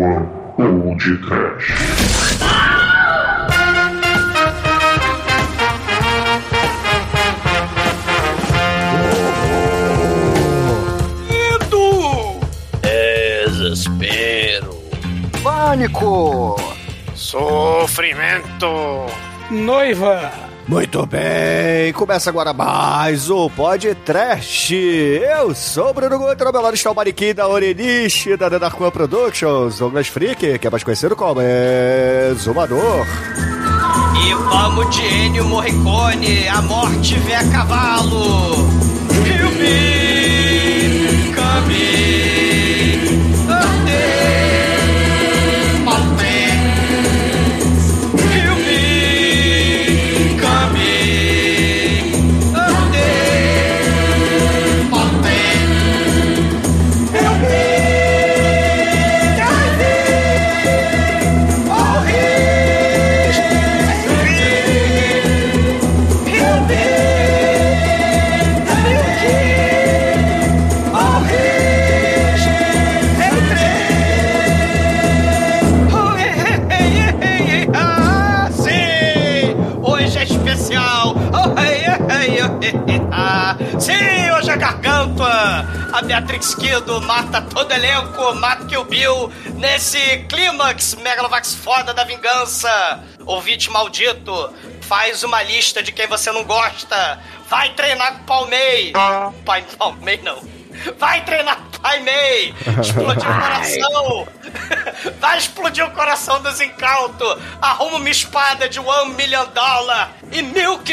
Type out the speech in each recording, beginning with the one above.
Old Trash. Medo! Desespero. Pânico! Sofrimento. Noiva! Muito bem, começa agora mais o Pod Trash. Eu sou o Bruno Guter, ao meu lado está o Mariquinho da Oreniche, da Denarcoa Productions, Douglas Freak, que é mais conhecido como Exumador. E vamos de Ennio Morricone, a morte vem a cavalo. Beatrix Kido mata todo elenco, mata Kill Bill nesse clímax Megalovax foda da vingança! Ouvinte maldito, faz uma lista de quem você não gosta! Vai treinar com o Palmei! Pai, Palmei não! Vai treinar Mei! Explodir o coração! Vai explodir o coração dos incautos! Arruma uma espada de one million dollar! E Milk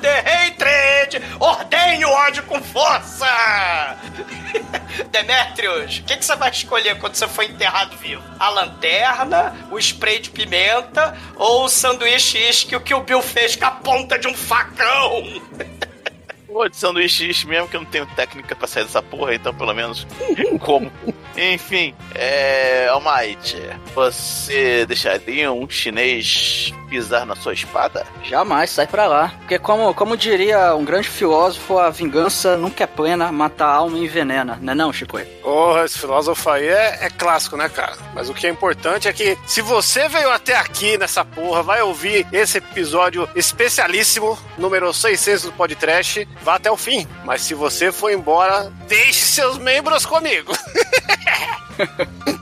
the Hatred! Ordene o ódio com força! Demetrius, o que, você vai escolher quando você for enterrado vivo? A lanterna, o spray de pimenta ou o sanduíche que o Bill fez com a ponta de um facão? Vou de sanduíche mesmo, que eu não tenho técnica pra sair dessa porra, então pelo menos como. Enfim, é. Almighty, você deixaria um chinês pisar na sua espada? Jamais, sai pra lá. Porque como, como diria um grande filósofo, a vingança nunca é plena, mata a alma e envenena. Não é não, Chico? Porra, esse filósofo aí é, é clássico, né, cara? Mas o que é importante é que se você veio até aqui nessa porra, vai ouvir esse episódio especialíssimo, número 600 do Podcast, vá até o fim. Mas se você for embora, deixe seus membros comigo.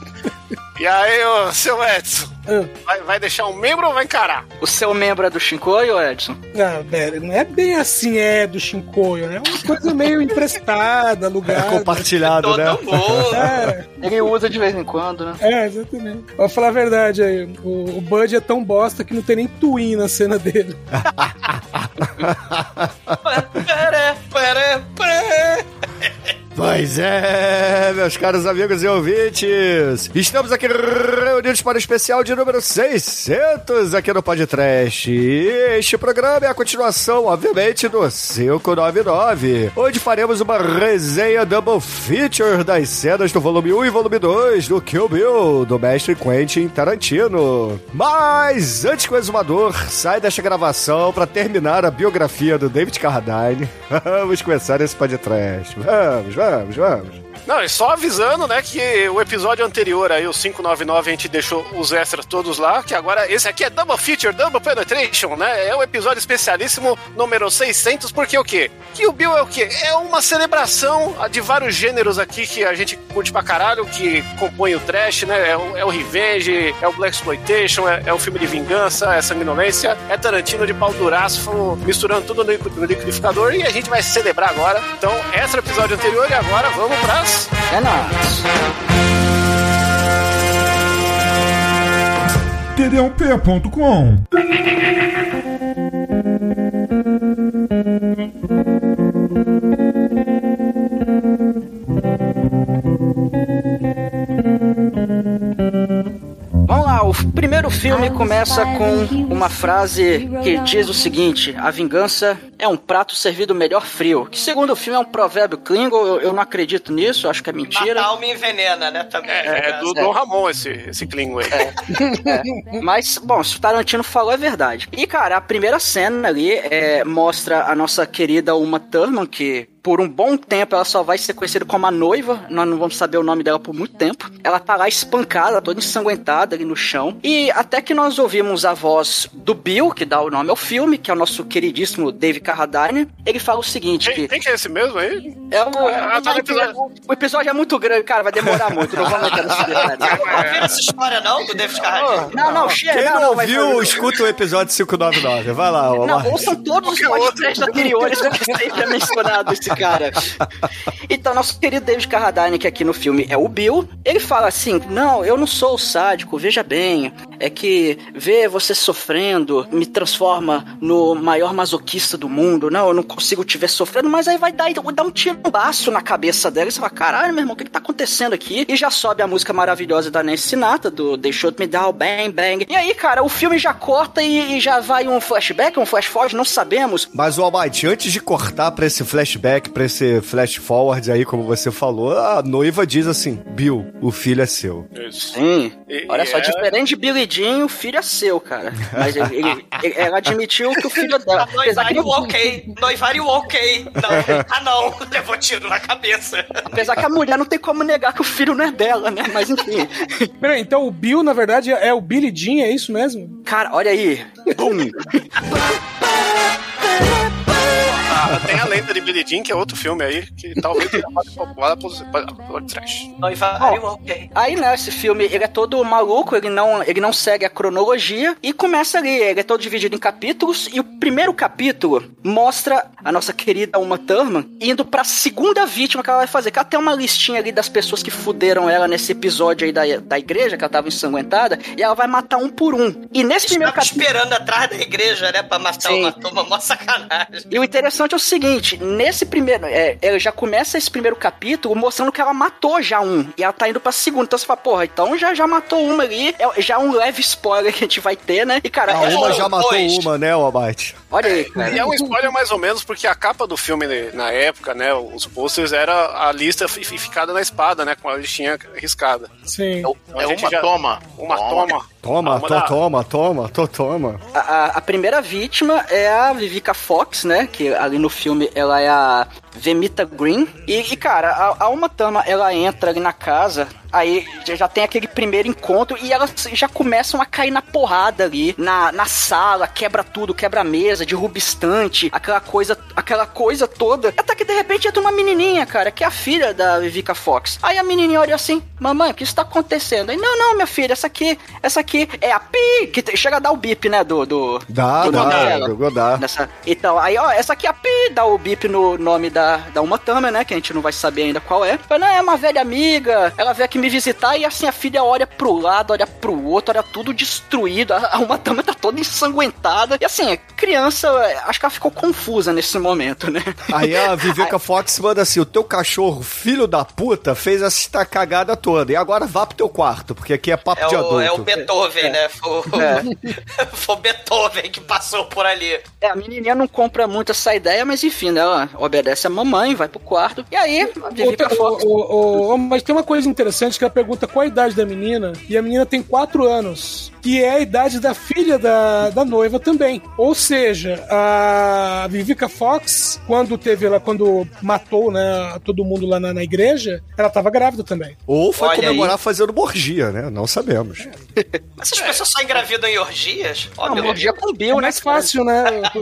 e aí, ô, seu Edson? Vai, vai deixar um membro ou vai encarar? O seu membro é do Shinkoio, Edson? Não, velho, não é bem assim, é do Shinkoio, né? É uma coisa meio emprestada, alugada. É compartilhado, Todo né? mundo! É, Ele usa de vez em quando, né? é, exatamente. Vou falar a verdade aí, o, o Bud é tão bosta que não tem nem twin na cena dele. Pere, pere, pere. Pois é, meus caros amigos e ouvintes, estamos aqui reunidos para o especial de número 600 aqui no Podcast. E este programa é a continuação, obviamente, do 599, onde faremos uma resenha double feature das cenas do volume 1 e volume 2 do Kill Bill, do mestre Quentin Tarantino. Mas, antes que o exumador saia desta gravação para terminar a biografia do David Carradine, vamos começar esse podcast. Vamos, vamos, vamos. Não, e só avisando, né, que o episódio anterior aí, o 599, a gente deixou os extras todos lá, que agora esse aqui é Double Feature, Double Penetration, né? É o episódio especialíssimo número 600, porque o quê? Que o Bill é o quê? É uma celebração de vários gêneros aqui que a gente curte pra caralho, que compõem o trash, né? É o, é o revenge, é o black exploitation, é, é o filme de vingança, é sanguinolência, é Tarantino de pau duraço, misturando tudo no, no liquidificador e a gente vai celebrar agora. Então, esse é episódio anterior e agora vamos pras É nóis. td1p.com Vamos lá, o primeiro filme começa com uma frase que diz o seguinte: A vingança é um prato servido melhor frio. Que segundo o filme é um provérbio Klingon, eu, eu não acredito nisso, acho que é mentira. Matar alma envenena, né? Também. É, é do Dom Ramon esse, esse Klingon aí. Mas, bom, se o Tarantino falou é verdade. E, cara, a primeira cena ali é, mostra a nossa querida Uma Thurman, que por um bom tempo ela só vai ser conhecida como a noiva, nós não vamos saber o nome dela por muito tempo. Ela tá lá espancada, toda ensanguentada ali no chão. E até que nós ouvimos a voz do Bill, que dá o nome ao filme, que é o nosso queridíssimo Dave Carradine. Ele fala o seguinte: Quem, que quem que é esse mesmo aí? é o, Ah, tá episódio. o episódio é muito grande, cara, vai demorar muito, não vamos entrar nesse detalhe. Não ouviram essa história, não, do David Carradine? Não, não, chega. Quem não, não ouviu, escuta o episódio 599. Vai lá, Não, Omar. ouçam todos os podcasts anteriores, porque sempre é mencionado esse cara. Então, nosso querido David Carradine, que aqui no filme é o Bill, ele fala assim: Não, eu não sou o sádico, veja bem. É que ver você sofrendo me transforma no maior masoquista do mundo. Não, eu não consigo te ver sofrendo, mas aí vai dar, dar um tiro um baço na cabeça dela. E você fala: Caralho, meu irmão, o que, que tá acontecendo aqui? E já sobe a música maravilhosa da Nancy Sinatra, do They Shot Me Down, Bang Bang. E aí, cara, o filme já corta e, e já vai um flashback, um flash forward, não sabemos. Mas, o Almighty, antes de cortar pra esse flashback, pra esse flash forward aí, como você falou, a noiva diz assim: Bill, o filho é seu. Isso. Sim. E- Olha e só, é- diferente de Billy Jean, o filho é seu, cara. Mas ele, ele- ele- ela admitiu que o filho dela. Apesar que, Noivário não- ok, noivário ok. Não, ah não, levou tiro na cabeça. apesar que a mulher não tem como negar que o filho não é dela, né? Mas enfim. Peraí, então o Bill, na verdade, é o Billy Jean, é isso mesmo? Cara, olha aí. Bum. Ah, tem a lenda de Billy Jean, que é outro filme aí, que talvez tenha mais popular trash. Aí, né, esse filme, ele é todo maluco, ele não, ele não segue a cronologia e começa ali, ele é todo dividido em capítulos e o primeiro capítulo mostra a nossa querida Uma Thurman indo pra segunda vítima que ela vai fazer, que ela tem uma listinha ali das pessoas que fuderam ela nesse episódio aí da, da igreja, que ela tava ensanguentada, e ela vai matar um por um. E nesse primeiro capítulo... esperando atrás da igreja, né, pra matar Sim. uma turma, mó sacanagem. E o interessante é o seguinte, nesse primeiro, é, ela já começa esse primeiro capítulo mostrando que ela matou já um, e ela tá indo pra segunda, então você fala, porra, então já, já matou uma ali, é, já é um leve spoiler que a gente vai ter, né? E cara, A é- uma já matou dois. uma, né, Almighty? Olha aí, cara. E é um spoiler mais ou menos, porque a capa do filme né, na época, né, os posters, era a lista fi- fi- ficada na espada, né, com a listinha riscada. Sim. Então É a gente uma já- toma. Uma toma. Toma, Uma to, da- toma, toma, to, toma. A, a- a primeira vítima é a Vivica Fox, né? Que ali no filme ela é a Vemita Green. E, e, cara, a, a Uma Tama, ela entra ali na casa, aí já, tem aquele primeiro encontro e elas já começam a cair na porrada ali, na, na sala, quebra tudo, quebra a mesa, derruba estante, aquela coisa, aquela coisa toda. Até que de repente entra uma menininha, cara, que é a filha da Vivica Fox. Aí a menininha olha assim, mamãe, o que está acontecendo? Aí, não, não, minha filha, essa aqui, essa aqui é a Pi, que chega a dar o bip, né, do... do Dá, do nome dá, dela. Dá. Nessa, então, aí, ó, essa aqui é a Pi, dá o bip no nome da, da Uma Thurman, né? Que a gente não vai saber ainda qual é. Fala, não, é uma velha amiga, ela veio aqui me visitar e assim a filha olha pro lado, olha pro outro, olha tudo destruído. A, a Uma Thurman tá toda ensanguentada. E assim, a criança, acho que ela ficou confusa nesse momento, né? Aí a Vivica Fox manda assim: o teu cachorro, filho da puta, fez essa cagada toda. E agora vá pro teu quarto, porque aqui é papo É de o, adulto. é o Beethoven, né? Foi, o- foi Beethoven que passou por ali. É, a menininha não compra muito essa ideia, mas enfim, né? Ela obedece a mamãe, vai pro quarto. E aí, a Vivica Outra- o- o- o- mas tem uma coisa interessante que ela pergunta qual a idade da menina, e a menina tem 4 anos, que é a idade da filha da, da noiva também. Ou seja, a Vivica Fox, quando teve ela, quando matou né, todo mundo lá na, na igreja, ela tava grávida também. Ou foi Olha comemorar fazendo morgia, né? Não sabemos. Essas pessoas só engravidam em orgias? Ó, Não, Deus. com o Bill, É né? mais cara? fácil, né?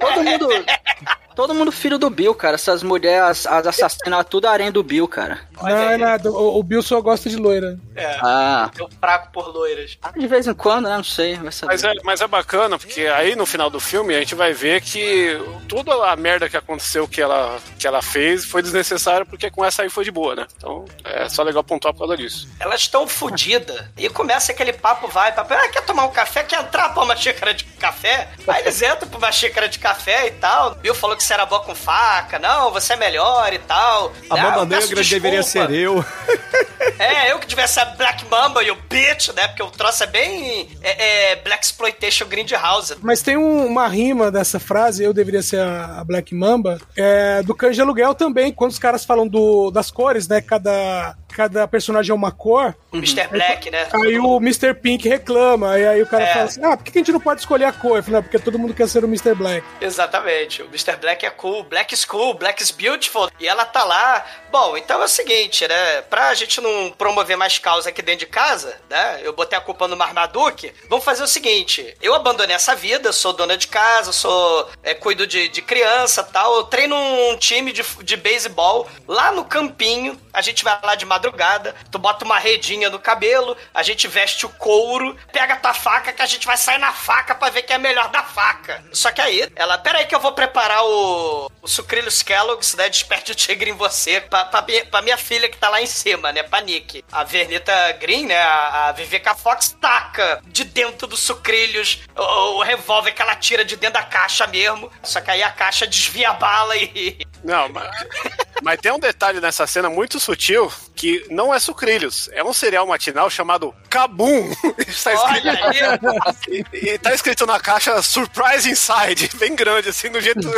Todo mundo. Todo mundo filho do Bill, cara. Essas mulheres, as assassinas, tudo arém do Bill, cara. Não é nada. O, o Bill só gosta de loira. É, Ah, eu fraco por loiras. de vez em quando, né? Não sei, vai saber. Mas é, mas é bacana, porque aí no final do filme a gente vai ver que toda a merda que aconteceu que ela, que ela fez foi desnecessária, porque com essa aí foi de boa, né? Então é só legal pontuar por causa disso. Elas estão fodidas. E começa aquele papo, vai, papo. Ah, quer tomar um café? Quer entrar pra uma xícara de café? Aí eles entram pra uma xícara de café e tal. Bill falou que você era boa com faca. Não, você é melhor e tal. A mama eu peço negra deveria desculpa. ser eu. É, eu que tivesse a Black Mamba e o Bitch, né? Porque o troço é bem é, é Black Exploitation Grindhouse. Mas tem um- uma rima dessa frase, eu deveria ser a, a Black Mamba, é, do de Aluguel também, quando os caras falam do, das cores, né? Cada cada personagem é uma cor, O Mr. Black, né? aí o Mr. Pink reclama, e aí o cara É. fala assim, ah, por que a gente não pode escolher a cor? Eu não, porque todo mundo quer ser o Mr. Black. Exatamente. O Mr. Black é cool, Black is cool, Black is beautiful. E ela tá lá. Bom, então é o seguinte, né? Pra gente não promover mais causa aqui dentro de casa, né? Eu botei a culpa no Marmaduke. Vamos fazer o seguinte: eu abandonei essa vida, sou dona de casa, sou. é, cuido de, de criança tal. Eu treino um time de, de beisebol lá no campinho. A gente vai lá de madrugada, tu bota uma redinha no cabelo, a gente veste o couro, pega tua faca que a gente vai sair na faca pra ver quem é melhor da faca. Só que aí, ela, pera aí que eu vou preparar o, o sucrilhos Kellogg's, né, desperte o tigre em você, pra, pra, pra minha filha que tá lá em cima, né, pra Nick. A Vernita Green, né, a, a Vivica Fox taca de dentro do sucrilhos o, o revólver que ela tira de dentro da caixa mesmo, só que aí a caixa desvia a bala e... Não, mas, mas tem um detalhe nessa cena muito sutil que não é sucrilhos, é um cereal matinal chamado Kabum. Está escrito, Olha aí, e, e tá escrito na caixa Surprise Inside, bem grande, assim, do jeito.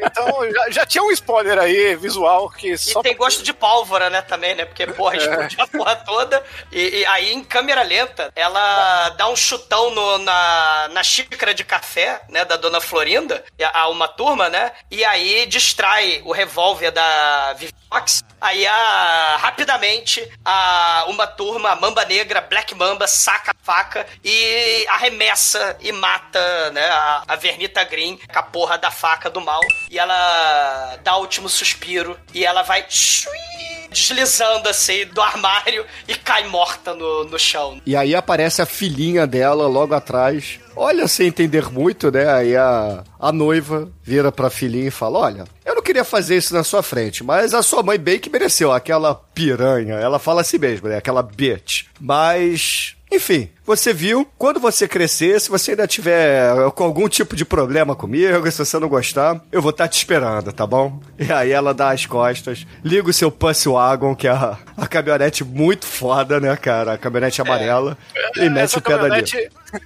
Então já, já tinha um spoiler aí, visual, que E tem gosto de pólvora, né, também, né? Porque, porra, explodiu a porra toda. E, e aí, em câmera lenta, ela dá um chutão no- na, na xícara de café, né, da dona Florinda, a, a uma turma, né? E aí distrai o revólver da Vivox. Aí, a, rapidamente, a, uma turma, a Mamba Negra, Black Mamba, saca a faca e arremessa e mata, né, a, a Vernita Green com a porra da faca do mal. E ela dá o último suspiro e ela vai shui, deslizando assim do armário e cai morta no, no chão. E aí aparece a filhinha dela logo atrás. Olha, sem entender muito, né? Aí a, a noiva vira pra filhinha e fala: Olha, eu não queria fazer isso na sua frente, mas a sua mãe bem que mereceu, aquela piranha. Ela fala assim mesmo, né? Aquela bitch. Mas. Enfim, você viu, quando você crescer, se você ainda tiver com algum tipo de problema comigo, se você não gostar, eu vou estar te esperando, tá bom? E aí ela dá as costas, liga o seu Pussy Wagon, que é a, a caminhonete muito foda, né, cara? A caminhonete amarela, e mete essa o pé dali.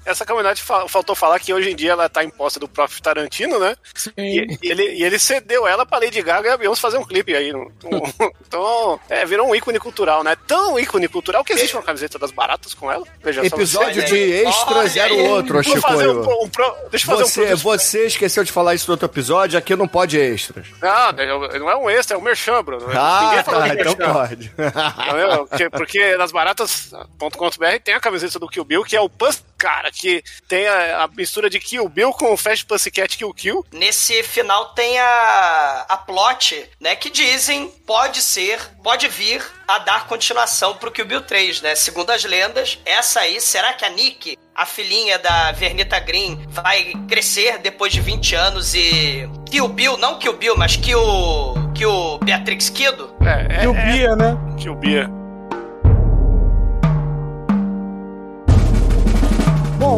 Essa caminhonete fa- faltou falar que hoje em dia ela tá em posse do próprio Tarantino, né? E, e ele, e ele cedeu ela pra Lady Gaga e vamos fazer um clipe aí. um- um- então, é, virou um ícone cultural, né? Tão ícone cultural que existe uma camiseta das baratas com ela. Veja só Episódio Olha de aí, extras olha era o outro, Vou fazer Chico. um, pro- um pro- deixa eu fazer um Você, produto- você esqueceu de falar isso no outro episódio, aqui não pode extras. Não, não é um extra, é um merchan, Bruno. Ah, tá, de então merchan. pode. Porque, porque nas baratas.com.br tem a camiseta do Kill Bill, que é o Puss, cara, que tem a, a mistura de Kill Bill com o Fast Pussycat Kill Kill. Nesse final tem a, a plot, né, que dizem pode ser, pode vir a dar continuação pro Kill Bill 3, né? Segundo as lendas, essa aí, será que a Nick, a filhinha da Vernita Green, vai crescer depois de 20 anos e Kill Bill, não Kill Bill, mas Kill, Kill Beatrix Kido? É, é, o Bia, né? Kill Bill. Bom,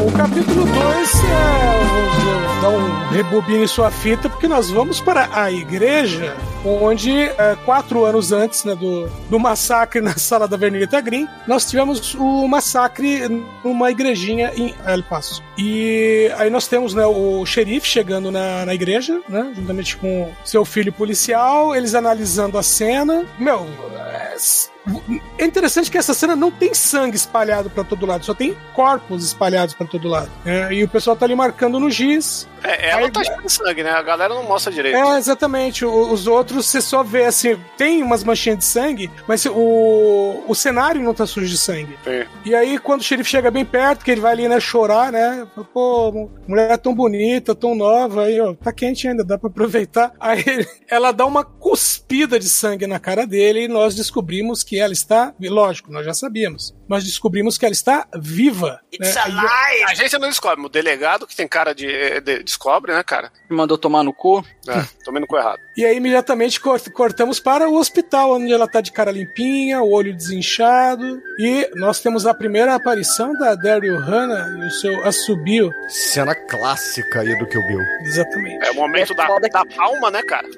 o capítulo 2 é. Um rebobine em sua fita, porque nós vamos para a igreja, onde, é, quatro anos antes né, do, do massacre na sala da Vernita Green, nós tivemos o massacre numa igrejinha em El Paso. E aí nós temos né, o xerife chegando na, na igreja, né, juntamente com seu filho policial, eles analisando a cena. Meu, é, é interessante que essa cena não tem sangue espalhado pra todo lado, só tem corpos espalhados pra todo lado. É, e o pessoal tá ali marcando no giz. É, ela Aí- tá cheia de sangue, né? A galera não mostra direito. É, exatamente. O- os outros você só vê assim, tem umas manchinhas de sangue, mas o, o cenário não tá sujo de sangue. Sim. E aí, quando o xerife chega bem perto, que ele vai ali, né, chorar, né? Pô, mulher tão bonita, tão nova, aí, ó, tá quente ainda, dá pra aproveitar. Aí ela dá uma cuspida de sangue na cara dele e nós descobrimos que ela está, lógico, nós já sabíamos, mas descobrimos que ela está viva. It's né? Alive! A gente não descobre. O delegado, que tem cara de, de- descobre, né, cara? Me mandou tomar no cu. É, tomei no cu errado. E aí, imediatamente, cort- cortamos para o hospital, onde ela tá de cara limpinha, o olho desinchado. E nós temos a primeira aparição da Daryl Hannah e o seu assobio. Cena clássica aí do Kill Bill. Exatamente. É o momento É da, da palma, né, cara?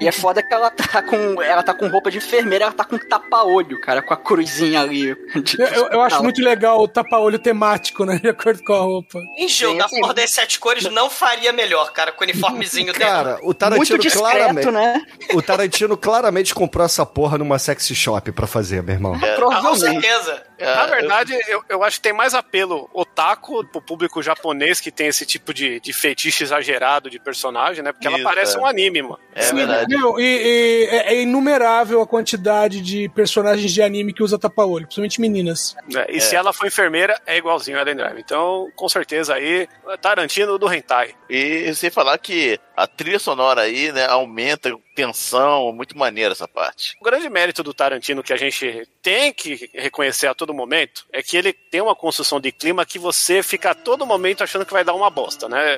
E é foda que ela tá com. Ela tá com roupa de enfermeira, ela tá com tapa-olho, cara, com a cruzinha ali. de- Eu, eu- eu acho muito legal o tapa-olho temático, né? De acordo com a roupa. Em da sim. Porra das Sete Cores não faria melhor, cara, com o uniformezinho dela. Cara, o Tarantino Muito discreto, claramente. né? O Tarantino claramente comprou essa porra numa sexy shop pra fazer, meu irmão. Ah, com certeza. Na verdade, eu, eu acho que tem mais apelo otaku pro público japonês que tem esse tipo de, de fetiche exagerado de personagem, né? Porque ela Isso, parece é. um anime, mano. É Sim, verdade. meu, e, e é, é inumerável a quantidade de personagens de anime que usa tapa-olho, principalmente meninas. É, e se ela for enfermeira, é igualzinho a Ellen Drive. Então, com certeza aí, Tarantino do Hentai. E sem falar que a trilha sonora aí, né, aumenta tensão, muito maneira essa parte. O grande mérito do Tarantino que a gente tem que reconhecer a todo momento é que ele tem uma construção de clima que você fica a todo momento achando que vai dar uma bosta, né?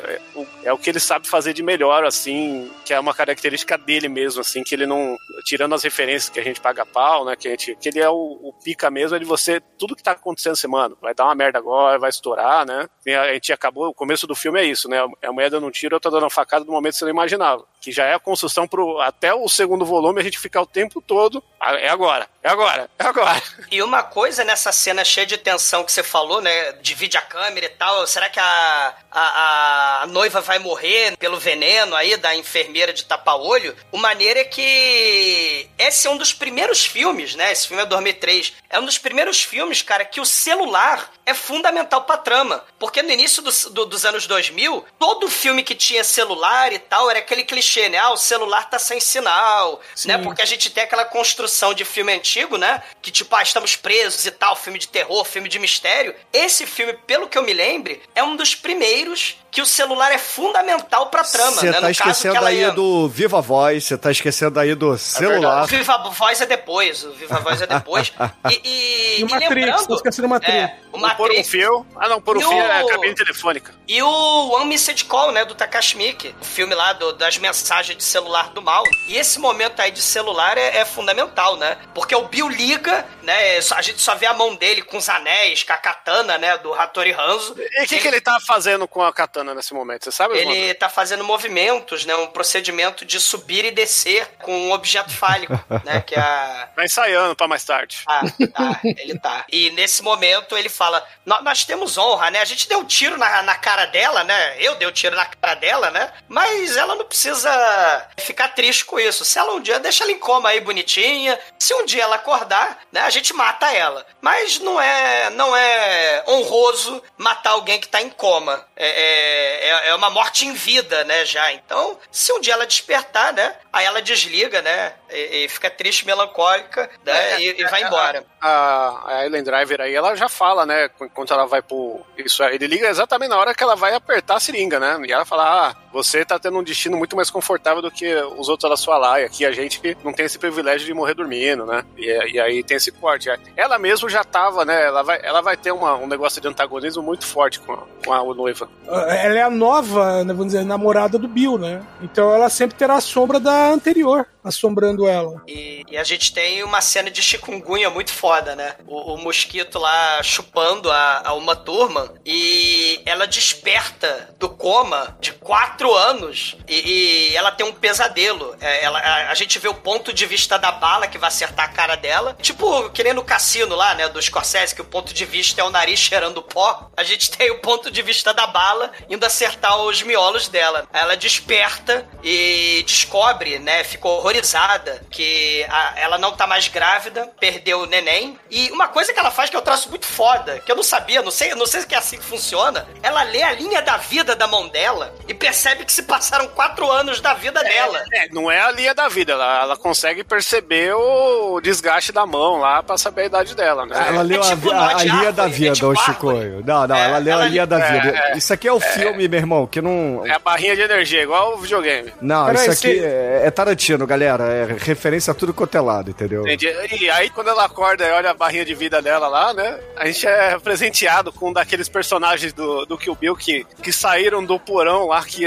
É o, é que ele sabe fazer de melhor, assim, que é uma característica dele mesmo, assim, que ele não. Tirando as referências que a gente paga pau, né? Que, a gente, que ele é o, o pica mesmo, é de você. Tudo que tá acontecendo, você, mano, vai dar uma merda agora, vai estourar, né? A gente acabou. O começo do filme é isso, né? É a mulher dando um tiro, eu tô dando uma facada no momento que você não imaginava. Que já é a construção pro. Até o segundo volume a gente fica o tempo todo. "Ah, É agora, é agora, é agora. E uma coisa nessa cena cheia de tensão que você falou, né? Divide a câmera e tal. Será que a, a, a noiva vai morrer pelo veneno aí da enfermeira de tapa-olho? O maneiro é que esse é um dos primeiros filmes, né? Esse filme é 2003. É um dos primeiros filmes, cara, que o celular é fundamental pra trama. Porque no início dos- do- dos anos 2000, todo filme que tinha celular e tal era aquele clichê, né? Ah, o celular tá sem sinal, né? Porque a gente tem aquela construção de filme antigo, né? Que tipo, ah, estamos presos e tal, filme de terror, filme de mistério. Esse filme, pelo que eu me lembre, é um dos primeiros que o celular é fundamental pra trama, Você né? tá No caso que esquecendo ela aí ia- do Viva Voz, você tá esquecendo aí do o celular. Viva Voz é depois, o Viva Voz é depois. E, e, E o Matrix, lembrando, tô esquecendo o Matrix. É, o Não por um fio. Ah, não, por um fio é a o- cabine telefônica. E o One Missed Call, né, do Takashi Miike, o filme lá do- das mensagens de celular do mal. E esse momento aí de celular é, é fundamental, né? Porque o Bill liga, né, a gente só vê a mão dele com os anéis, com a katana, né, do Hattori Hanzo. E o que, que ele tá fazendo com a katana nesse momento? Você sabe? Ele tá fazendo movimentos, né, um procedimento de subir e descer com um objeto fálico, né, que é a... Tá ensaiando pra mais tarde. Tá, tá, ele tá. E nesse momento ele fala: "Nó- Nós temos honra, né? A gente deu um tiro na, na cara dela, né? Eu dei um tiro na cara dela, né? Mas ela não precisa ficar triste com isso. Se ela um dia deixa ela em coma aí bonitinha, se um dia ela acordar, né? A gente mata ela. Mas não é, não é honroso matar alguém que tá em coma. É, é, é uma morte em vida, né? Já. Então, se um dia ela despertar, né? Aí ela desliga, né? E, e fica triste, melancólica, né? E, e vai embora. A, a Ellen Driver aí, ela já fala, né? Enquanto ela vai pro. Isso aí, ele liga exatamente na hora que ela vai apertar a seringa, né? E ela fala: Ah, você tá tendo um destino muito mais confortável do que os outros da sua laia. Aqui a gente não tem esse privilégio de morrer dormindo, né? E, e aí tem esse corte. Ela mesmo já tava, né? Ela vai, ela vai ter uma- um negócio de antagonismo muito forte com a, com a noiva. Ela é a nova, né, vamos dizer, namorada do Bill, né? Então ela sempre terá a sombra da anterior assombrando ela. E, e a gente tem uma cena de chikungunya muito foda, né? O, o mosquito lá chupando a, a uma turma e ela desperta do coma de quatro anos e, e ela tem um pesadelo. É, ela, a, a gente vê o ponto de vista da bala que vai acertar a cara dela. Tipo, que nem no cassino lá, né? Do Scorsese, que o ponto de vista é o nariz cheirando pó. A gente tem o ponto de vista da bala indo acertar os miolos dela. Ela desperta e descobre, né? Ficou horrorizada que a- ela não tá mais grávida, perdeu o neném. E uma coisa que ela faz que eu traço muito foda, que eu não sabia, não sei, não sei se é assim que funciona. Ela lê a linha da vida da mão dela e percebe que se passaram quatro anos da vida dela. É, não é a linha da vida, ela, ela consegue perceber o desgaste da mão lá pra saber a idade dela, né? Ela leu a, tipo a- nó a de linha árvore, da é vida, tipo ô árvore. Chicoio. Não, não, É, ela leu a ela- linha da é, vida. é. Isso aqui é o filme, meu irmão, que não. É a barrinha de energia, igual o videogame. Não, Peraí, isso aqui se- é, é Tarantino, galera. É referência a tudo quanto é lado, entendeu? Entendi. E aí, quando ela acorda e olha a barrinha de vida dela lá, né? A gente é presenteado com um daqueles personagens do, do Kill Bill que, que saíram do porão lá que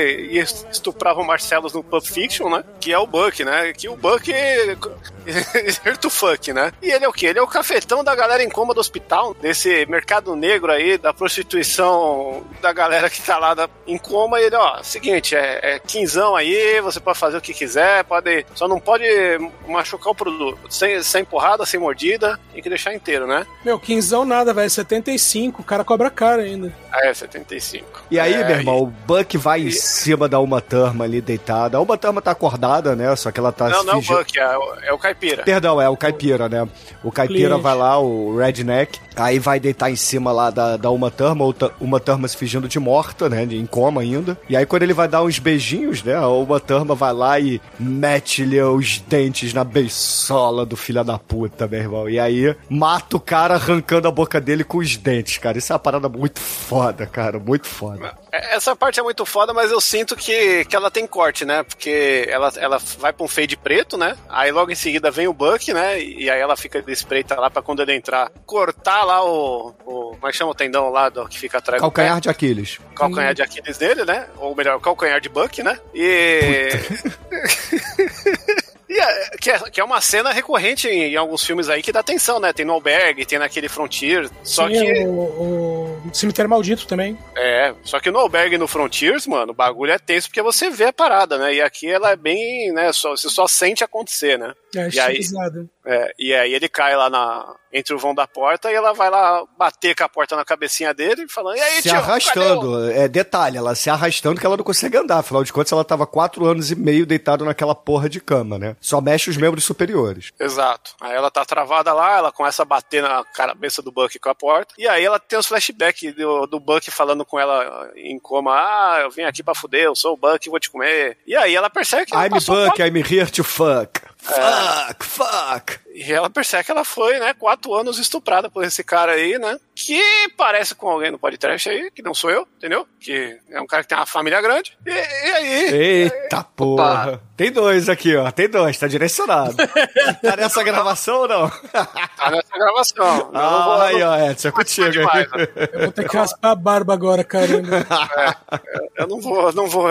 o Marcelos no Pulp Fiction, né? Que é o Buck, né? Que o Buck é. to fuck, né? E ele é o quê? Ele é o cafetão da galera em coma do hospital, desse mercado negro aí, da prostituição da galera que tá lá da- em coma. E ele, ó, seguinte, é, é quinzão aí, você pode fazer o que quiser, pode. Só não pode machucar o produto. Sem, sem empurrada, sem mordida, tem que deixar inteiro, né? Meu, quinzão nada, velho. 75, o cara cobra caro ainda. Ah, é, 75. E aí, É, meu irmão, o Buck vai em cima da Uma Turma ali deitada. A Uma Turma tá acordada, né? Só que ela tá Não, se não é o Buck, é o, é o Caipira. Perdão, é o caipira, né? O caipira Cliente. vai lá, o redneck, aí vai deitar em cima lá da, da Uma Turma, Uma Turma se fingindo de morta, né? de- Em coma ainda. E aí quando ele vai dar uns beijinhos, né? A Uma Turma vai lá e mete-lhe os dentes na beisola do filho da puta, meu irmão. E aí mata o cara arrancando a boca dele com os dentes, cara. Isso é uma parada muito foda, cara. Muito foda. É, Essa parte é muito foda, mas eu sinto que, que ela tem corte, né? Porque ela, ela vai pra um fade preto, né? Aí logo em seguida vem o Buck, né? E aí ela fica de espreita lá pra quando ele entrar, cortar lá o. o como é que chama o tendão lá do, que fica atrás Calcanhar de Aquiles. Calcanhar de Aquiles dele, né? Ou melhor, calcanhar de Buck, né? E. É, que, é, que é uma cena recorrente em, em alguns filmes aí que dá atenção, né? Tem no Albergue, tem naquele Frontier. Só Tinha que. o, o Cemitério Maldito também. É, só que no Albergue e no Frontiers, mano, o bagulho é tenso porque você vê a parada, né? E aqui ela é bem, né? Só, você só sente acontecer, né? É, E aí-. É, e aí ele cai lá na, entre o vão da porta e ela vai lá bater com a porta na cabecinha dele, falando, e aí, se tio, cadê o-" arrastando. É detalhe, ela se arrastando que ela não consegue andar. Afinal de contas, ela tava quatro anos e meio deitada naquela porra de cama, né? Só mexe os membros superiores. Exato. Aí ela tá travada lá, ela começa a bater na cabeça do Buck com a porta. E aí ela tem os flashbacks do, do Buck falando com ela em coma: Ah, eu vim aqui pra fuder, eu sou o Buck, vou te comer. E aí ela percebe que I'm Buck, I'm here to fuck. Fuck, fuck. E ela percebe que ela foi, né, quatro anos estuprada por esse cara aí, né? Que parece com alguém no podcast aí, que não sou eu, entendeu? Que é um cara que tem uma família grande. E, e aí? Eita porra. Tem dois aqui, ó. Tem dois, tá direcionado. tá nessa gravação ou não? Tá nessa gravação. Eu não Ah, vou- aí, ó, Edson, é contigo demais, aí. Eu vou ter que raspar a barba agora, caramba. Eu não vou, não vou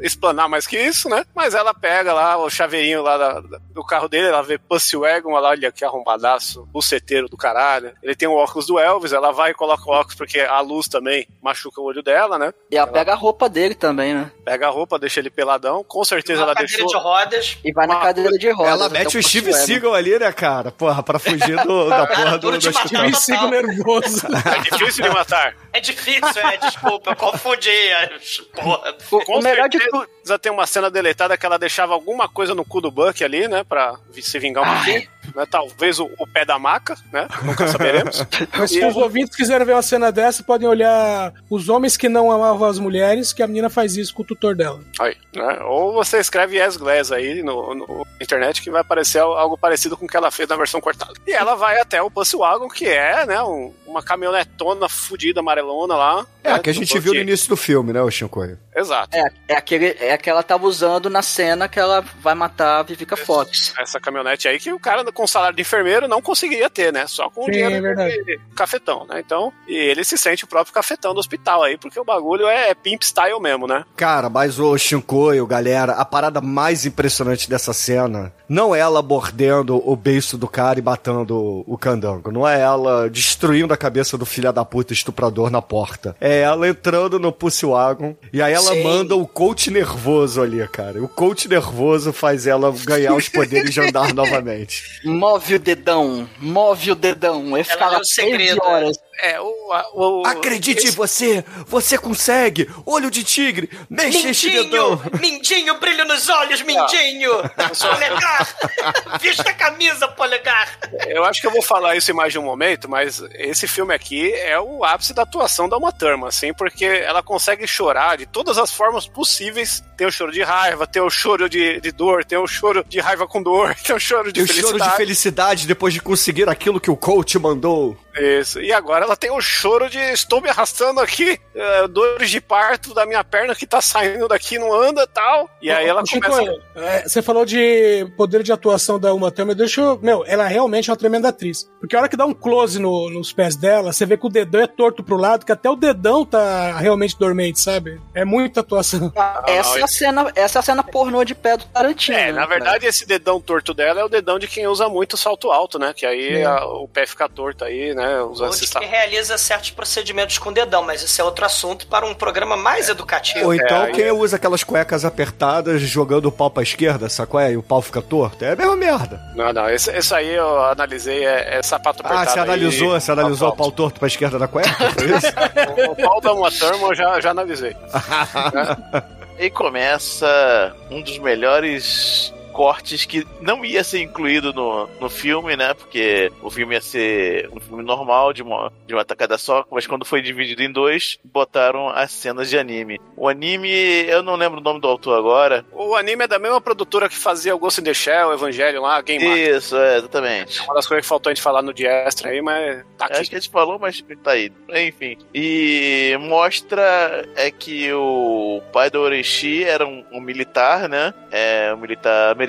explanar mais que isso, né? Mas ela pega lá o chaveirinho lá da- do carro dele, ela vê Pussy Wagon, ela olha que arrombadaço, buceteiro do caralho. Ele tem o óculos do Elvis, ela vai e coloca o óculos porque a luz também machuca o olho dela, né? E ela pega a roupa dele também, né? Pega a roupa, deixa ele peladão. Com certeza ela cadeira deixou. de rodas. E vai na Uma- cadeira de rodas. Ela até mete o Steve. Seagal ali, né, cara? Porra, pra fugir do, da porra do. Me sigo nervoso. É difícil de matar. É difícil, é, desculpa, eu confundi. as- Porra. O, Com o melhor de certeza tudo. tem uma cena deletada que ela deixava alguma coisa no cu do Buck ali, né? Pra se vingar um pouquinho. Né, talvez o, o pé da maca, né? Nunca saberemos. Mas se os ouvintes quiserem ver uma cena dessa, podem olhar os homens que não amavam as mulheres, que a menina faz isso com o tutor dela. Aí, né? Ou você escreve Yes Glass aí no, no internet que vai aparecer algo parecido com o que ela fez na versão cortada. E ela vai até o Pussy Wagon, que é, né, um- uma caminhonetona fudida, amarelona lá. É, né, que a gente viu no início do filme, né, o Shinkoio? Exato. É, é, aquele, é a que ela tava usando na cena que ela vai matar a Vivica Fox. Essa caminhonete aí que o cara com salário de enfermeiro não conseguiria ter, né? Só com o Sim, dinheiro é cafetão, né? Então, e ele se sente o próprio cafetão do hospital aí, porque o bagulho é pimp style mesmo, né? Cara, mas o Shinkoio, galera, a parada mais impressionante dessa cena não é ela mordendo o beiço do cara e matando o candango. Não é ela destruindo a cabeça do filho da puta estuprador na porta. É ela entrando no Pussy Wagon e aí ela Sim. manda o coach nervoso ali, cara. O coach nervoso faz ela ganhar os poderes de andar novamente. Move o dedão, move o dedão. Eu ficava lê o segredo, três horas. É, o. o Acredite em você! Você consegue! Olho de tigre! Mexe esse Mindinho! dedão! Mindinho, brilho nos olhos, Mindinho! Polegar! Vista a camisa, polegar! Eu acho que eu vou falar isso em mais de um momento, mas esse filme aqui é o ápice da atuação da Uma Thurman, assim, porque ela consegue chorar de todas as formas possíveis. Tem o choro de raiva, tem o choro de, de dor, tem o choro de raiva com dor, tem o choro de E o choro felicidade. de felicidade depois de conseguir aquilo que o coach mandou. Isso. E agora ela tem o choro de estou me arrastando aqui, eh, dores de parto da minha perna que tá saindo daqui, não anda tal. E aí ela Chico, começa. é, você falou de poder de atuação da Uma Thurman. Deixa eu. Meu, ela realmente é uma tremenda atriz. Porque a hora que dá um close no- nos pés dela, você vê que o dedão é torto pro lado, que até o dedão tá realmente dormente, sabe? É muita atuação. essa, é não, a cena, essa é a cena pornô de pé do Tarantino. É, né, na cara? verdade, esse dedão torto dela é o dedão de quem usa muito salto alto, né? Que aí a- o pé fica torto aí, né? Usando Ou realiza certos procedimentos com o dedão, mas isso é outro assunto para um programa mais educativo. Ou então aí quem é- usa aquelas cuecas apertadas jogando o pau pra esquerda, sacou? E o pau fica torto. É a mesma merda. Não, não, esse, esse aí eu analisei, é, é sapato Ah, apertado. você analisou, aí, você analisou o pau torto pra esquerda da cueca? Foi isso? O, o pau da uma turma eu já, já analisei. E começa um dos melhores cortes que não ia ser incluído no, no filme, né? Porque o filme ia ser um filme normal, de uma, de uma tacada só, mas quando foi dividido em dois, botaram as cenas de anime. O anime, eu não lembro o nome do autor agora. O anime é da mesma produtora que fazia o Ghost in the Shell, o Evangelho lá, Game. Isso, é, exatamente. Uma das coisas que faltou a gente falar no de extra aí, mas tá Acho aqui. que a gente falou, mas tá aí. Enfim. E mostra é que o pai do Oreshi era um, um militar, né? É, um militar americano.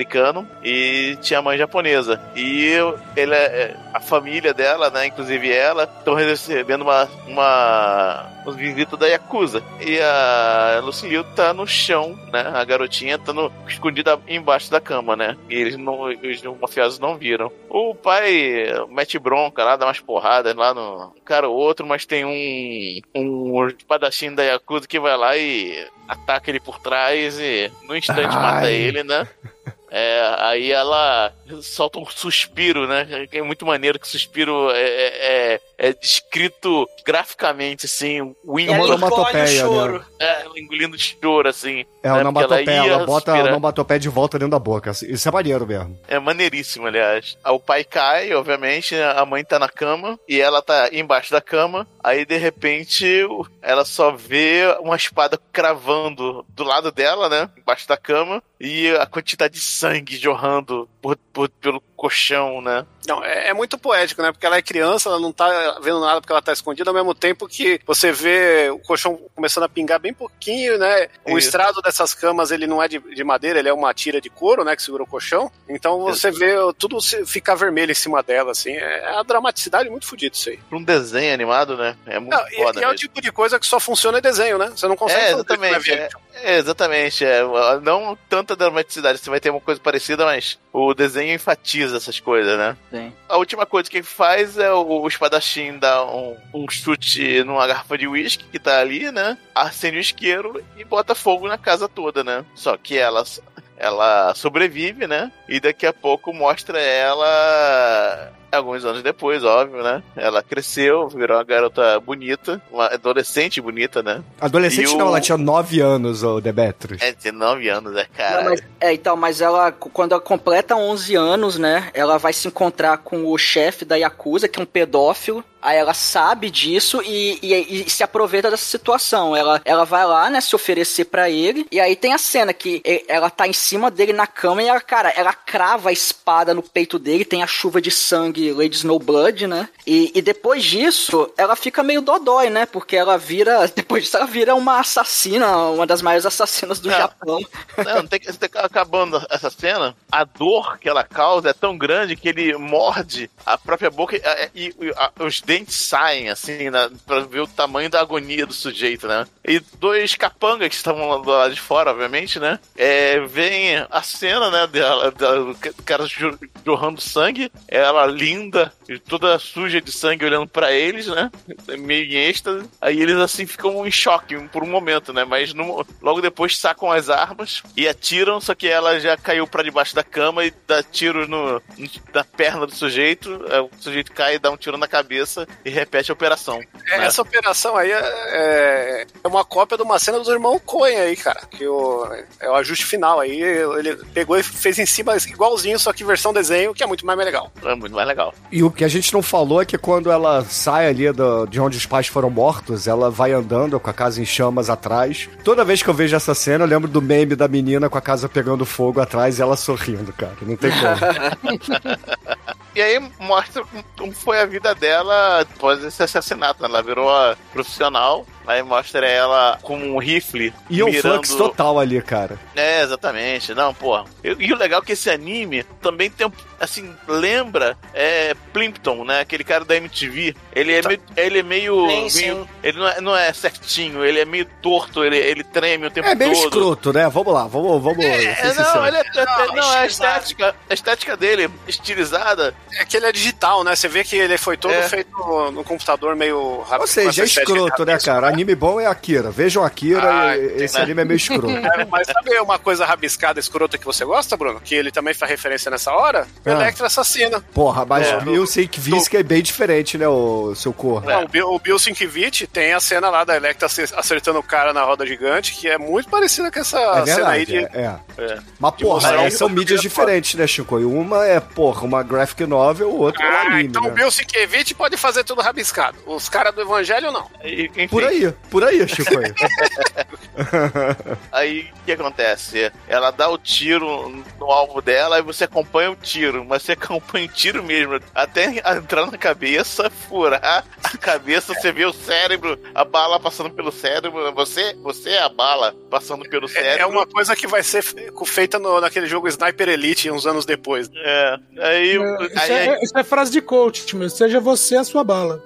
E tinha mãe japonesa. E ele, é- a família dela, né? Inclusive ela, estão recebendo uma, uma, uma visita da Yakuza. E a Lucy Liu tá no chão, né? A garotinha tá no, escondida embaixo da cama, né? E eles não, os mafiosos não viram. O pai mete bronca lá, dá umas porradas lá no cara ou outro, mas tem um, um espadachim da Yakuza que vai lá e ataca ele por trás e no instante mata Ai. ele, né? É, aí ela solta um suspiro, né? É muito maneiro que o suspiro é, é, é- é descrito graficamente, assim, o É ela engole, engole o choro. né? é, engolindo choro, assim. É né? o onomatopeia, Porque ia ela bota a suspirar. onomatopeia de volta dentro da boca. Isso é maneiro mesmo. É maneiríssimo, aliás. O pai cai, obviamente, a mãe tá na cama e ela tá embaixo da cama. Aí, de repente, ela só vê uma espada cravando do lado dela, né? Embaixo da cama. E a quantidade de sangue jorrando por, por- pelo colchão, né? Não, é, é muito poético, né? Porque ela é criança, ela não tá vendo nada porque ela tá escondida, ao mesmo tempo que você vê o colchão começando a pingar bem pouquinho, né? O Isso. estrado dessas camas, ele não é de, de madeira, ele é uma tira de couro, né? Que segura o colchão. Então você vê tudo ficar vermelho em cima dela, assim. É a dramaticidade muito fodida isso aí. Pra um desenho animado, né? É muito Não, e, foda e é o tipo de coisa que só funciona em desenho, né? Você não consegue É, fazer exatamente. É, é, exatamente. É, não tanta dramaticidade. Você vai ter uma coisa parecida, mas o desenho enfatiza essas coisas, né? Sim. A última coisa que ele faz é o, o espadachim dar um, um chute numa garrafa de uísque que tá ali, né? Acende o isqueiro e bota fogo na casa toda, né? Só que ela, ela sobrevive, né? E daqui a pouco mostra ela. Alguns anos depois, óbvio, né? Ela cresceu, virou uma garota bonita, uma adolescente bonita, né? Adolescente E não, o- ela tinha 9 anos, o Demetrius. É 19 anos, né, cara? Não, mas- é, então, mas ela, quando ela completa 11 anos, né, ela vai se encontrar com o chefe da Yakuza, que é um pedófilo. Aí ela sabe disso e, e- e se aproveita dessa situação. Ela, ela vai lá, né, se oferecer pra ele. E aí tem a cena que ela tá em cima dele na cama e ela, cara, ela crava a espada no peito dele. Tem a chuva de sangue Lady Snowblood, né? E, e depois disso, ela fica meio dodói, né? Porque ela vira. Depois disso, ela vira uma assassina, uma das maiores assassinas do Não. Japão. Não, tem que, tem acabando essa cena, a dor que ela causa é tão grande que ele morde a própria boca e, e- e- a- os dentes saem, assim, na, pra ver o tamanho da agonia do sujeito, né? E dois capangas que estavam lá do lado de fora, obviamente, né? É, vem a cena, né, dela, dela- do cara jo- jorrando sangue, ela linda toda suja de sangue olhando pra eles, né? Meio em êxtase. Aí eles, assim, ficam em choque por um momento, né? Mas no- logo depois sacam as armas e atiram, só que ela já caiu pra debaixo da cama e dá tiro no, no- na perna do sujeito. é, O sujeito cai, dá um tiro na cabeça e repete a operação. É, né? Essa operação aí é, é- é uma cópia de uma cena dos irmãos Coen aí, cara. Que o, é o ajuste final aí. Ele pegou e fez em cima igualzinho, só que versão desenho, que é muito mais legal. É muito mais legal. E o que a gente não falou é que quando ela sai ali do- de onde os pais foram mortos, ela vai andando com a casa em chamas atrás. Toda vez que eu vejo essa cena, eu lembro do meme da menina com a casa pegando fogo atrás e ela sorrindo, cara. Não tem como. E aí mostra como foi a vida dela após esse assassinato. né? Ela virou profissional Aí mostra ela com um rifle E um mirando... flux total ali, cara. É, exatamente. Não, porra. E, e o legal é que esse anime também tem um. Assim, lembra é, Plimpton, né? Aquele cara da MTV. Ele é meio. Ele é meio. Sim, meio- sim. ele não é, não é certinho, ele é meio torto, ele, ele treme o tempo É meio todo. escroto, né? Vamos lá, vamos, vamos. É, não, ele é, é- Não, não, é a estética, a estética dele, estilizada. É que ele é digital, né? Você vê que ele foi todo É. feito no, no computador meio rápido. Ou seja, é escroto, né, cara? Anime bom é Akira. Vejam Akira Ah, e esse né? anime é meio escroto. É, mas sabe uma coisa rabiscada, escrota que você gosta, Bruno? Que ele também faz referência nessa hora? Ah. Electra Assassina. Porra, mas É. Bill Sienkiewicz é bem diferente, né, o seu corno. Não, o Bill, o Bill Sienkiewicz tem a cena lá da Electra ace- acertando o cara na roda gigante, que é muito parecida com essa É cena aí verdade, de... é. é. É. Mas, De porra, é, são mídias de- diferentes, né, Chico? E uma é, porra, uma graphic novel, o outro é um Ah, anime, então né? o Bill Sienkiewicz pode fazer tudo rabiscado. Os caras do Evangelho, não. E, enfim, Por aí, por aí, Chico. aí. Aí o que acontece? Ela dá o tiro no alvo dela e você acompanha o tiro, mas você acompanha o tiro mesmo. Até entrar na cabeça, furar a cabeça, você vê o cérebro, a bala passando pelo cérebro. Você, você é a bala passando pelo É, cérebro. é uma coisa que vai ser fe- feita no- naquele jogo Sniper Elite uns anos depois. É, aí, É, Isso aí, é, isso é frase de coach, mas seja você a sua bala.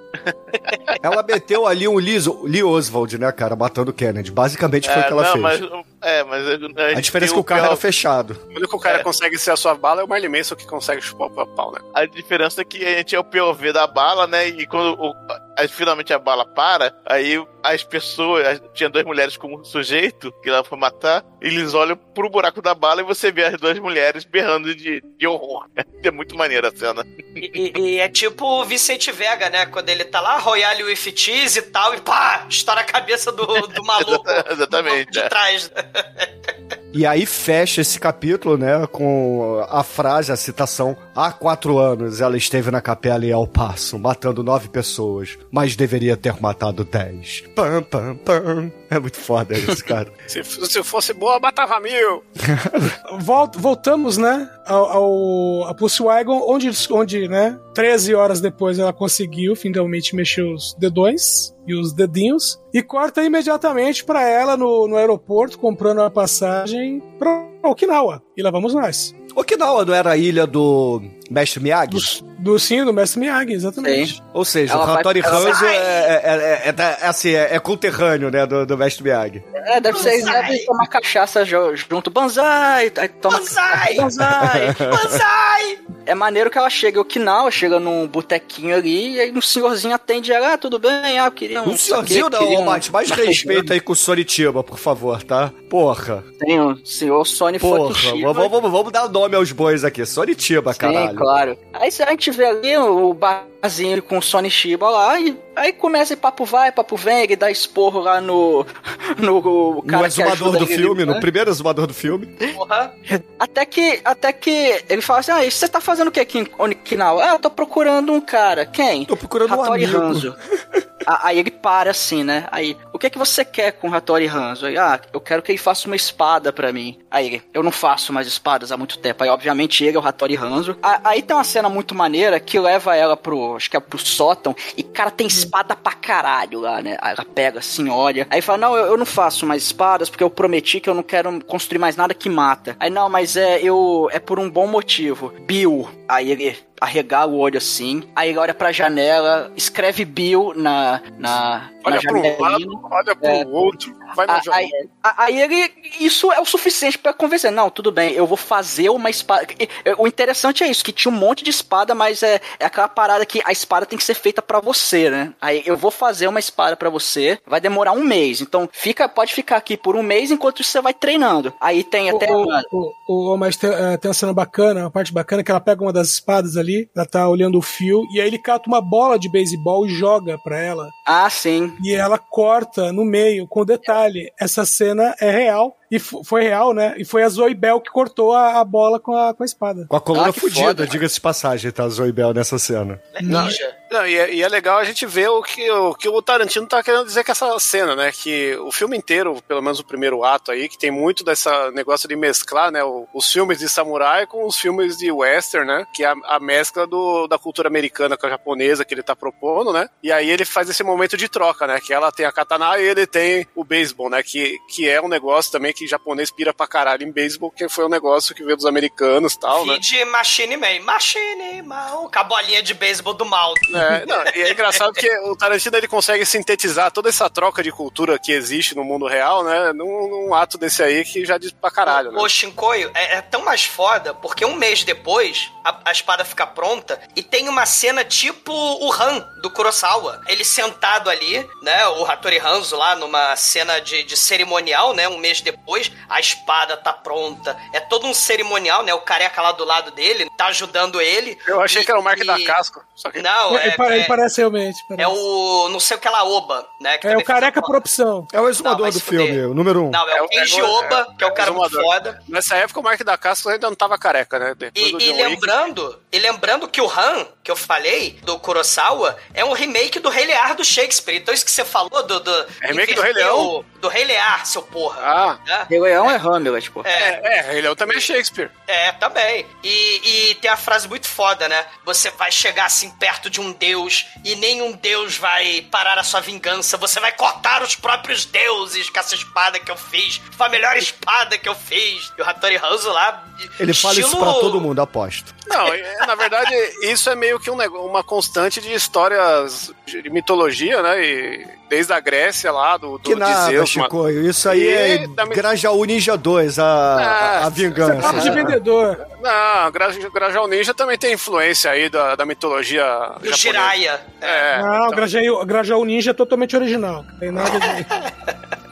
Ela meteu ali um Lee, Lee Oswald, né, cara, matando o Kennedy. Basicamente foi o é, que ela não, fez. mas, é, mas A diferença é que o carro era fechado. O único cara É. que consegue ser a sua bala é o Marley Manson que consegue chupar o pau, né? A diferença é que a gente é o POV da bala, né? E quando o- a- finalmente a bala para, aí as pessoas. as- Tinha duas mulheres com um sujeito que ela foi matar, eles olham pro buraco da bala e você vê as duas mulheres berrando de, de horror. É muito maneira a cena. E, e- e é tipo o Vicente Vega, né? Quando ele tá lá, Royale with Cheese e tal, e pá, estoura a cabeça do, do maluco. Exatamente, De é. trás. E aí fecha esse capítulo, né, com a frase, a citação: Há quatro anos ela esteve na capela em El Paso, matando nove pessoas, mas deveria ter matado dez. Pam, pam, pam. É muito foda isso, cara. Se, se fosse boa, matava mil. Volt- voltamos, né, ao, ao a Pussy Wagon, onde, onde, né, 13 horas depois ela conseguiu finalmente mexer os dedões e os dedinhos e corta imediatamente pra ela no, no aeroporto comprando a passagem pra Okinawa. E lá vamos nós. Okinawa não era a ilha do Mestre Miyagi? Do, do sim, do Mestre Miyagi, exatamente. Ou seja, Ela o Hattori ela Hanzo é, é, é, é, é assim, é, é conterrâneo, né, do, do Mestre Miyagi. É, deve ser, devem tomar cachaça junto. Banzai! Aí toma Banzai! Banzai! Banzai! É maneiro que ela chega em Okinawa, chega num botequinho ali, e aí um senhorzinho atende ela, ah, tudo bem, ah, eu queria um... Um senhorzinho não, um- Mate, mais respeito aí com o Sonitiba, por favor, tá? Porra, Tem o senhor Sony porra, Fukushima. vamos, vamos, vamos dar nome aos bois aqui, Sonitiba, caralho. Sim, claro. Aí a gente vê ali o barzinho com o Sony Shiba lá, e aí começa e papo vai, papo vem, ele dá esporro lá no. no cara No exumador do ele, filme, né? no primeiro exumador do filme. Porra. Até que, até que ele fala assim: Ah, você tá fazendo o que aqui em Okinawa? Ah, eu tô procurando um cara. Quem? Tô procurando um Hattori amigo. Hanzo. A- Aí ele para assim, né? Aí, o que é que você quer com o Hattori Hanzo? Aí, ah, eu quero que ele faça uma espada pra mim. Aí ele, eu não faço mais espadas há muito tempo. Aí, obviamente, ele é o Hattori Hanzo. Aí tem uma cena muito maneira que leva ela pro, acho que é pro sótão. E, cara, tem espada pra caralho lá, né? Aí ela pega assim, olha. Aí fala, não, eu, eu não faço mais espadas porque eu prometi que eu não quero construir mais nada que mata. Aí, não, mas é, eu, é por um bom motivo. Bill. Aí ele arregala o olho assim, aí ele olha pra janela, escreve Bill na, na, Olha na um lado, olha pro É. outro, vai na janela. Aí, ele. Isso é o suficiente pra convencer. Não, tudo bem, eu vou fazer uma espada. O interessante é isso, que tinha um monte de espada, mas é, é aquela parada que a espada tem que ser feita pra você, né? Aí eu vou fazer uma espada pra você, vai demorar um mês. Então fica, pode ficar aqui por um mês enquanto você vai treinando. Aí tem até. O, o, o, o- mas tem, eh, tem uma cena bacana, uma parte bacana, que ela pega uma das espadas ali, ela tá olhando o fio, e aí ele cata uma bola de beisebol e joga pra ela. Ah, sim. E ela corta no meio, com detalhe. Essa cena é real. E foi real, né? E foi a Zoe Bell que cortou a, a bola com a, com a espada. Com a coluna Ah, foda. diga-se de passagem, tá? Zoe Bell nessa cena. É ninja. Não, e, é, e é legal a gente ver o que, o que o Tarantino tá querendo dizer com essa cena, né? Que o filme inteiro, pelo menos o primeiro ato aí, que tem muito dessa negócio de mesclar, né? os filmes de samurai com os filmes de western, né? Que é a, a mescla do, da cultura americana com a japonesa que ele tá propondo, né? E aí ele faz esse momento de troca, né? Que ela tem a katana e ele tem o beisebol, né? Que, que é um negócio também que japonês pira pra caralho em beisebol, que foi um negócio que veio dos americanos e tal, né? Vide Machine Man. Machine Man. Com a bolinha de beisebol do mal. É, não, e é engraçado que o Tarantino ele consegue sintetizar toda essa troca de cultura que existe no mundo real, né? Num, num ato desse aí que já diz pra caralho, né? O Shinkoio é, é tão mais foda porque um mês depois a, a espada fica pronta e tem uma cena tipo o Han do Kurosawa. Ele sentado ali, né? O Hattori Hanzo lá numa cena de, de cerimonial, né? Um mês depois, a espada tá pronta. É todo um cerimonial, né? O careca lá do lado dele tá ajudando ele. Eu achei E- que era o Mark e- da Casco. Só que... Não, ele, é, ele é, parece realmente. é parece. o não sei o que lá Oba, né? que É o careca por opção. É o Não, exumador vai do fuder. filme, o número um. Não, é, É o Kenji é Oba, que é o é o cara muito exumador. foda. Nessa época o Mark da Casco ainda não tava careca, né? Depois E, e lembrando, e lembrando que o Han, que eu falei, do Kurosawa, é um remake do Rei Lear do Shakespeare. Então isso que você falou do... do É remake do Rei Leão? Do Rei Lear, seu porra. Ah, Né? Rei Leão é Hamlet, pô. É, é, ele é também Shakespeare. é, também. E, e tem a frase muito foda, né? Você vai chegar assim perto de um deus e nenhum deus vai parar a sua vingança. Você vai cortar os próprios deuses com essa espada que eu fiz. Foi a melhor espada que eu fiz. E o Hattori Hanzo lá... Ele fala isso estilo- pra todo mundo, aposto. Não, é, na verdade, isso é meio que um uma constante de histórias de mitologia, né? E desde a Grécia lá, do, do Que de nada, Zeus, Chico. Isso aí E é da- Grajaú Ninja 2, a, a, a vingança. Papo de vendedor. Não, Gra- Grajal Ninja também tem influência aí da, da mitologia Do japonesa. Jiraiya. É, Não, o então- Grajaú, Grajaú Ninja é totalmente original. Não tem nada de.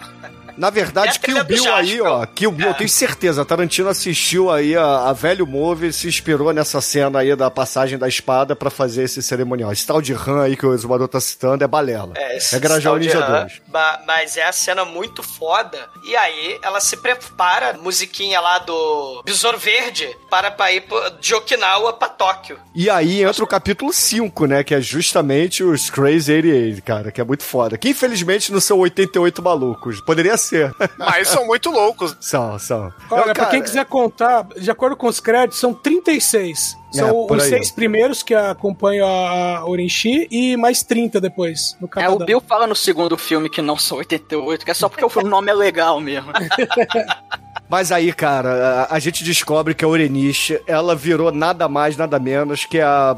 Na verdade, É trilha Kill do Bill aí, ó. Kill Bill, eu tenho certeza. Tarantino assistiu aí a, a Velho Movie e se inspirou nessa cena aí da passagem da espada pra fazer esse cerimonial. Esse tal de Han aí que o exumador tá citando é balela. É, esse é Grajal Ninja Han, 2. ba- Mas é a cena muito foda. E aí ela se prepara, musiquinha lá do Besouro Verde, para ir de Okinawa pra Tóquio. E aí entra o capítulo 5, né? Que é justamente os Crazy 88, cara, que é muito foda. Que infelizmente não são 88 malucos. Poderia ser. Mas são muito loucos. são, são. Olha, Eu, pra cara, quem quiser contar, de acordo com os créditos, são 36. São É, os aí. seis primeiros que acompanham a Orenchi e mais 30 depois, no É, Canadá. o Bill fala no segundo filme que não são 88, que é só porque o nome é legal mesmo. Mas aí, cara, a, a gente descobre que a Orenish, ela virou nada mais, nada menos que a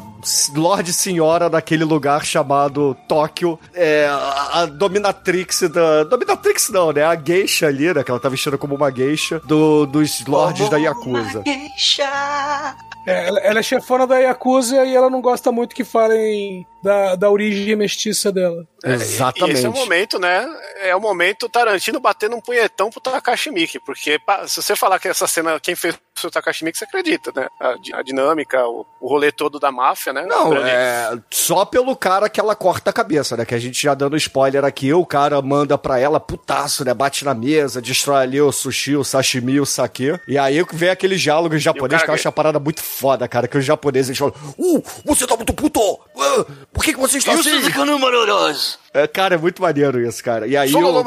Lorde Senhora daquele lugar chamado Tóquio. É, a, a dominatrix da... Dominatrix não, né? A geisha ali, né? Que ela tá vestida como uma geisha do, dos lordes da Yakuza. É, ela, ela é chefona da Yakuza e ela não gosta muito que falem da, da origem mestiça dela. E Exatamente. esse é o momento, né? É o momento Tarantino batendo um punhetão pro Takashi Miike, porque se você falar que essa cena, quem fez o Takashi Miike, você acredita, né? A, a dinâmica, o, o rolê todo da máfia, né? Não, Grande- é só pelo cara que ela corta a cabeça, né? Que a gente já dando spoiler aqui, o cara manda pra ela putaço, né? Bate na mesa, destrói ali o sushi, o sashimi, o sake. E aí vem aquele diálogo em japonês que eu acho a parada muito foda, cara. Que os japoneses falam: Uh, você tá muito puto! Por que, que você está assim? É, cara, é muito maneiro isso, cara. E aí. Solo.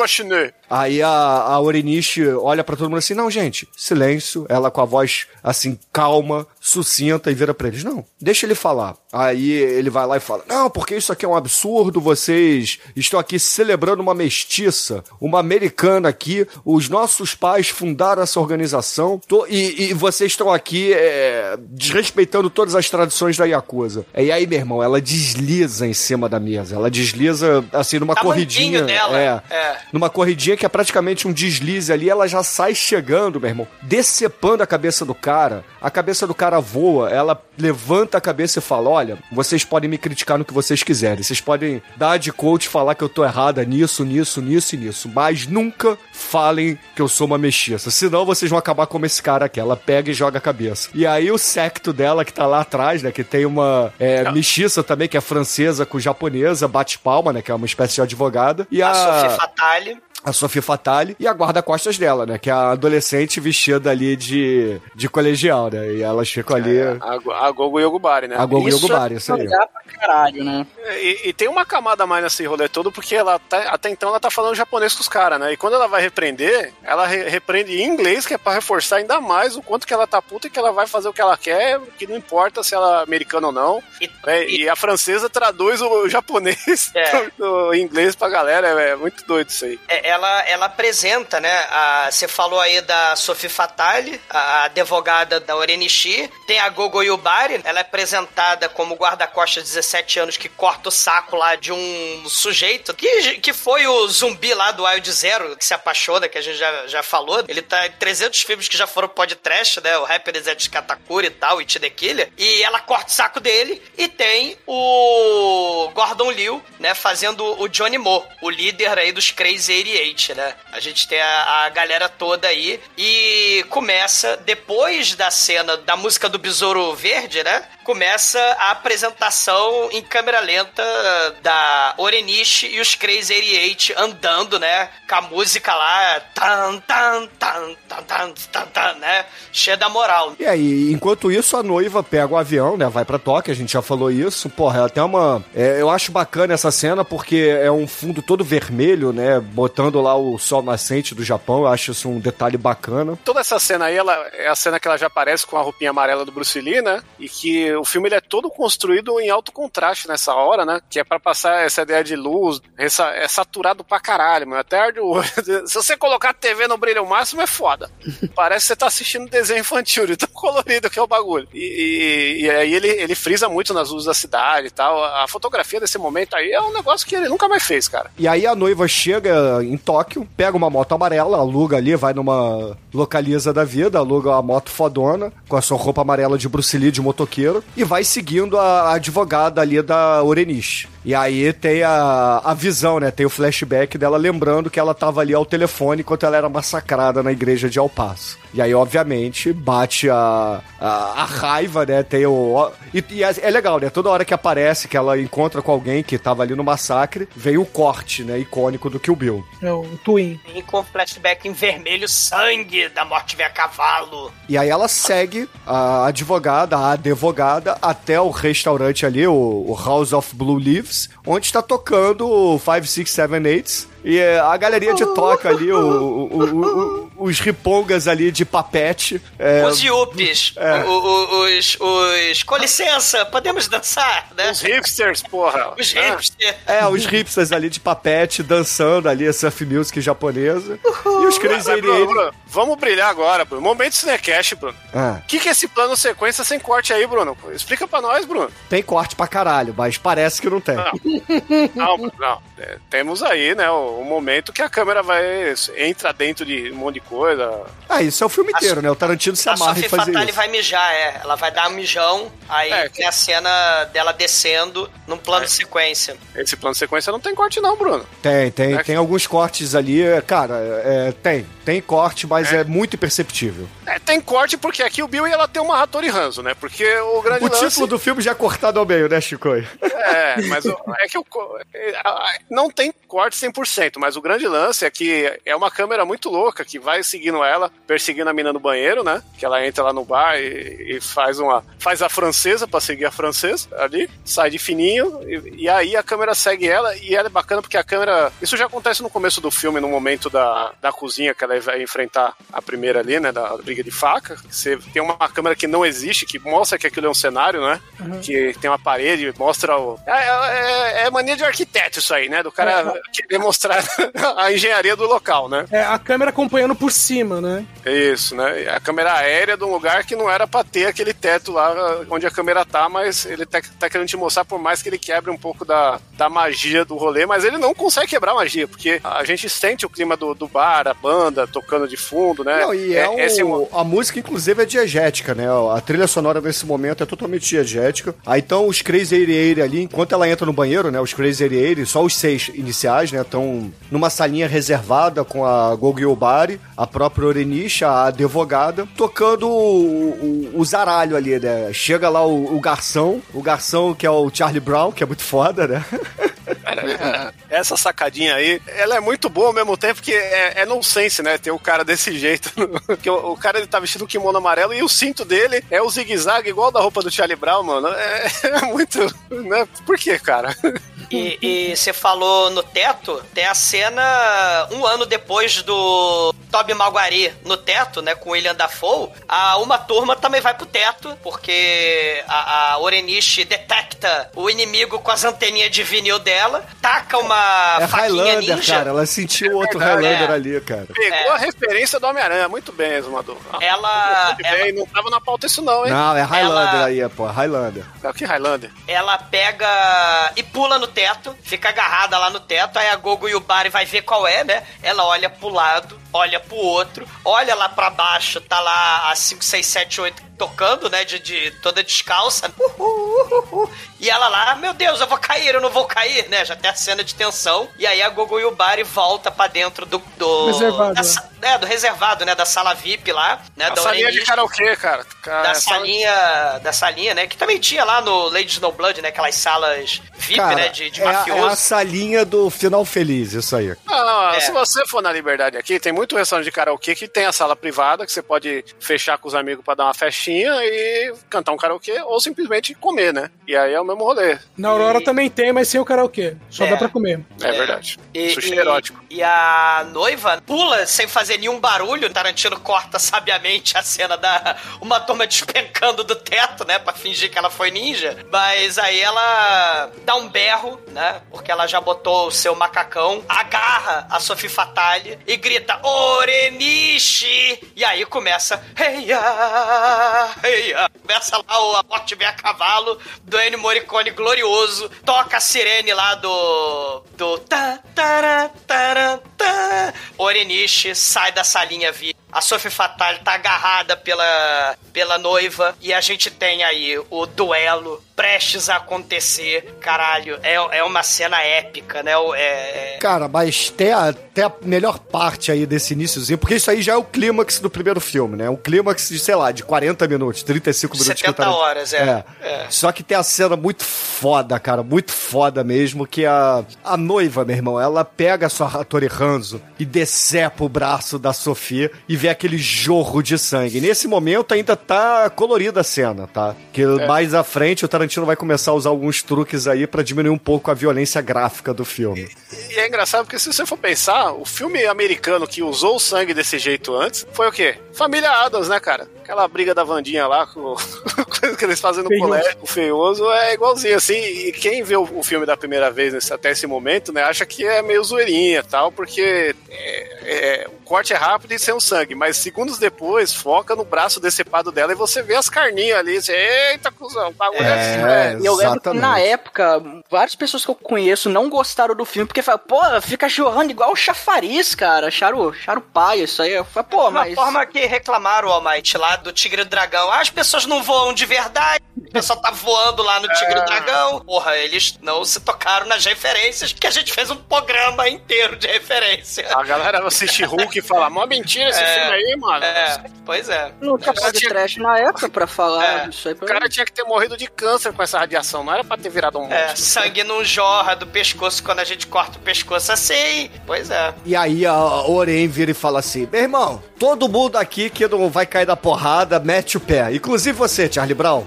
Aí a, a Orenishi olha pra todo mundo assim, não, gente, silêncio. Ela com a voz, assim, calma, sucinta e vira pra eles, não, deixa ele falar. Aí ele vai lá e fala, não, porque isso aqui é um absurdo, vocês estão aqui celebrando uma mestiça, uma americana aqui, os nossos pais fundaram essa organização tô- e, e vocês estão aqui é, desrespeitando todas as tradições da Yakuza. E aí, meu irmão, ela desliza em cima da mesa, ela desliza, assim, numa Tamanquinho corridinha. dela, é, é. numa corridinha que é praticamente um deslize ali, ela já sai chegando, meu irmão, decepando a cabeça do cara. A cabeça do cara voa, ela levanta a cabeça e fala: Olha, vocês podem me criticar no que vocês quiserem. Vocês podem dar de coach e falar que eu tô errada nisso, nisso, nisso e nisso. Mas nunca falem que eu sou uma mexiça. Senão vocês vão acabar como esse cara aqui. Ela pega e joga a cabeça. E aí o secto dela, que tá lá atrás, né? Que tem uma é, mexiça também, que é francesa com japonesa, bate palma, né? Que é uma espécie de advogada. E A a. Sophie Fatale. A Sofia Fatale e a guarda-costas dela, né? Que é a adolescente vestida ali de, de colegial, né? E elas ficam ali. A, a Gogo Yogubari, né? A Gogo Isso Yogubari, isso aí. Caralho, né? E, e tem uma camada mais nesse rolê todo, porque ela tá- até então ela tá falando japonês com os caras, né? E quando ela vai repreender, ela re- repreende em inglês, que é pra reforçar ainda mais o quanto que ela tá puta e que ela vai fazer o que ela quer, que não importa se ela é americana ou não. E- né? e- E, a francesa traduz o japonês É. do inglês pra galera, é, é muito doido isso aí. É, ela, ela apresenta, né? Você falou aí da Sophie Fatale, a advogada da Orenishi. Tem a Gogo Yubari, ela é apresentada como guarda-costas de 17 anos que corta o saco lá de um sujeito que, que foi o zumbi lá do Wild Zero, que se apaixona, que a gente já, já falou. Ele tá em 300 filmes que já foram podcast, né? O Rapper Zé de Katakuri e tal, e Killer. E ela corta o saco dele. E tem o Gordon Liu, né? Fazendo o Johnny Mo, o líder aí dos Crazy 88, né? A gente tem a, a galera toda aí. E começa, depois da cena da música do Besouro Verde, né? Começa a apresentação em câmera lenta da Orenishi e os Crazy 88 andando, né? Com a música lá, tan, tan, tan, tan, tan, tan, tan, né? Cheia da moral. E aí, enquanto isso, a noiva pega o avião, né? Vai pra Tóquio, a gente já falou isso. Porra, ela tem uma. é, eu acho bacana essa cena porque é um fundo todo vermelho, né? Botando lá o sol nascente do Japão. Eu acho isso um detalhe bacana. Toda essa cena aí, ela, é a cena que ela já aparece com a roupinha amarela do Bruce Lee, né? E que o filme ele é todo construído em alto contraste nessa hora, né? Que é pra passar essa ideia de luz, essa, é saturado pra caralho, mano. Até arde o olho. Se você colocar a TV no brilho máximo, é foda. Parece que você tá assistindo desenho infantil, de tão colorido que é o bagulho. E, e- e aí ele, ele frisa muito nas luzes da cidade e tal. A fotografia desse momento aí é um negócio que ele nunca mais fez, cara. E aí a noiva chega em Tóquio, pega uma moto amarela, aluga ali, vai numa localiza da vida, aluga uma moto fodona, com a sua roupa amarela de Bruce Lee de motoqueiro, e vai seguindo a, advogada ali da Orenish. E aí tem a, a visão, né? Tem o flashback dela lembrando que ela tava ali ao telefone enquanto ela era massacrada na igreja de El Paso. E aí, obviamente, bate a, a, a raiva, né? Tem o. E, e é, é legal, né? Toda hora que aparece que ela encontra com alguém que tava ali no massacre, vem o corte, né? Icônico do Kill Bill. É o Twin. E com flashback em vermelho, sangue da morte vem a cavalo. E aí ela segue a advogada, a advogada, até o restaurante ali, o, o House of Blue Leaves, onde está tocando o 5, 6, 7, 8. E é, a galeria de toca ali, o- o- o- o- os ripongas ali de papete. é, Os yuppies, É. o- o- os, os. Com licença, podemos dançar, né? Os hipsters, porra. Os Ah. hipsters. É, os hipsters ali de papete dançando ali a surf music japonesa. E os Crazy Mas, Bruno, 88. Bruno, vamos brilhar agora, Bruno. Momento Cinecast, Bruno. Ah, O que, que é esse plano sequência sem corte aí, Bruno? Explica pra nós, Bruno. tem corte pra caralho, mas parece que não tem. Não, não. não. É, temos aí, né, o, o momento que a câmera vai. entra dentro de um monte de coisa. Ah, isso é o filme inteiro, né? O Tarantino se A amarra em fazer Fatale isso. vai mijar, é. Ela vai dar um mijão, aí É, tem a cena dela descendo num plano de sequência. Esse plano sequência não tem corte, não, Bruno. Tem, tem, É. tem alguns cortes ali, é, cara, é, tem, tem corte, mas é, muito imperceptível. É, tem corte porque aqui o Bill ia ela ter uma Hattori Hanzo, né? Porque o grande O lance... título do filme já é cortado ao meio, né, Chico? É, mas o- é que o, é, a- a- não tem corte 100%, mas o grande lance é que é uma câmera muito louca que vai seguindo ela, perseguindo a mina no banheiro, né? Que ela entra lá no bar e, e faz uma faz a francesa pra seguir a francesa ali, sai de fininho e, e aí a câmera segue ela e ela é bacana porque a câmera, isso já acontece no começo do filme, no momento da, da cozinha que ela vai enfrentar a primeira ali, né, da briga de faca. Você tem uma câmera que não existe, que mostra que aquilo é um cenário, né? Que tem uma parede, mostra o. É, é- é mania de arquiteto isso aí, né? Do cara querer mostrar a engenharia do local, né? É, a câmera acompanhando por cima, né? Isso, né? A câmera aérea de um lugar que não era pra ter aquele teto lá onde a câmera tá, mas ele tá, tá querendo te mostrar, por mais que ele quebre um pouco da, da magia do rolê, mas ele não consegue quebrar a magia, porque a gente sente o clima do, do bar, a banda tocando de fundo, né? Não, e é, esse o- a música, inclusive, é diegética, né? A trilha sonora nesse momento é totalmente diegética. Aí então os Crazy 88 ali, enquanto ela entra no banheiro, né? Os Crazy 88, só os seis iniciais, né? Estão numa salinha reservada com a Gogo Yobari, a própria Orenish, a advogada, tocando o, o, o zaralho ali, né? Chega lá o, o garçom, o garçom que é o Charlie Brown, que é muito foda, né? Essa sacadinha aí, ela é muito boa ao mesmo tempo que é, é nonsense, né? Ter o cara desse jeito. que o, o cara ele tá vestindo um kimono amarelo e o cinto dele é o zigue-zague igual da roupa do Charlie Brown, mano. É, é muito. Né? Por que, cara? E, e você falou no teto, tem a cena um ano depois do Toby Maguari no teto, né, com o William Dafoe, a uma turma também vai pro teto, porque a, a Orenishi detecta o inimigo com as anteninhas de vinil dela, taca uma É faquinha Highlander, ninja. cara. Ela sentiu outro verdade, Highlander é. ali, cara. Pegou É. a referência do Homem-Aranha. Muito bem, Exumador. Ela- Muito bem, não tava na pauta isso não, hein? Não, é Highlander Ela- aí, pô. Highlander. É o que Highlander? Ela pega e pula no teto, fica agarrada lá no teto, aí a Gogo e o Barry vai ver qual é, né? Ela olha pro lado, olha pro outro, olha lá pra baixo, tá lá a 5, 6, 7, 8 tocando, né? De, de toda descalça. Uhul, uhul, uhul. E ela lá, meu Deus, eu vou cair, eu não vou cair, né? Já tem a cena de tensão. E aí a Gogo e o Barry volta pra dentro do. do da é. sa- é, do reservado, né? Da sala VIP lá, né? A da salinha de karaokê, cara. Cara, da essa- salinha, da salinha, né? Que também tinha lá no Lady Snowblood, né? Aquelas salas VIP, Cara, né? De, de é, a- mafioso. é a salinha do final feliz, isso aí. Não, não, É. se você for na Liberdade aqui, tem muito restaurante de karaokê que tem a sala privada, que você pode fechar com os amigos pra dar uma festinha e cantar um karaokê, ou simplesmente comer, né? E aí é o mesmo rolê. Na Aurora E- também tem, mas sem o karaokê. Só É. dá pra comer. É, verdade. E, Sushi e- erótico. e a noiva pula sem fazer nenhum barulho. Tarantino corta sabiamente a cena da uma turma despencando do teto, né? Pra fingir que ela foi ninja. Mas aí ela dá um berro, né? Porque ela já botou o seu macacão, agarra a Sophie Fatale e grita: Orenishi! E aí começa. Heia! Heia! Começa lá o A Morte Vem a Cavalo do Ennio Morricone glorioso. Toca a sirene lá do. do. tá. Orenishi sai da salinha VIP. A Sophie Fatale tá agarrada pela, pela noiva. E a gente tem aí o duelo prestes a acontecer. Caralho, é, é uma cena épica, né? É, é- Cara, mas até a, até a melhor parte aí desse iníciozinho, porque isso aí já é o clímax do primeiro filme, né? Um clímax de, sei lá, de 40 minutos, 35 minutos. que 70 o Tarantino- horas, é. É. Só que tem a cena muito foda, cara, muito foda mesmo, que a, a noiva, meu irmão, ela pega a sua Hattori Hanzo e decepa o braço da Sofia e vê aquele jorro de sangue. Nesse momento ainda tá colorida a cena, tá? Que mais à frente o Tarantino vai começar a usar alguns truques aí pra diminuir um pouco a violência gráfica do filme. E é engraçado porque se você for pensar, o filme americano que usou o sangue desse jeito antes foi o quê? Família Adams, né, cara? Aquela briga da Vandinha lá, com coisa que eles fazem no Feioso. colégio, o feioso é igualzinho, assim. E quem vê o, filme da primeira vez nesse- até esse momento, né, acha que é meio zoeirinha e tal, porque é- é, o corte é rápido e sem o sangue, mas segundos depois foca no braço decepado dela e você vê as carninhas ali. Você, Eita, cuzão, bagulho é, assim, né? E eu lembro que na época, várias pessoas que eu conheço não gostaram do filme, porque falaram, pô, fica jorrando igual o chafariz, cara. Acharam, acharam paia isso aí. Eu falei, pô, Uma mas. forma que reclamaram, Almighty, lá do Tigre e do Dragão. Ah, as pessoas não voam de verdade. O pessoal tá voando lá no Tigre e do Dragão. Porra, eles não se tocaram nas referências, que a gente fez um programa inteiro de referência. A galera assiste Hulk e fala, mó mentira esse É. filme aí, mano. É, pois é. Não tinha de tinha- trash na época pra falar É. disso aí. O cara tinha que ter morrido de câncer com essa radiação, não era pra ter virado um monstro. É, sangue não jorra do pescoço quando a gente corta o pescoço assim. Pois é. E aí a Oren vira e fala assim: Meu irmão, todo mundo aqui que não vai cair da porrada, mete o pé. Inclusive você, Charlie Brown.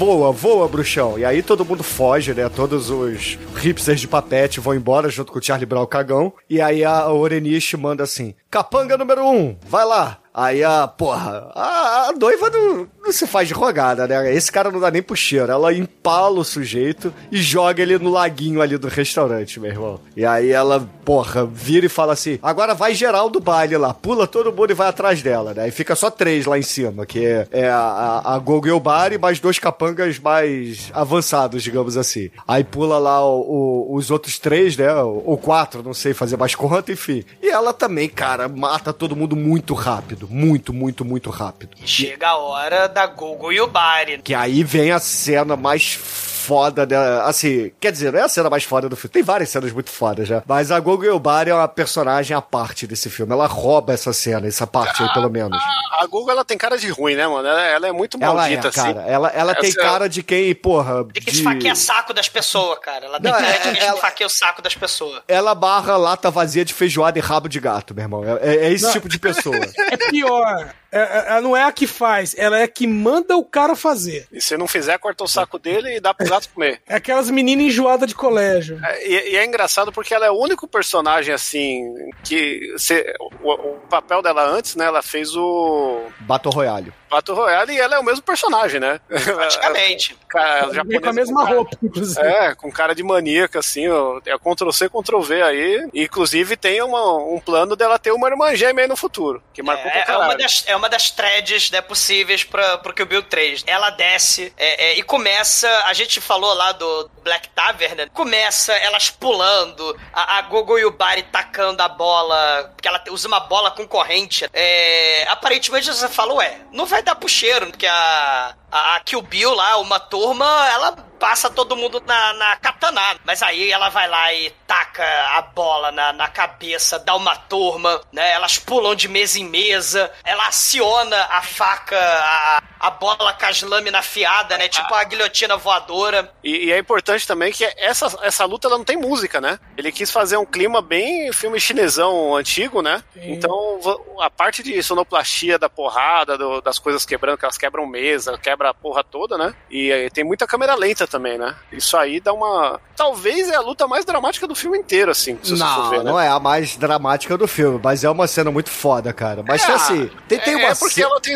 Voa, voa, bruxão. E aí todo mundo foge, né? Todos os hipsters de papete vão embora junto com o Charlie Brown cagão. E aí a Orenish manda assim: Capanga número um, vai lá. Aí a, porra, a, a noiva não, não se faz de rogada, né? Esse cara não dá nem pro cheiro. Ela empala o sujeito e joga ele no laguinho ali do restaurante, meu irmão. E aí ela, porra, vira e fala assim: agora vai geral do baile lá, pula todo mundo e vai atrás dela, né? Aí fica só três lá em cima, que é, é a, a, Gogo e o Bar e mais dois capangas mais avançados, digamos assim. Aí pula lá o- o- os outros três, né? Ou quatro, não sei fazer mais conta, enfim. E ela também, cara, mata todo mundo muito rápido. Muito, muito, muito rápido. E chega a hora da Google e o Bari. Que aí vem a cena mais foda, né? Assim, quer dizer, não é a cena mais foda do filme. Tem várias cenas muito fodas já. Mas a Gogo Yubari é uma personagem à parte desse filme. Ela rouba essa cena, essa parte aí, pelo menos. A Google, ela tem cara de ruim, né, mano? Ela, ela é muito Ela maldita, é, assim. cara. Ela, ela tem cara de quem, porra. Tem que esfaquear saco das pessoas, cara. Ela tem Não, cara é- de que ela- esfaqueia o saco das pessoas. Ela barra lata vazia de feijoada e rabo de gato, meu irmão. É, é- é esse Não. tipo de pessoa. É pior. É- é- Ela não é a que faz, ela é a que manda o cara fazer. E se não fizer, corta o saco dele e dá pro gato comer. É aquelas meninas enjoadas de colégio. É, E, e é engraçado porque ela é o único personagem, assim, que... se- o, o papel dela antes, né, ela fez o Battle Royale. Battle Royale e ela é o mesmo personagem, né? Praticamente. Cara, japonesa com a mesma cara- roupa, inclusive. É, com cara de maníaca, assim, ó, é Ctrl-C, Ctrl-V aí. E, inclusive tem uma- um plano dela ter uma irmã gêmea aí no futuro, que marcou É, pra é uma das, é uma das threads né, possíveis pra, pro Kill Bill 3. Ela desce é, é, e começa. A gente falou lá do Black Tavern, né? Começa elas pulando, a, a Gogo Yubari tacando a bola, porque ela usa uma bola com corrente. É, aparentemente você fala, ué, não vai dar pro cheiro, porque a, a Kill Bill lá, uma turma, ela passa todo mundo na, na katana. Mas aí ela vai lá e taca a bola na, na cabeça da uma turma, né? Elas pulam de mesa em mesa, ela aciona a faca, a, a bola com as lâminas afiadas, né? Tipo a guilhotina voadora. E, e é importante também que essa, essa luta ela não tem música, né? Ele quis fazer um clima bem filme chinesão antigo, né? Sim. Então a parte de sonoplastia da porrada, do- das coisas quebrando, que elas quebram mesa, quebra a porra toda, né? E aí tem muita câmera lenta também, né? Isso aí dá uma. Talvez é a luta mais dramática do filme inteiro, assim, se você Não, ver, né? não é a mais dramática do filme, mas é uma cena muito foda, cara. Mas É, assim, tem, tem é, uma é porque cena- ela tem,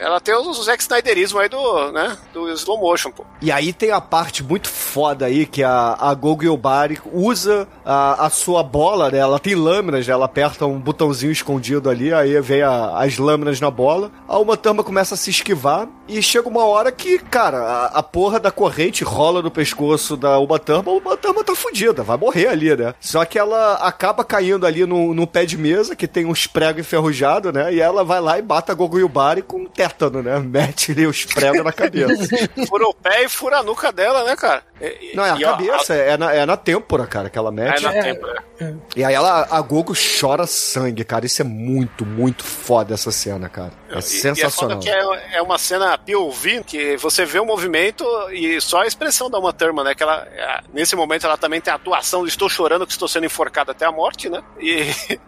ela tem os Zack Snyderismo aí do, né, do slow motion, pô. E aí tem a parte muito foda aí que a, a Gogo Yubari usa a, a sua bola, né? Ela tem lâminas, né? Ela aperta um botãozinho escondido ali, aí vem a- as lâminas na bola. A Uma Thurman começa a se esquivar e chega uma hora que, cara, a, a porra da corrente rola no pescoço da Uma Thurman, a Uma Thurman tá fudida, vai morrer ali, né? Só que ela acaba caindo ali no, no pé de mesa, que tem uns pregos enferrujados, né? E ela vai lá e bate a Gogo Yubari com um tétano, né? Mete ali os pregos na cabeça. Fura o pé e fura a nuca dela, né, cara? E- Não, é a e, ó, cabeça, é, na, é na têmpora, cara, que ela É, mete. na É. tempo, é. E aí ela, a Gogo chora sangue, cara. Isso é muito, muito foda essa cena, cara. É E- E sensacional. é, foda que é, é uma cena POV, que você vê o movimento e só a expressão da Uma Thurman, né? Que ela, é, nesse momento ela também tem a atuação de estou chorando que estou sendo enforcada até a morte, né? E,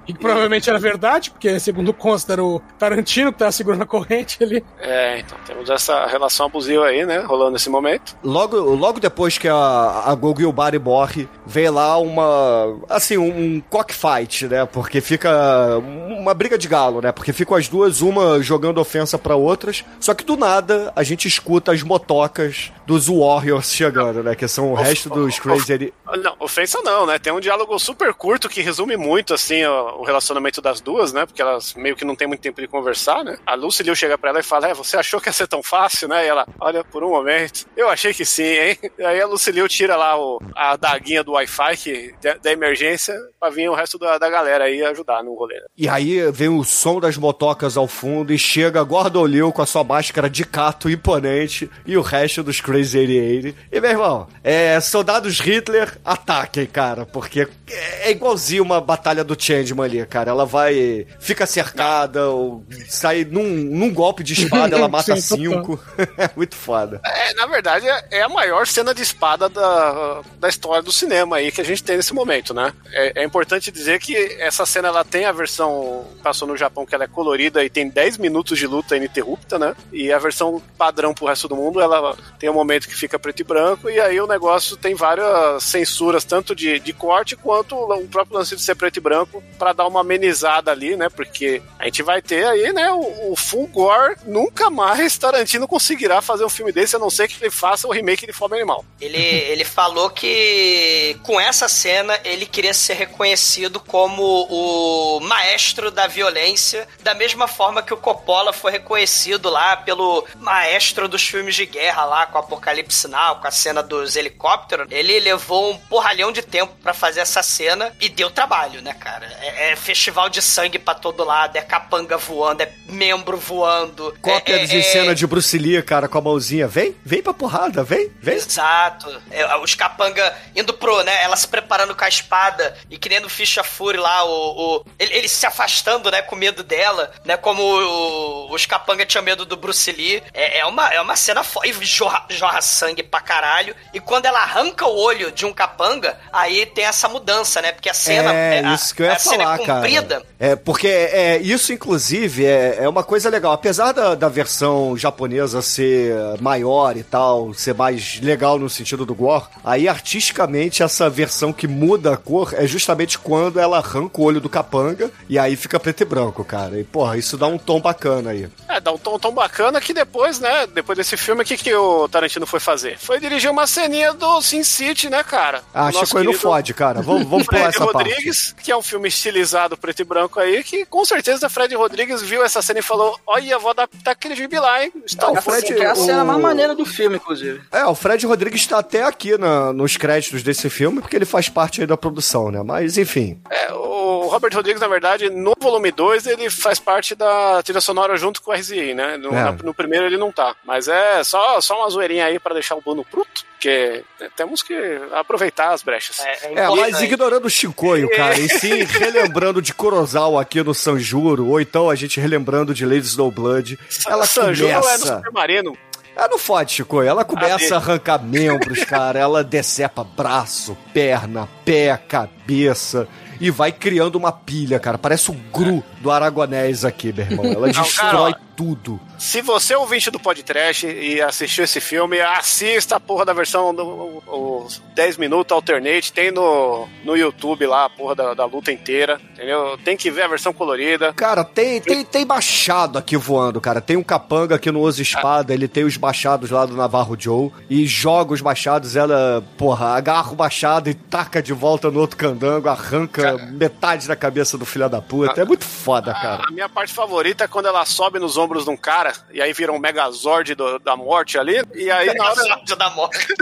E que provavelmente era verdade, porque segundo consta era o Tarantino que tava segurando a corrente ali. é, então temos essa relação abusiva aí, né? Rolando nesse momento. Logo, logo depois que a, a Gogo Yubari morre, vem lá uma. Assim, um, um cockfight, né? Porque fica. Uma briga de galo, né? Porque ficam as duas, uma jogando ofensa pra outras. Só que do nada a gente escuta as motocas dos Warriors chegando, né? Que são o resto dos Crazy. Não, ofensa não, né? Tem um diálogo super curto que resume muito, assim, o, o relacionamento das duas, né? Porque elas meio que não tem muito tempo de conversar, né? A Lucy Liu chega pra ela e fala, é, você achou que ia ser tão fácil, né? E ela, olha, por um momento, eu achei que sim, hein? E aí a Lucy Liu tira lá o, a daguinha do Wi-Fi que, da, da emergência pra vir o resto da, da galera aí ajudar no rolê. né? E aí vem o som das motocas ao fundo e chega Gordon Liu com a sua máscara de cato imponente e o resto dos Crazy 88. E, meu irmão, é, soldados Hitler, ataquem, cara, porque é igualzinho uma batalha do Changeman ali, cara. Ela vai, fica cercada, ou sai num, num golpe de espada, ela mata Sim, cinco. é muito foda. É, na verdade, é- é a maior cena de espada da, da história do cinema aí que a gente tem nesse momento, né? É, é importante dizer que essa cena ela tem a versão passou no Japão que ela é colorida e tem 10 minutos de luta ininterrupta, né? E a versão padrão pro resto do mundo, ela tem um momento que fica preto e branco e aí o negócio tem várias censuras, tanto de, de corte quanto o próprio lance de ser preto e branco para dar uma amenizada ali, né? Porque a gente vai ter aí, né, o, o full gore, nunca mais Tarantino conseguirá fazer um filme desse, a não ser que ele faça o remake de Fome Animal. Ele, ele falou que com essa cena ele queria ser reconhecido como o maestro da violência, da mesma forma que o Coppola foi reconhecido lá pelo maestro dos filmes de guerra lá com Apocalipse Now, com a cena dos helicópteros. Ele levou um porralhão de tempo pra fazer essa cena e deu trabalho, né, cara? É, é festival de sangue pra todo lado, é capanga voando, é membro voando. Cópia de cena de Bruce Lee, cara, com a mãozinha. Vem, vem pra porrada, vem, vem. Exato. É, os capanga indo pro, né? Ela se preparando com a espada e querendo ficha Fury lá, o, o ele, ele, se afastando, né, com medo dela, né? Como o, os capanga tinham medo do Bruce Lee. É, é uma, é uma cena foda. E jorra, jorra sangue pra caralho. E quando ela arranca o olho de um capanga, aí tem essa mudança, né? Porque a cena. É, é isso que eu ia a falar, cena é comprida. cara. É, porque é, isso, inclusive, é, é uma coisa legal. Apesar da, da versão japonesa ser maior e tal, ser mais legal no sentido do gore, aí artisticamente essa versão que muda a cor é justamente quando ela arranca o olho do capanga e aí fica preto e branco, cara. E, porra, isso dá um tom bacana aí. É, dá um tom tão bacana que depois, né, depois desse filme, o que, que o Tarantino foi fazer? Foi dirigir uma ceninha do Sin City, né, cara? Ah, Chico aí não fode, cara. Vamos, vamos pular Fred essa Rodrigues, parte. que é um filme estilizado preto e branco aí, que com certeza Fred Rodrigues viu essa cena e falou: Olha, vou adaptar aquele gibi lá, hein? Está Não, o Fred- Que é a cena o- mais maneira do filme, inclusive. É, o Fred Rodrigues está até aqui na- nos créditos desse filme, porque ele faz parte aí da produção, né? Mas, enfim. É, o Robert Rodrigues, na verdade, no volume 2, ele faz parte da trilha sonora junto com o RZI, né? No, É. na- no primeiro ele não tá. Mas é só, só uma zoeirinha aí pra deixar o Bruno bruto, porque temos que aproveitar as brechas. É, É, importante. mas ignorando o Chicoio, cara, e sim relembrando de Kurosawa aqui no Sanjuro, ou então a gente relembrando de Lady Snowblood, ela Sanjuro é no começa... Supermarino. Ela não fode, Chicoio, ela começa Ah, a arrancar membros, cara, ela decepa braço, perna, pé, cabeça... E vai criando uma pilha, cara. Parece o Gru do Aragonés aqui, meu irmão. Ela destrói cara, tudo. Se você é ouvinte do podcast e assistiu esse filme, assista a porra da versão do os 10 minutos alternate, tem no, no YouTube lá a porra da, da luta inteira, entendeu? Tem que ver a versão colorida. Cara, tem, tem, tem machado aqui voando, cara. Tem um capanga que não usa espada, ele tem os machados lá do Navarro Joe e joga os machados, ela, porra, agarra o machado e taca de volta no outro candango, arranca metade da cabeça do filho da puta. É muito foda, cara. A minha parte favorita é quando ela sobe nos ombros de um cara e aí vira um megazord do- da morte ali. E aí na hora Episódio da morte.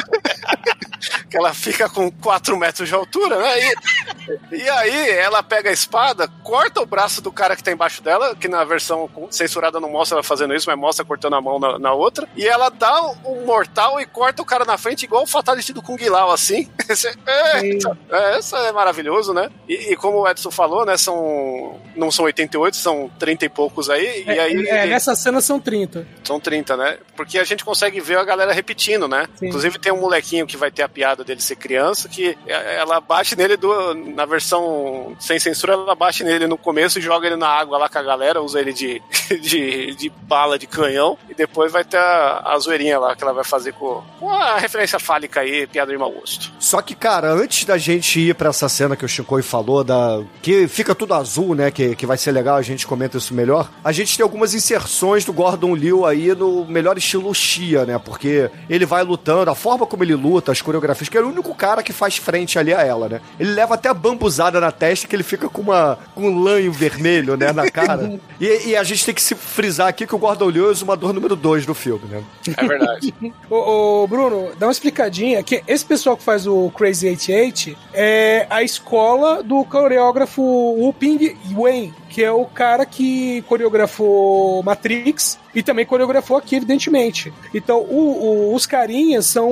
que ela fica com 4 metros de altura, né? E, e aí ela pega a espada, corta o braço do cara que tá embaixo dela, que na versão censurada não mostra ela fazendo isso, mas mostra cortando a mão na, na outra. E ela dá um mortal e corta o cara na frente, igual o Fatality do Kung Lao, assim. Esse- Eita, é, essa é maravilhoso, né? E, e como o Edson falou, né? São. Não são 88, são 30 e poucos aí. E aí. É, nessa cena são 30. São 30, né? Porque a gente consegue ver a galera repetindo, né? Sim. Inclusive tem um molequinho que vai ter a piada dele ser criança, que ela bate nele do, na versão sem censura, ela bate nele no começo e joga ele na água lá com a galera, usa ele de, de, de bala de canhão, e depois vai ter a, a zoeirinha lá que ela vai fazer com, com a referência fálica aí, piada de mau gosto. Só que, cara, antes da gente ir pra essa cena que o Shinkoi falou, da que fica tudo azul, né? Que, que vai ser legal, a gente comenta isso melhor. A gente tem algumas inserções do Gordon Liu aí no melhor estilo Xia, né? Porque ele vai lutando, a forma como ele luta, as coreografias, que é o único cara que faz frente ali a ela, né? Ele leva até a bambuzada na testa que ele fica com uma com um lanho vermelho, né, na cara. e, e a gente tem que se frisar aqui que o Gordon Liu é o exumador número 2 do filme, né? É verdade. Ô, ô, Bruno, dá uma explicadinha que esse pessoal que faz o Crazy 88 é a escola do coreógrafo Wu Ping Wen, que é o cara que coreografou Matrix e também coreografou aqui, evidentemente. Então, o- o- os carinhas são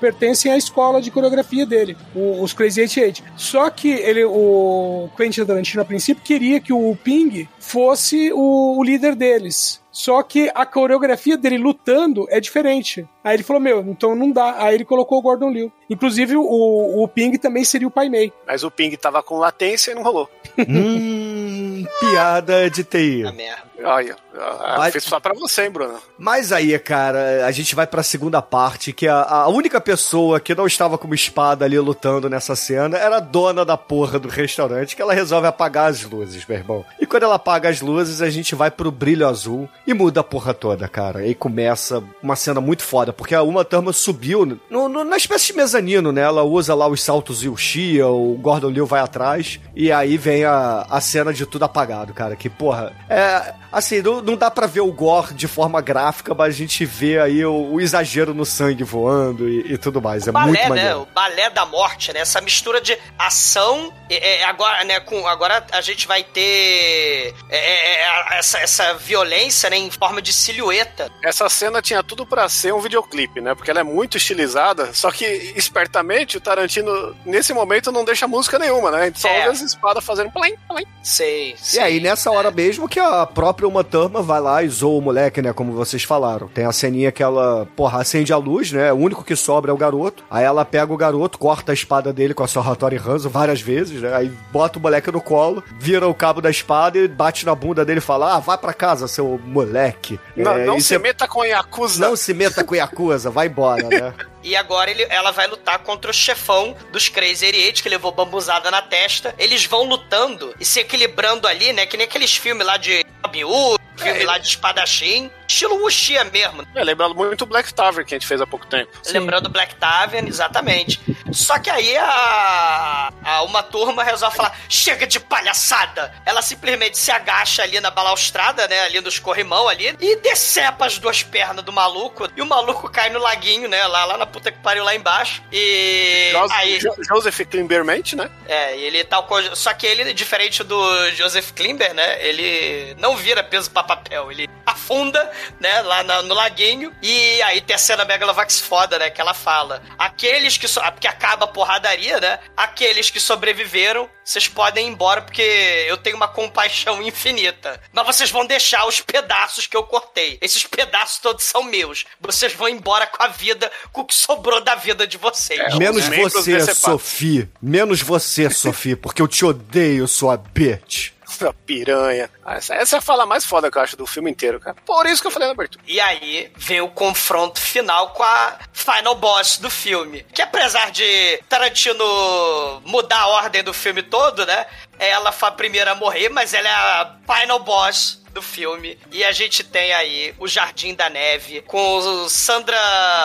pertencem à escola de coreografia dele, o- os Crazy 88. Só que ele, o Quentin Tarantino, a princípio, queria que o Ping fosse o líder deles. Só que a coreografia dele lutando é diferente. Aí ele falou, meu, então não dá. Aí ele colocou o Gordon Liu. Inclusive, o, o Ping também seria o Pai Mei. Mas o ping tava com latência e não rolou. hum, piada de TI. A merda. Olha, ah, Vai- fez só pra você, hein, Bruno? Mas aí, cara, a gente vai pra segunda parte, que a, a única pessoa que não estava com uma espada ali lutando nessa cena era a dona da porra do restaurante, que ela resolve apagar as luzes, meu irmão. E quando ela apaga as luzes, a gente vai pro brilho azul e muda a porra toda, cara. E começa uma cena muito foda, porque a Uma Thurman subiu no, no- na espécie de mezanino, né? Ela usa lá os saltos e o Shia, o Gordon Liu vai atrás, e aí vem a, a cena de tudo apagado, cara. Que, porra, é Assim, não, não dá pra ver o gore de forma gráfica, mas a gente vê aí o, o exagero no sangue voando e, e tudo mais. É balé, muito né? maneiro. O balé da morte, né? Essa mistura de ação. é, é, agora, né? Com, agora a gente vai ter é, é, é, essa, essa violência, né? Em forma de silhueta. Essa cena tinha tudo pra ser um videoclipe, né? Porque ela é muito estilizada, só que espertamente o Tarantino, nesse momento, não deixa música nenhuma, né? A gente só É. ouve as espadas fazendo plim, plim. Sei. E sei. aí, nessa hora mesmo que a própria Uma Thurman vai lá e zoa o moleque, né? Como vocês falaram. Tem a ceninha que ela, porra, acende a luz, né? O único que sobra é o garoto. Aí ela pega o garoto, corta a espada dele com a sua Hattori Hanzo várias vezes, né? Aí bota o moleque no colo, vira o cabo da espada e bate na bunda dele e fala: Ah, vai pra casa, seu moleque. Não, É, não se cê- meta com Yakuza. não se meta com Yakuza, vai embora, né? E agora ele, ela vai lutar contra o chefão dos Crazy 88, que levou bambuzada na testa. Eles vão lutando e se equilibrando ali, né? Que nem aqueles filmes lá de 礼物 filme lá de espadachim. Estilo Wuxia mesmo. É, lembrando muito o Black Tavern que a gente fez há pouco tempo. Lembrando Black Tavern, exatamente. Só que aí a, a uma turma resolve falar: chega de palhaçada! Ela simplesmente se agacha ali na balaustrada, né? Ali nos corrimão ali, e decepa as duas pernas do maluco. E o maluco cai no laguinho, né? Lá, lá na puta que pariu lá embaixo. E. Jos- aí. Jo- Joseph Klimberment, né? É, ele tal coisa. Só que ele, diferente do Joseph Klimber, né? Ele não vira peso pra papel. Ele afunda, né? Lá na- no laguinho. E aí tem a cena Megalovax foda, né? Que ela fala: aqueles que. So... Porque acaba a porradaria, né? Aqueles que sobreviveram, vocês podem ir embora porque eu tenho uma compaixão infinita. Mas vocês vão deixar os pedaços que eu cortei. Esses pedaços todos são meus. Vocês vão embora com a vida, com o que sobrou da vida de vocês. Menos os membros você. Sophie. Menos você, Sophie, porque eu te odeio, sua bitch. Essa piranha. Ah, Essa, essa é a fala mais foda que eu acho do filme inteiro, cara. Por isso que eu falei na abertura. E aí vem o confronto final com a final boss do filme. Que apesar de Tarantino mudar a ordem do filme todo, né? Ela foi a primeira a morrer, mas ela é a final boss do filme. E a gente tem aí o Jardim da Neve com o Sandra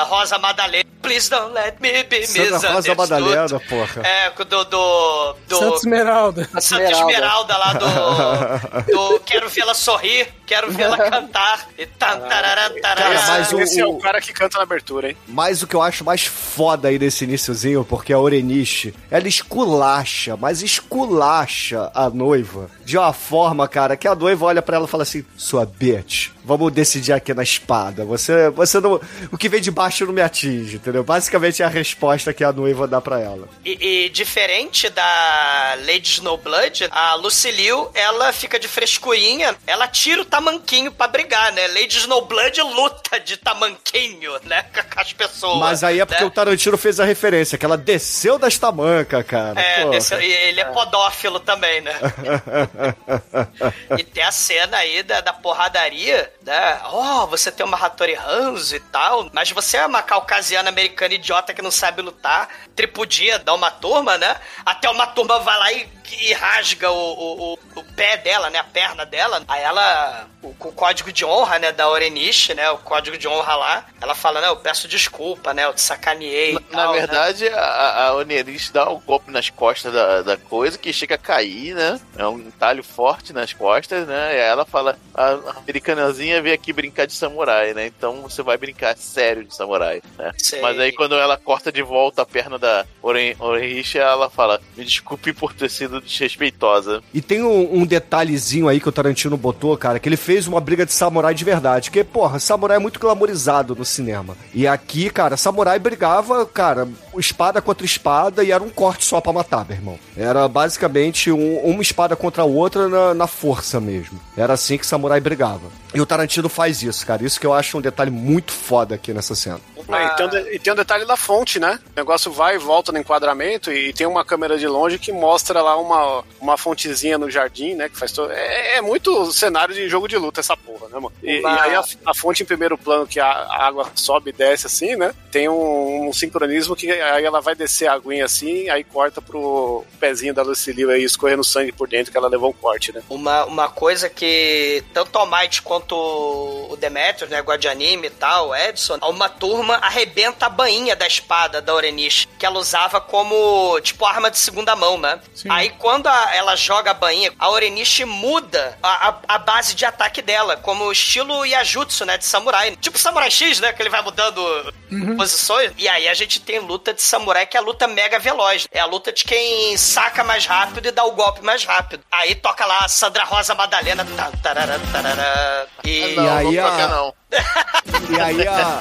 Rosa Madalena. Please don't let me be Sandra Rosa. Madalena, porra. É, do... do, do Santa Esmeralda. Santa Esmeralda lá do, do Quero Vê-la Sorrir, Quero Vê-la Cantar. E tan, tarará, tarará. Cara, mas o- Esse é o cara que canta na abertura, hein? Mas o que eu acho mais foda aí desse iniciozinho, porque a Oreniche, ela esculacha, mas esculacha a noiva de uma forma, cara, que a noiva olha pra ela e fala assim: sua bitch, vamos decidir aqui na espada. Você, você não. O que vem de baixo não me atinge, entendeu? Basicamente é a resposta que a noiva dá pra ela. E, e diferente da Lady Snowblood, a Lucille, ela fica de ela tira o tamanquinho pra brigar, né? Lady Snowblood luta de tamanquinho, né? Com as pessoas. Mas aí é porque né? o Tarantino fez a referência, que ela desceu das tamancas, cara. É, desse- e ele é podófilo também, né? e tem a cena aí da, da porradaria, né? Oh, você tem uma Hattori Hanzo e tal, mas você é uma caucasiana americana idiota que não sabe lutar, tripudia da uma turma, né? Até uma turma vai lá e, e rasga o, o, o- o pé dela, né? A perna dela. Aí ela, o, com o código de honra, né? Da Oreniche, né? O código de honra lá, ela fala, né? Eu peço desculpa, né? Eu te sacaneei. Na, tal, né? verdade, a, a Oneris dá um golpe nas costas da, da coisa que chega a cair, né? É um talho forte nas costas, né? E aí ela fala: a americanazinha veio aqui brincar de samurai, né? Então você vai brincar sério de samurai, né? Sei. Mas aí quando ela corta de volta a perna da Oren- Orenricha, ela fala: Me desculpe por ter sido desrespeitosa. E tem um, um detalhezinho aí que o Tarantino botou, cara, que ele fez uma briga de samurai de verdade. Porque, porra, samurai é muito glamorizado no cinema. E aqui, cara, samurai brigava, cara, espada contra espada e era um corte só pra matar, meu irmão. Era basicamente um- uma espada contra a outra na, na força mesmo. Era assim que samurai brigava. E o Tarantino faz isso, cara. Isso que eu acho um detalhe muito foda aqui nessa cena. Ah, e, tem um e tem um detalhe da fonte, né? O negócio vai e volta no enquadramento e tem uma câmera de longe que mostra lá uma, uma fontezinha no jardim, né? Que faz todo... é, é muito cenário de jogo de luta essa porra, né, mano? E, e aí a, a fonte em primeiro plano, que a, a água sobe e desce assim, né? tem um, um sincronismo que aí ela vai descer a aguinha assim, aí corta pro pezinho da Lucille aí escorrendo sangue por dentro que ela levou um corte, né? Uma, uma coisa que tanto o Might quanto o Demetrius, né, Guardianime e tal, Edson, uma turma arrebenta a bainha da espada da Orenish, que ela usava como, tipo, arma de segunda mão, né? Aí quando a- ela joga a bainha, a Orenish muda a, a, a base de ataque dela, como estilo Yajutsu, né, de samurai. Tipo Samurai X, né, que ele vai mudando posições. E aí a gente tem luta de samurai que é a luta mega veloz. É a luta de quem saca mais rápido e dá o golpe mais rápido. Aí toca lá a Sandra Rosa Madalena. Tan, tarará, tarará, e... Não, E aí não a- toca não. E aí a.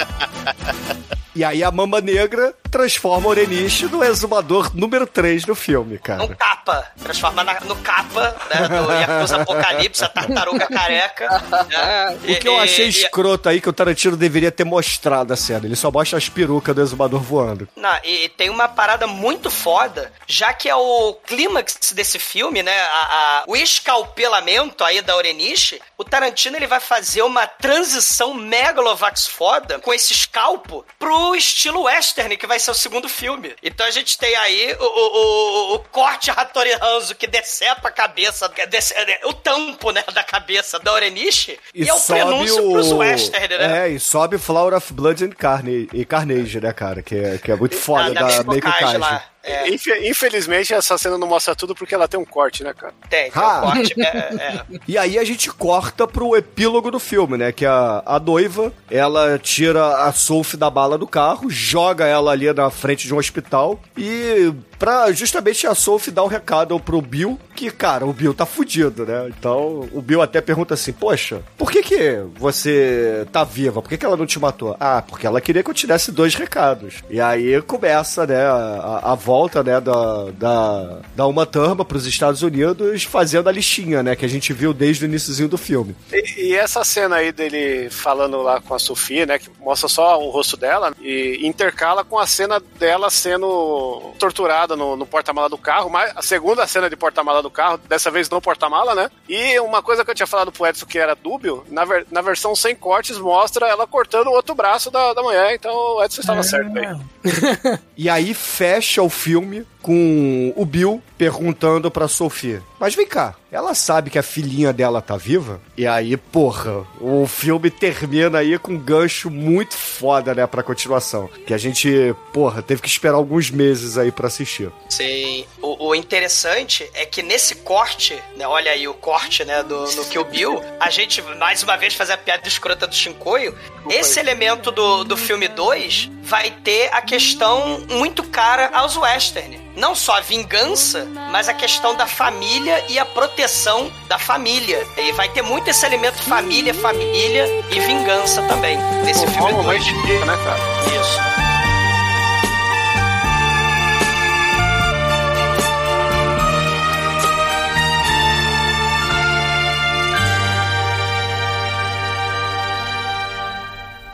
E aí a Mamba Negra transforma a Orenishi no exumador número 3 do filme, Um cara. capa. Transforma na- no capa, né? Do Yakuza Apocalipse, a tartaruga careca. né? O que eu E- achei e- escroto aí que o Tarantino deveria ter mostrado a cena. Ele só mostra as perucas do exumador voando. Não, e tem uma parada muito foda, já que é o clímax desse filme, né? a- a- o escalpelamento aí da Orenishi, o Tarantino ele vai fazer uma transição megalovax foda com esse escalpo pro estilo western, que vai ser o segundo filme. Então a gente tem aí o, o, o, o corte Hattori Hanzo que decepa a cabeça, que dece- o tampo, né, da cabeça da Orenishi, e, é o prenúncio pros western, né? É, e sobe Flower of Blood and Carne... e Carnage, né, cara? Que é, que é muito foda da, da, da Meiko Kaji. É, Infe- Infelizmente, essa cena não mostra tudo porque ela tem um corte, né, cara? tem, tem Ah. o corte. É, é. E aí a gente corta pro epílogo do filme, né? Que a, a noiva, ela tira a Sophie da bala do carro, joga ela ali na frente de um hospital e pra justamente a Sophie dar um recado pro Bill, que, cara, o Bill tá fudido, né? Então o Bill até pergunta assim, poxa, por que que você tá viva? Por que que ela não te matou? Ah, porque ela queria que eu te desse dois recados. E aí começa, né, a, a volta, né, da, da, da Uma Thurman pros Estados Unidos fazendo a listinha, né, que a gente viu desde o iníciozinho do filme. E, e essa cena aí dele falando lá com a Sofia, né? Que mostra só o rosto dela e intercala com a cena dela sendo torturada no, no porta-mala do carro, mas a segunda cena de porta-mala do carro, dessa vez no porta-mala, né? E uma coisa que eu tinha falado pro Edson que era dúbio, na, ver- na versão sem cortes mostra ela cortando o outro braço da, da mulher, então o Edson estava certo aí. E aí fecha o filme com o Bill perguntando pra Sophie: Mas vem cá, ela sabe que a filhinha dela tá viva? E aí, porra, o filme termina aí com um gancho muito foda, né, pra continuação. Que a gente, porra, teve que esperar alguns meses aí pra assistir. Sim. O, o interessante é que nesse corte, né? Olha aí o corte, né? Do, no Kill Bill, a gente, mais uma vez, fazer a piada escrota do Shinkoio. Esse elemento do, do filme 2 vai ter a questão muito cara aos western. Não só a vingança, mas a questão da família e a proteção da família. E vai ter muito esse elemento família, família e vingança também nesse filme 2. né, cara? Isso.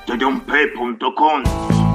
Tdump.com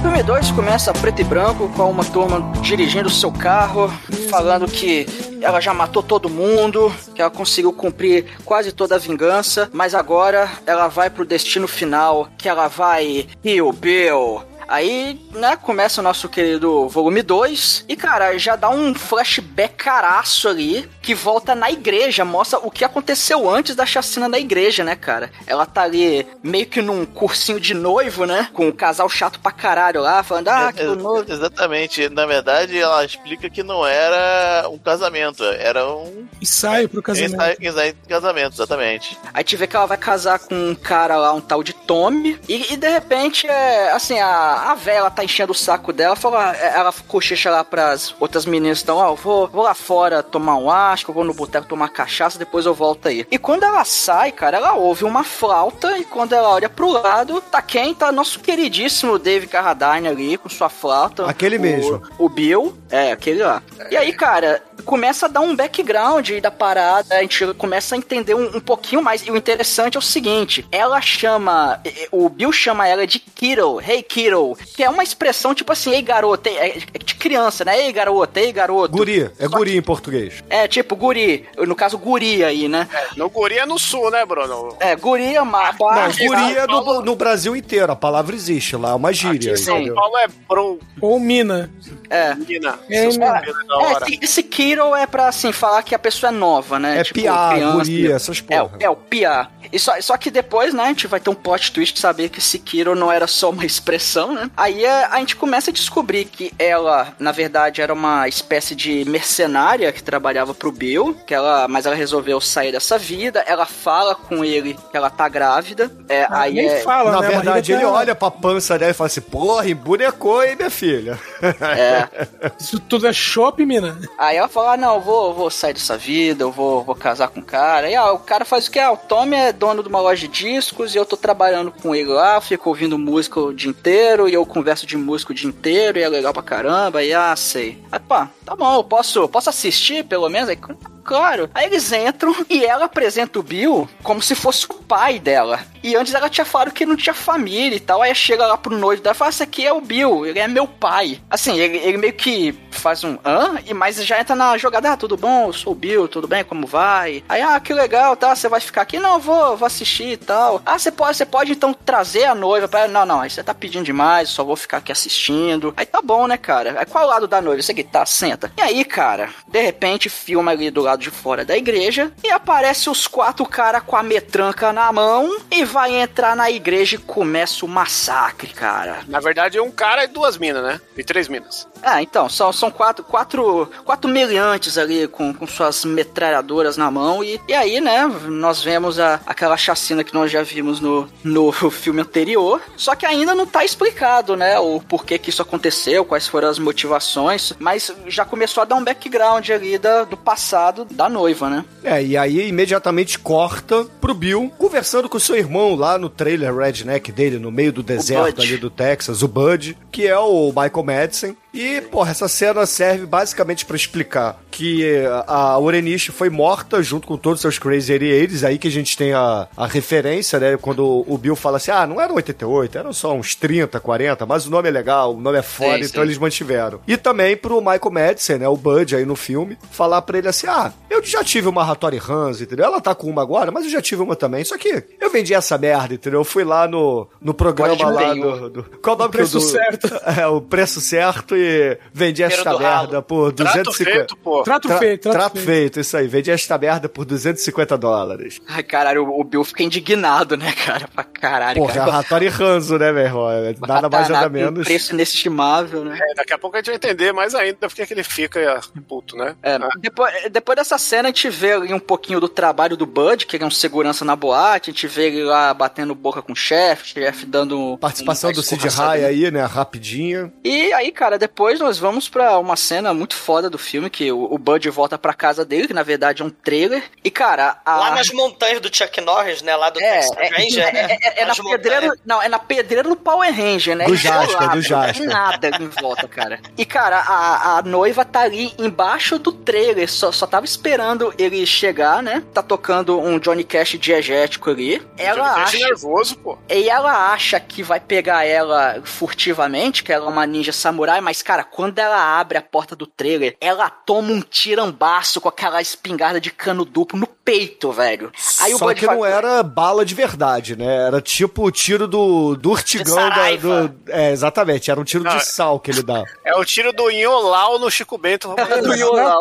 o filme 2 começa preto e branco, com uma turma dirigindo seu carro, falando que ela já matou todo mundo, que ela conseguiu cumprir quase toda a vingança, mas agora ela vai pro destino final, que ela vai Rio Bill. Aí, né, começa o nosso querido volume 2. E, cara, já dá um flashback caraço ali. Que volta na igreja. Mostra o que aconteceu antes da chacina da igreja, né, cara? Ela tá ali meio que num cursinho de noivo, né? Com um casal chato pra caralho lá, falando, ah, que É, noivo. Exatamente. Na verdade, ela explica que não era um casamento, era um Ensaio pro casamento. ensaio ensaio de casamento, exatamente. Aí te vê que ela vai casar com um cara lá, um tal de Tommy. E, e de repente, é, assim, a, a véia ela tá enchendo o saco dela. Fala, é, ela cochicha lá pras outras meninas. Então, ó, eu vou, vou lá fora tomar um asco, eu vou no boteco tomar cachaça, depois eu volto aí. E quando ela sai, cara, ela ouve uma flauta. E quando ela olha pro lado, tá quem? Tá nosso queridíssimo Dave Carradine ali com sua flauta. Aquele O- mesmo. O Bill, é, aquele lá. E aí, cara, começa a dar um background da parada, a gente começa a entender um, um pouquinho mais. E o interessante é o seguinte: ela chama. O Bill chama ela de Kiddo. Hey, Kiddo. Que é uma expressão tipo assim, ei garoto, é, é de criança, né? Ei garoto, ei garoto. Guri, é guri em português. É, tipo guri, no caso guri aí, né? No Guri é no sul, né, Bruno? É, guri é uma Não, guri é Paulo- no, no Brasil inteiro, a palavra existe lá, é uma gíria. Aqui em São? Paulo é bro, Ou mina. É. menina. É. É, se- Sekiro é pra, assim, falar que a pessoa é nova, né? É piá, guri, essas É, porra. é o piá. E só, só que depois, né, a gente vai ter um plot twist de saber que Sekiro não era só uma expressão, né? Aí é, a gente começa a descobrir que ela, na verdade, era uma espécie de mercenária que trabalhava pro Bill, que ela, mas ela resolveu sair dessa vida. Ela fala com ele que ela tá grávida. É, aí Nem é, fala, Na né? A verdade, ele tá- olha pra pança dela e fala assim: porra, embonecou, hein, minha filha? é, Isso tudo é chopp, mina. Aí ela fala, ah, não, eu vou, eu vou sair dessa vida, eu vou, vou casar com o cara. E ah, o cara faz o que? Ah, o Tommy é dono de uma loja de discos e eu tô trabalhando com ele lá, fico ouvindo música o dia inteiro e eu converso de música o dia inteiro e é legal pra caramba. E ah, sei. Aí, pá, tá bom, eu posso, posso assistir pelo menos? Aí, Claro. Aí eles entram e ela apresenta o Bill como se fosse o pai dela. E antes ela tinha falado que não tinha família e tal. Aí chega lá pro noivo dela e fala: Esse aqui é o Bill, ele é meu pai. Assim, ele, ele meio que faz um hã? E mas já entra na jogada: Ah, tudo bom? Eu sou o Bill, tudo bem? Como vai? Aí, ah, que legal, tá? Você vai ficar aqui? Não, vou, vou assistir e tal. Ah, você pode, você pode então trazer a noiva pra ela? Não, não, aí você tá pedindo demais, só vou ficar aqui assistindo. Aí tá bom, né, cara? Aí qual é o lado da noiva? Esse aqui, tá, senta. E aí, cara, de repente filma ali do lado de fora da igreja e aparece os quatro caras com a metranca na mão e vai entrar na igreja e começa o massacre, cara. Na verdade, é um cara e duas minas, né? E três minas. Ah, então, são, são quatro, quatro, quatro meliantes ali com, com suas metralhadoras na mão. E, e aí, né, nós vemos a, aquela chacina que nós já vimos no, no filme anterior. Só que ainda não tá explicado, né, o porquê que isso aconteceu, quais foram as motivações. Mas já começou a dar um background ali da, do passado da noiva, né? É, e aí imediatamente corta pro Bill conversando com seu irmão lá no trailer redneck dele, no meio do deserto ali do Texas, o Bud, que é o Michael Madsen. E, porra, essa cena serve basicamente pra explicar que a Orenish foi morta junto com todos os seus Crazy 88, aí que a gente tem a, a referência, né? Quando o Bill fala assim, ah, não eram 88, eram só uns 30, 40, mas o nome é legal, o nome é foda, Sim, então sim. eles mantiveram. E também pro Michael Madsen, né, o Bud aí no filme, falar pra ele assim, ah, eu já tive uma Hattori Hans, entendeu? Ela tá com uma agora, mas eu já tive uma também, só que eu vendi essa merda, entendeu? Eu fui lá no, no programa lá do, do... Qual o nome Preço que eu dou? certo. É, o preço certo e vendi Primeiro esta do merda ralo. por Trato 250... feito, pô. Trato Tra- feito, trato, trato feito. feito, isso aí. Vendi esta merda por 250 dólares. Ai, caralho, o, o Bill fica indignado, né, cara? Pra caralho, Porra, é cara. a Hattori Hanzo, né, meu irmão? É Nada mais nada um menos. preço inestimável, né? É, daqui a pouco a gente vai entender mais ainda porque que ele fica puto, né? É, Ah, depois, depois dessa cena, a gente vê ali um pouquinho do trabalho do Bud, que ele é um segurança na boate, a gente vê ele lá batendo boca com o chefe, chefe dando... Participação um- do Sid Rai aí, né? Rapidinho. E aí, cara, depois nós vamos pra uma cena muito foda do filme, que o, o Bud volta pra casa dele, que na verdade é um trailer, e cara... A... Lá nas montanhas do Chuck Norris, né? Lá do É, Texas é, Ranger, é, né? é, é na Nas pedreira, não, é na pedreira do Power Ranger, né? Do É Jasper, do Jasper. Não tem nada ali em volta, cara. E, cara, a, a noiva tá ali embaixo do trailer, só, só tava esperando ele chegar, né? Tá tocando um Johnny Cash diegético ali. Ela Johnny Cash acha... nervoso, pô. E ela acha que vai pegar ela furtivamente, que ela é uma ninja samurai, mas, cara, quando ela abre a porta do trailer, ela toma um tirambaço com aquela espingarda de cano duplo no peito, velho. Aí o Só Bud que fala- não era bala de verdade, né? Era tipo o tiro do, do urtigão da, do. É, exatamente. Era um tiro Não, de sal que ele dá. É o tiro do Inholau no Chico Bento. do Yolau.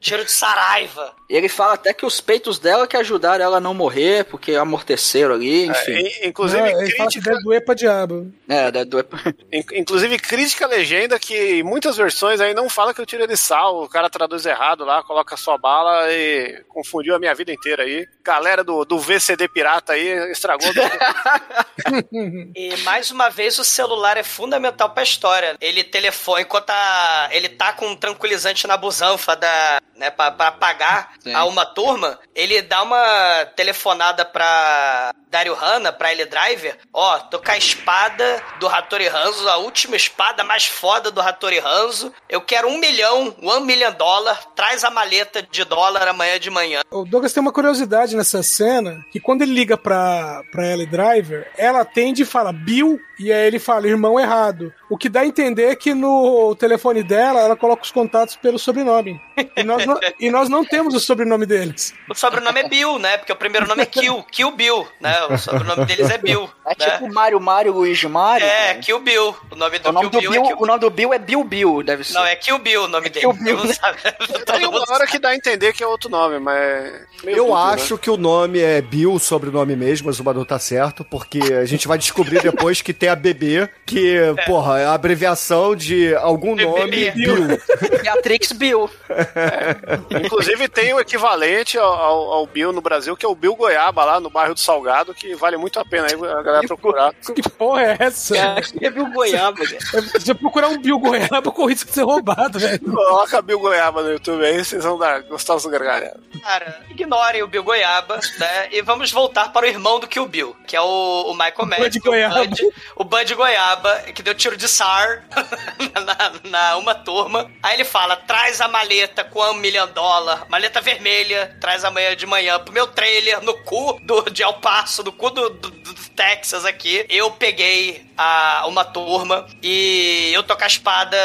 Tiro de Saraiva. E ele fala até que os peitos dela que ajudaram ela a não morrer, porque amorteceram ali, enfim. É, in- inclusive, Não, ele fala que crítica, deve doer pra diabo. É, da- do- in- inclusive, crítica à legenda que em muitas versões aí não fala que eu tiro de sal. O cara traduz errado lá, coloca só bala e confundiu a minha vida inteira aí. Galera do, do VCD Pirata aí estragou. E mais uma vez o celular é fundamental pra história. Ele telefone enquanto a- ele tá com um tranquilizante na busanfa da, né, pra, pra pagar Sim. a uma turma, ele dá uma telefonada pra Dario Hanna, pra ele Driver, ó, tô com a espada do Hattori Hanzo, a última espada mais foda do Hattori Hanzo, eu quero um milhão, one million dólar, traz a maleta de dólar amanhã de manhã. O Douglas tem uma curiosidade nessa cena, que quando ele liga pra, pra Ellie Driver, ela atende e fala Bill, e aí ele fala irmão errado. O que dá a entender que no telefone dela, ela coloca os contatos pelo sobrenome. E nós não, e nós não temos o sobrenome deles. O sobrenome é Bill, né, porque o primeiro nome é Kill, Kill Bill, né, o sobrenome deles é Bill. É né? tipo Mario, Mario, Luigi Mario. É, cara. Kill Bill. O nome do o, nome Kill do Bill, Bill, é Kill o nome do Bill é Bill Bill, deve ser. Não, é Kill Bill o nome dele. Kill Bill, né? Tem uma hora que dá a entender que é outro nome, mas. é meio Eu dúbio, né? acho que o nome é Bill, o sobrenome mesmo, mas o Manu tá certo, porque a gente vai descobrir depois que tem a BB, que, porra, é a abreviação de algum nome Bill. Beatrix Bill. Inclusive tem o equivalente ao, ao- ao Bill no Brasil, que é o Bill Goiaba, lá no bairro do Salgado, que vale muito a pena aí a galera procurar. Que porra é essa? É Bill Goiaba. É, Se eu procurar um Bill Goiaba, com risco de ser roubado, velho. Coloca Bill Goiaba no YouTube aí, vocês vão dar gostosos do gargalhada. Cara, ignorem o Bill Goiaba, né? E vamos voltar para o irmão do Kill Bill, que é o, o Michael Madsen. Bud Goiaba. O Bud, o Bud Goiaba, que deu tiro de SAR na, na uma turma. Aí ele fala: traz a maleta com um milhão dólar, maleta vermelha, traz amanhã de manhã pro meu trailer, no cu do, de El Paso, no cu do, do- do Texas aqui. Eu peguei a, uma turma e eu tô com a espada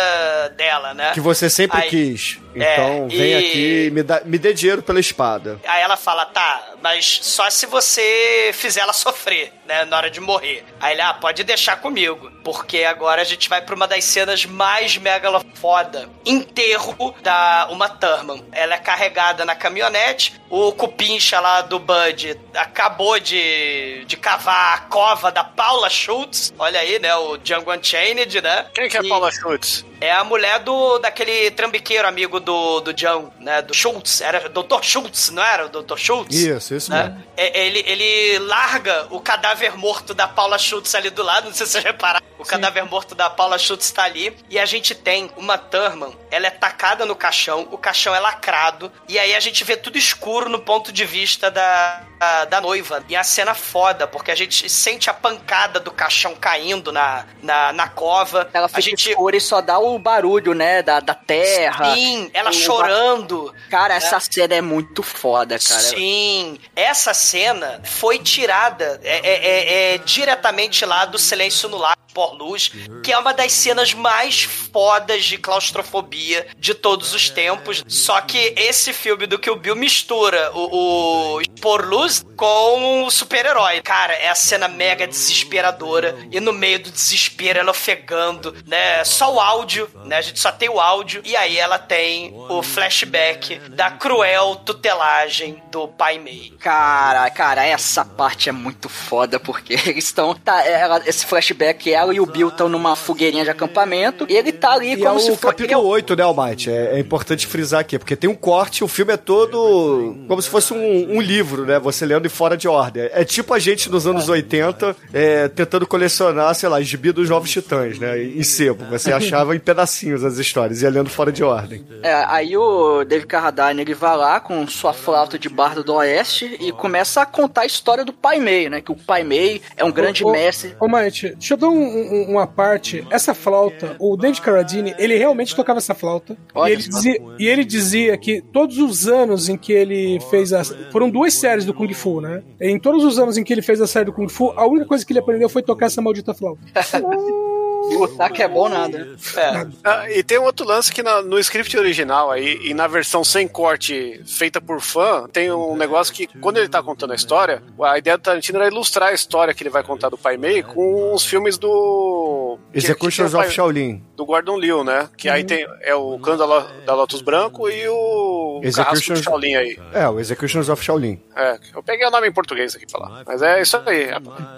dela, né? Que você sempre Aí- quis. É, Então vem e- aqui e me, dá, me dê dinheiro pela espada. Aí ela fala, tá, mas só se você fizer ela sofrer, né, na hora de morrer. Aí ele, ah, pode deixar comigo, porque agora a gente vai pra uma das cenas mais megalo foda. Enterro da Uma Thurman. Ela é carregada na caminhonete, o cupincha lá do Bud acabou de, de cavar a cova da Paula Schultz, olha aí, né, o Django Unchained, né? Quem que é E- Paula Schultz? é a mulher do daquele trambiqueiro amigo do, do John, né? Do Schultz. Era Dr. Schultz, não era? O Dr. Schultz? Isso, isso Né? mesmo. É, Ele, ele larga o cadáver morto da Paula Schultz ali do lado, não sei se vocês repararam. O cadáver morto da Paula Schultz tá ali. E a gente tem uma Thurman, ela é tacada no caixão, o caixão é lacrado. E aí a gente vê tudo escuro no ponto de vista da, da, da noiva. E a cena foda, porque a gente sente a pancada do caixão caindo na, na, na cova. Ela a fica gente escura e só dá o barulho, né, da, da terra. Sim, ela O- chorando. Cara, essa cena é muito foda, cara. Sim, essa cena foi tirada é, é- é- é diretamente lá do Silêncio no Lar por Luz, que é uma das cenas mais fodas de claustrofobia de todos os tempos. Só que esse filme do Kill Bill mistura o, o por luz com o super-herói. Cara, é a cena mega desesperadora e no meio do desespero ela ofegando, né? Só o áudio, né? A gente só tem o áudio e aí ela tem o flashback da cruel tutelagem do pai Mei. Cara, cara, essa parte é muito foda, porque eles estão. Tá, ela- esse flashback, ela e o Bill estão numa fogueirinha de acampamento, e ele tá ali E como é se o fosse. capítulo 8, né, Almighty? É, é importante frisar aqui, porque tem um corte, o filme é todo como se fosse um, um livro, né? Você lendo em fora de ordem. É tipo a gente nos anos 80 é, tentando colecionar, sei lá, gibi dos Novos Titãs, né? Em sebo. Você achava em pedacinhos as histórias, ia lendo fora de ordem. É, aí o David Carradine ele vai lá com sua flauta de bardo do oeste e começa a contar a história do Pai Mei, né? Que o Pai Mei é um grande Ô, ô, mestre. Ô, Maite, deixa eu dar um- um- uma parte. Essa flauta, o David Carradine, ele realmente tocava essa flauta. Olha E ele, dizia, e ele dizia que todos os anos em que ele fez as. Foram duas séries do Kung Fu, né? Em todos os anos em que ele fez a série do Kung Fu, a única coisa que ele aprendeu foi tocar essa maldita flauta. E lutar que é bom nada. É. Ah, e tem um outro lance que na- no script original aí, e na versão sem corte feita por fã, tem um negócio que, quando ele tá contando a história, a ideia do Tarantino era ilustrar a história que ele vai contar do Pai Mei com os filmes do. Executions o of Shaolin. Do Gordon Liu, né? Que aí tem é o Cano da, Lo- da Lotus Branco e o Carrasco Executions- do Shaolin aí. É, o Executions of Shaolin. É, eu peguei o nome em português aqui pra falar. Mas é isso aí.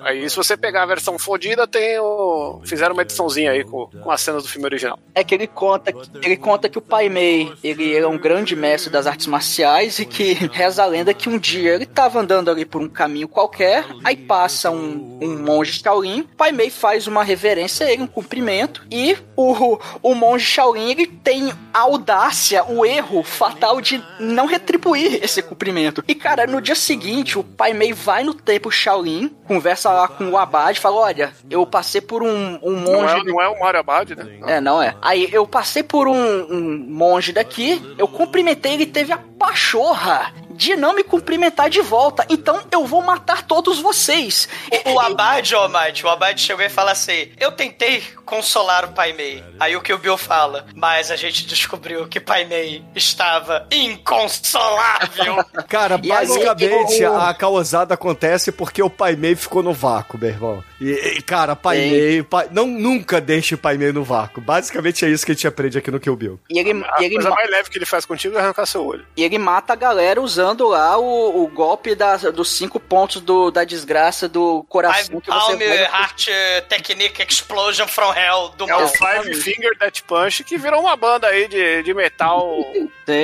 Aí se você pegar a versão fodida, tem o. Fizeram uma ediçãozinha aí com, com as cenas do filme original. É que ele conta, ele conta que o Pai Mei, ele é um grande mestre das artes marciais e que reza a lenda que um dia ele tava andando ali por um caminho qualquer, aí passa um, um monge Shaolin, o Pai Mei faz uma reverência a ele, um cumprimento, e o, o monge Shaolin, ele tem a audácia, o erro fatal de não retribuir esse cumprimento. E, cara, no dia seguinte, o Pai Mei vai no templo Shaolin, conversa lá com o Abade, fala: Olha, eu passei por um, um Não monge. é, não é o Mario Abad, né? É, não é. Aí eu passei por um, um monge daqui, eu cumprimentei, ele teve a pachorra de não me cumprimentar de volta. Então eu vou matar todos vocês. O, o Abad, ó, Mate, o Abad chegou e fala assim: Eu tentei consolar o Pai Mei. Aí o que o Bill fala, mas a gente descobriu que Pai Mei estava inconsolável. Cara, aí, basicamente o- a causada acontece porque o Pai Mei ficou no vácuo, meu irmão. E, e, cara, Pai. Mei, pai- não, nunca deixe o Pai Mei no vácuo. Basicamente é isso que a gente aprende aqui no Kill Bill. E ele, A e ele, coisa ma- mais leve que ele faz contigo é arrancar seu olho. e ele mata a galera usando lá o, o golpe da- dos cinco pontos do, da desgraça do coração que você Palm Heart Technique Explosion from Hell do É o. Five Finger Death Punch que virou uma banda aí de, de metal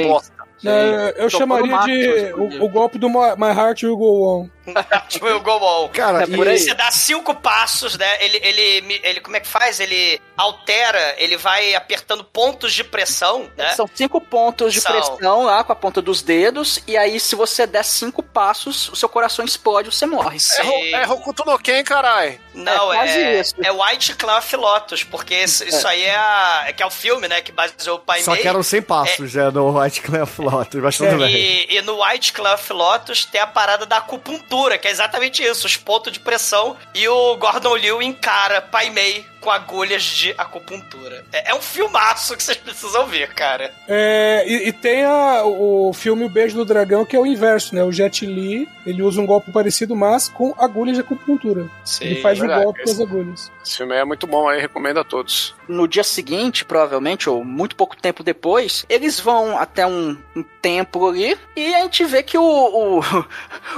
bosta. É, eu chamaria de o, o golpe do My My Heart Will Go On. Tipo, o Go On. Cara, É por aí. Você dá cinco passos, né? Ele, ele, ele, como é que faz? Ele altera, ele vai apertando pontos de pressão, né? São cinco pontos de São. pressão lá com a ponta dos dedos. E aí, se você der cinco passos, o seu coração explode e você morre. É, Ro- é Hokuto no Ken, carai. Não, É quase é, isso. é White Cloth Lotus, porque isso, isso aí é, a, é que é o filme, né, que baseou o Pai Só Mei. que eram 100 passos já no White Clef Lotus, mas tudo bem. E, e no White Cloth Lotus tem a parada da acupuntura, que é exatamente isso, os pontos de pressão. E o Gordon Liu encara Pai Mei com agulhas de acupuntura. É, é um filmaço que vocês precisam ver, cara. É, e, e tem a- o filme O Beijo do Dragão, que é o inverso, né? O Jet Li, ele usa um golpe parecido, mas com agulhas de acupuntura. ele faz verdade. o golpe com as agulhas. Esse filme é muito bom aí, recomendo a todos. No dia seguinte, provavelmente, ou muito pouco tempo depois, eles vão até um, um templo ali e a gente vê que o, o,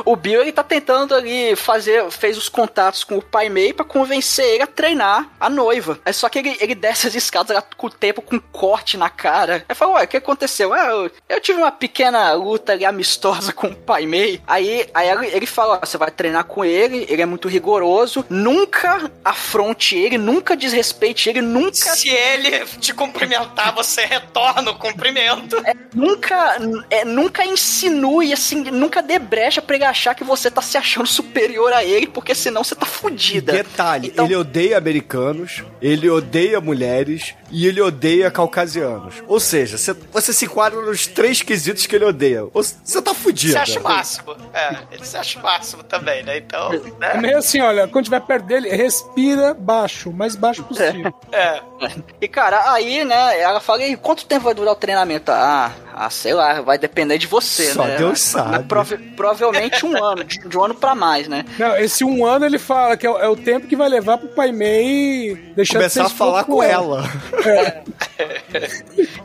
o Bill ele tá tentando ali fazer, fez os contatos com o Pai Mei pra convencer ele a treinar a noiva. É só que ele, ele desce as escadas lá com o tempo com um corte na cara. Aí fala, ué, o que aconteceu? Ah, eu, eu tive uma pequena luta ali amistosa com o Pai Mei. Aí, aí ele, ele fala, você vai treinar com ele, ele é muito rigoroso, nunca afronte ele, nunca desrespeite ele, nunca Se ele te cumprimentar, você retorna o cumprimento. Nunca, é, nunca insinue, assim, nunca dê brecha pra ele achar que você tá se achando superior a ele, porque senão você tá fudida. Detalhe, Então- ele odeia americanos, ele odeia mulheres e ele odeia caucasianos. Ou seja, cê- você se enquadra nos três quesitos que ele odeia. Você tá fudido. Você acha o máximo. É, ele se acha o máximo também, né? Então, É né? meio assim, olha, quando tiver perto dele, respira baixo, o mais baixo possível. É. E cara, aí, né, ela fala, e quanto tempo vai durar o treinamento? Ah, ah sei lá, vai depender de você, Só né? Deus sabe. prova- provavelmente um ano, de, de um ano pra mais, né? Não, esse um ano ele fala que é, o- é o tempo que vai levar pro Pai Mei deixar de ser Começar a falar com ela.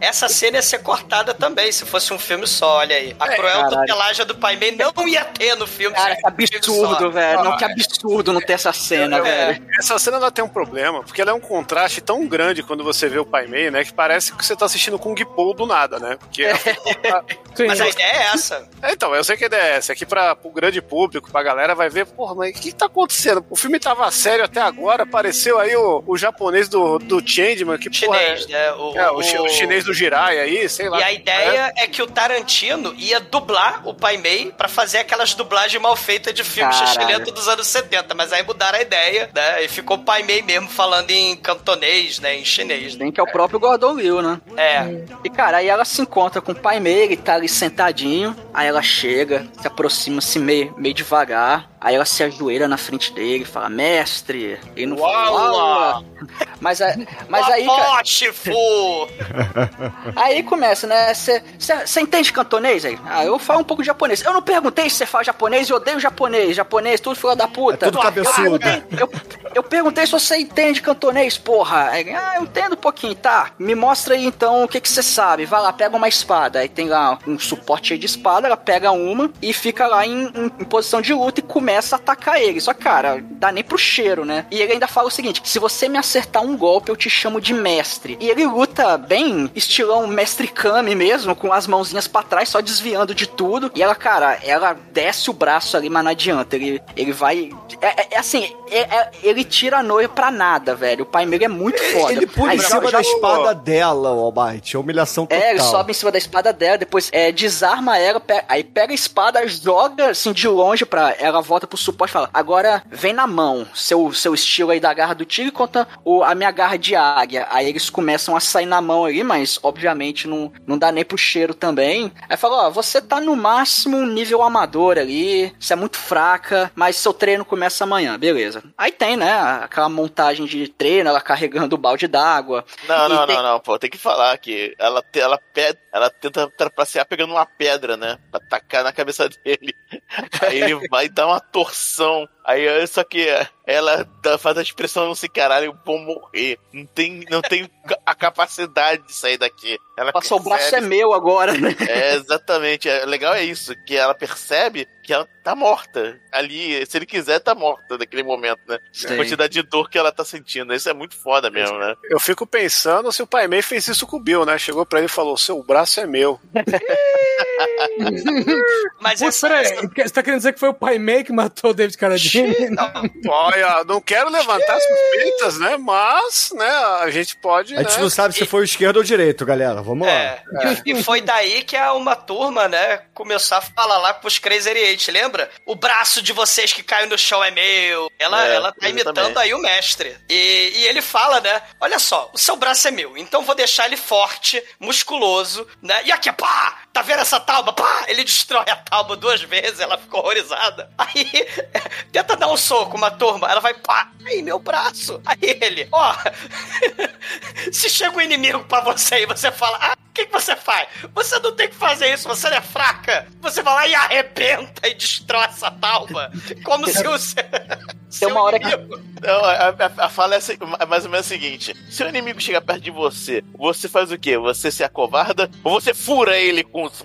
Essa cena ia ser cortada também, se fosse um filme só, olha aí. A cruel caralho. tutelagem do Pai Mei não ia ter no filme. Cara, que absurdo, velho. Não, que absurdo não ter essa cena, velho. Essa cena ela tem um problema, porque ela é um contraste tão grande quando você vê o Pai Mei, né? Que parece que você tá assistindo Kung Po do nada, né? Porque Sim. Mas a ideia é essa. É, então, eu sei que a ideia é essa. Aqui pra, pro grande público, pra galera, vai ver, porra, mas o que tá acontecendo? O filme tava sério até agora, apareceu aí o, o japonês do, do Changeman, que porra, Chinês, né? O, é, o, chi- o chinês do Jirai aí, sei lá. E a ideia é que o Tarantino ia dublar o Pai Mei pra fazer aquelas dublagens mal feitas de filme xixilento dos anos 70. Mas aí mudaram a ideia, né? E ficou o Pai Mei mesmo falando em cantonês, né? Em chinês. Né? Bem que é o próprio Gordon Liu, né? É. E, cara, aí ela se encontra com o pai meio, ele tá ali sentadinho. Aí ela chega, se aproxima assim meio, meio devagar. Aí ela se ajoelha na frente dele e fala, mestre. Ele não fala. Mas, a- mas aí, fu! aí começa, né? Você entende cantonês aí? Ah, eu falo um pouco de japonês. Eu não perguntei se você fala japonês, eu odeio japonês. Japonês, tudo filho da puta. É tudo cabeçudo. Eu perguntei, eu, eu perguntei se você entende cantonês, porra. Aí, ah, eu entendo um pouquinho, tá. Me mostra aí então o que que você sabe. Vai lá, pega uma espada. Aí tem lá um suporte de espada, ela pega uma e fica lá em, em- em posição de luta e começa a atacar ele. Só cara, dá nem pro cheiro, né? E ele ainda fala o seguinte: se você me acertar um golpe, eu te chamo de mestre. E ele luta bem, estilão mestre Kami mesmo, com as mãozinhas pra trás, só desviando de tudo. E ela, cara, ela desce o braço ali, mas não adianta. Ele, ele vai. É, é- é assim, é- é- ele tira a noiva pra nada, velho. O pai Meiro é muito Ele pula em cima da espada dela, o Almighty. É humilhação total. é, ele sobe em cima da espada dela, depois é, desarma ela, aí pega a espada, joga assim de longe pra ela volta pro suporte e fala: Agora vem na mão, seu, seu estilo aí da garra do tigre contra o, a minha garra de águia. Aí eles começam a sair na mão ali, mas obviamente não, não dá nem pro cheiro também. Aí fala: Ó, você tá no máximo um nível amador ali, você é muito fraca, mas seu treino começa amanhã, beleza. Aí tem, né, aquela montagem de treino, ela carregando o balde d'água. Não, não, tem- não, não, pô, tem que falar que ela, ela, pe- ela tenta trapacear pegando uma pedra, né? Pra tacar na cabeça dele. Aí ele vai dar uma torção. Aí só que ela dá- faz a expressão não sei caralho, eu vou morrer. Não tem, não tem a capacidade de sair daqui. Ela Passou o braço é percebe- meu agora, né? É, exatamente. É, legal é isso, que ela percebe que ela tá morta. Ali, se ele quiser, tá morta naquele momento, né? A Sim. quantidade de dor que ela tá sentindo. Isso é muito foda mesmo, né? Eu fico pensando se o Pai Mei fez isso com o Bill, né? Chegou pra ele e falou: seu braço é meu. Mas Pô, essa, peraí, você tá querendo dizer que foi o Pai Mei que matou o David Carradine? Olha, não quero levantar suspeitas, né? Mas, né, a gente pode. A gente né? não sabe se foi o esquerdo ou o direito, galera. Vamos lá. É, e foi daí que a uma turma, né, começou a falar lá pros Crazy Eight, lembra? O braço de vocês que caiu no chão é meu. Ela, É, ela tá imitando exatamente. aí o mestre. E, e ele fala, né, olha só, o seu braço é meu, então vou deixar ele forte, musculoso, né, e aqui, pá, tá vendo essa tauba? Pá, ele destrói a tauba duas vezes, ela ficou horrorizada. Aí, tenta dar um soco, uma turma, ela vai, pá, aí, meu braço. Aí ele, ó, se chega um inimigo pra você e você fala, ah, o que, que você faz? Você não tem que fazer isso, você é fraca. Você vai lá e arrebenta e destrói essa talba. Como se o seu, seu uma hora que- inimigo- Não, a, a- a fala é assim, é mais ou menos a seguinte: se o inimigo chega perto de você, você faz o quê? Você se acovarda ou você fura ele com.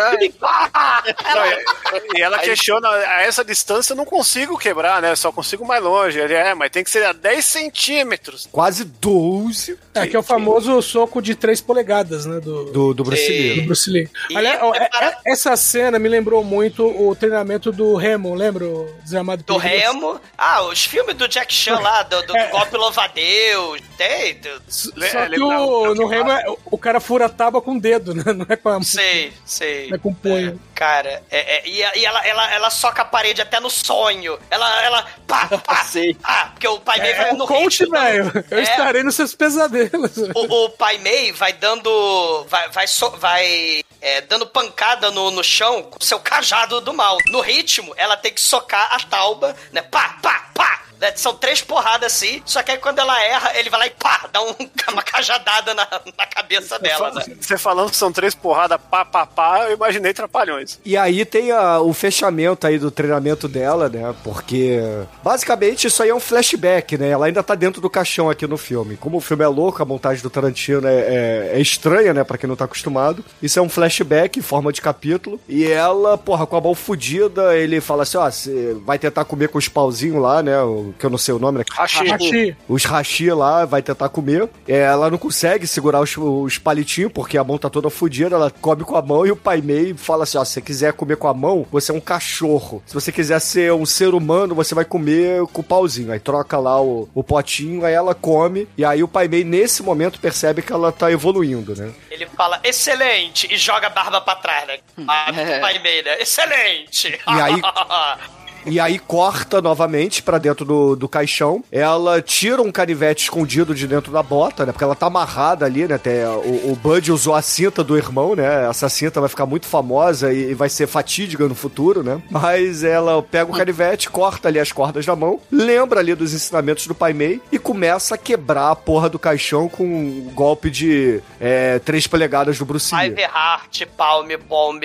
Não, e- e ela questiona, a essa distância eu não consigo quebrar, né? Só consigo mais longe. Ele é, mas tem que ser a 10 centímetros. Quase 12 É, que é o famoso soco de 3 polegadas, né? Do, do, do, do Bruce Lee. Bruce Lee. Aliás, ó, é- é- essa cena me lembrou muito o treinamento do Remo, lembra? O Desarmado Do Perigoso? Ah, os filmes do Jack Chan lá, do, do É. golpe louva-a-Deus. Tem. do- Le- Só que lembra- o, no Remo é- o cara fura a tábua com o dedo, né? Não é com a Sei, sei. não é com o punho. Cara, é, é- e, a- e ela, ela, ela soca a parede até no sonho. Ela, ela, pá, pá. Sei. Ah, porque o Pai Mei É, vai é no coach, velho. Eu É. estarei nos seus pesadelos. O, o Pai Mei vai dando. Vai, vai, so- vai é, dando pancada no, no chão com seu cajado do mal. No ritmo, ela tem que socar a tauba, né? Pá, pá, pá! Né? São três porradas assim, só que aí quando ela erra, ele vai lá e pá, dá um- uma cajadada na, na cabeça dela, né? Você falando que são três porradas pá, pá, pá, eu imaginei trapalhões. E aí tem a- o fechamento aí do treinamento dela, né? Porque basicamente isso aí é um flashback, né? Ela ainda tá dentro do caixão aqui no filme. Como o filme é louco, a montagem do Tarantino é, é- é estranha, né? Pra quem não tá acostumado. Isso é um flashback em forma de capítulo. E ela, porra, com a mão fudida, ele fala assim: ó, você vai tentar comer com os pauzinhos lá, né? O, que eu não sei o nome, né? Achei. Hashi. os hashi lá, vai tentar comer. É, ela não consegue segurar os, os palitinhos, porque a mão tá toda fodida, ela come com a mão e o pai Mei fala assim, ó, se você quiser comer com a mão, você é um cachorro. Se você quiser ser um ser humano, você vai comer com o pauzinho. Aí troca lá o, o potinho, aí ela come, e aí o pai Mei, nesse momento, percebe que ela tá evoluindo, né? Ele fala, excelente, e joga a barba pra trás, né? Ah, É. Pai Mei, né? Excelente! E aí- E aí corta novamente pra dentro do, do caixão. Ela tira um canivete escondido de dentro da bota, né? Porque ela tá amarrada ali, né? Até o, o Bud usou a cinta do irmão, né? Essa cinta vai ficar muito famosa e, e vai ser fatídica no futuro, né? Mas ela pega o canivete, corta ali as cordas da mão, lembra ali dos ensinamentos do Pai Mei e começa a quebrar a porra do caixão com um golpe de é, 3 polegadas do Bruce Lee. Ivy Heart, Palm Bomb,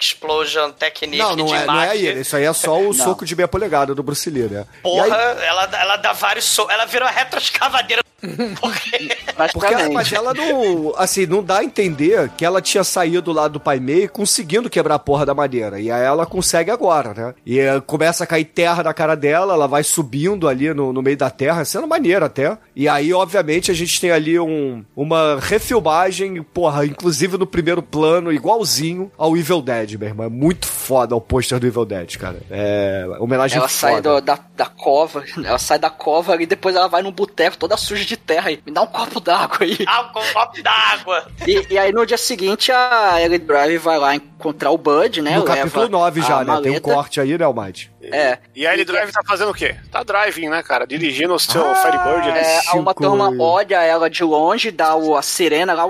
Explosion, Technique, Não, não de é, não é ele. Isso aí é só o. soco de meia polegada do Bruce Lee, né? Porra, aí- ela, ela dá vários socos. Ela virou a retroescavadeira Porque, Praticamente. mas ela não, assim, não dá a entender que ela tinha saído lá do Pai Mei conseguindo quebrar a porra da madeira. E aí ela consegue agora, né? E eh, começa a cair terra na cara dela, ela vai subindo ali no, no meio da terra, sendo maneira até. E aí, obviamente, a gente tem ali um, uma refilmagem, porra, inclusive no primeiro plano, igualzinho ao Evil Dead, meu irmão. É muito foda o pôster do Evil Dead, cara. É homenagem Ela sai foda. do- da, da cova, ela sai da cova e depois ela vai num boteco toda suja de terra e me dá um copo d'água aí. Ah, um copo d'água. E, e aí no dia seguinte a Ellie Drive vai lá encontrar o Bud, né? No capítulo 9 a já, né? Tem um corte aí, né, Almighty? É. E a Ellie Drive tá fazendo o quê? Tá driving, né, cara? Dirigindo o seu Firebird. né? É, a uma turma olha ela de longe, dá o, a sirena lá.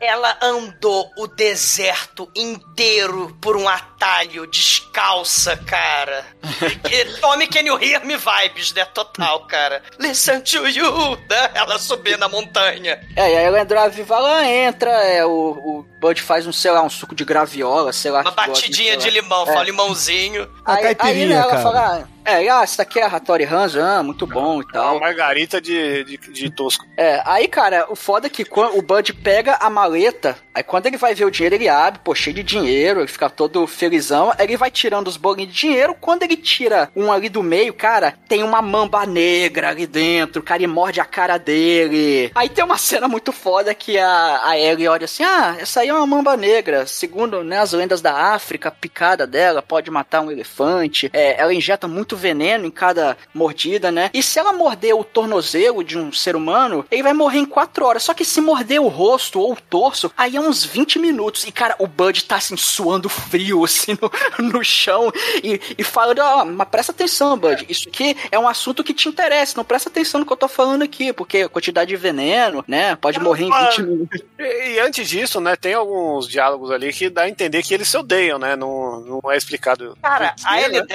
Ela andou o deserto inteiro por um atalho descalça, cara. E tome Can You Hear Me vibes, né? Total, cara. Listen to you, né? Ela subir na montanha. É, e aí a Ellie Drive vai lá, entra, é, o, o Bud faz um, sei lá, um suco de graviola, sei lá. Uma que gosta, batidinha sei de limão, É. fala limãozinho. Uma Aí, aí né, ela cara. fala, ah, é, ah, essa daqui é a Hattori Hanzo, ah, muito bom e É tal. uma margarita de, de, de tosco. É, aí, cara, o foda é que quando o Bud pega a maleta, aí quando ele vai ver o dinheiro, ele abre, pô, cheio de dinheiro, ele fica todo felizão, aí ele vai tirando os bolinhos de dinheiro, quando ele tira um ali do meio, cara, tem uma mamba negra ali dentro, o cara e morde a cara dele. Aí tem uma cena muito foda que a, a Ellie olha assim, ah, essa aí é uma mamba negra, segundo né, as lendas da África, a picada dela pode matar um elefante, é, ela injeta muito veneno em cada mordida, né, e se ela morder o tornozelo de um ser humano, ele vai morrer em 4 horas, só que se morder o rosto ou o torso, aí é uns 20 minutos, e cara, o Bud tá assim, suando frio, assim, no, no chão, e, e falando, ó, mas presta atenção, Bud, isso aqui é um assunto que te interessa, não presta atenção no que eu tô falando aqui, porque a quantidade de veneno, né, pode morrer em 20 minutos. E, e antes disso, né, tem alguns diálogos ali que dá a entender que eles se odeiam, né? Não, não é explicado. Cara, a Ellie né?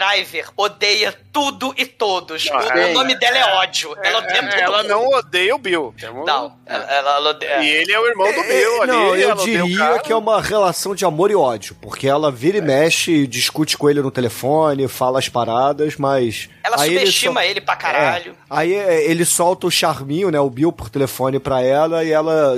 Odeia tudo e todos. Ah, o, é. nome dela é ódio. Ela odeia É, ela mundo. não odeia o Bill. Não, ela, ela, odeia. E ele é o irmão do Bill ali. não, eu diria que é uma relação de amor e ódio, porque ela vira e mexe, discute com ele no telefone, fala as paradas, mas... Ela aí ele subestima só- ele pra caralho. É, aí é, ele solta o charminho, né, o Bill por telefone pra ela e ela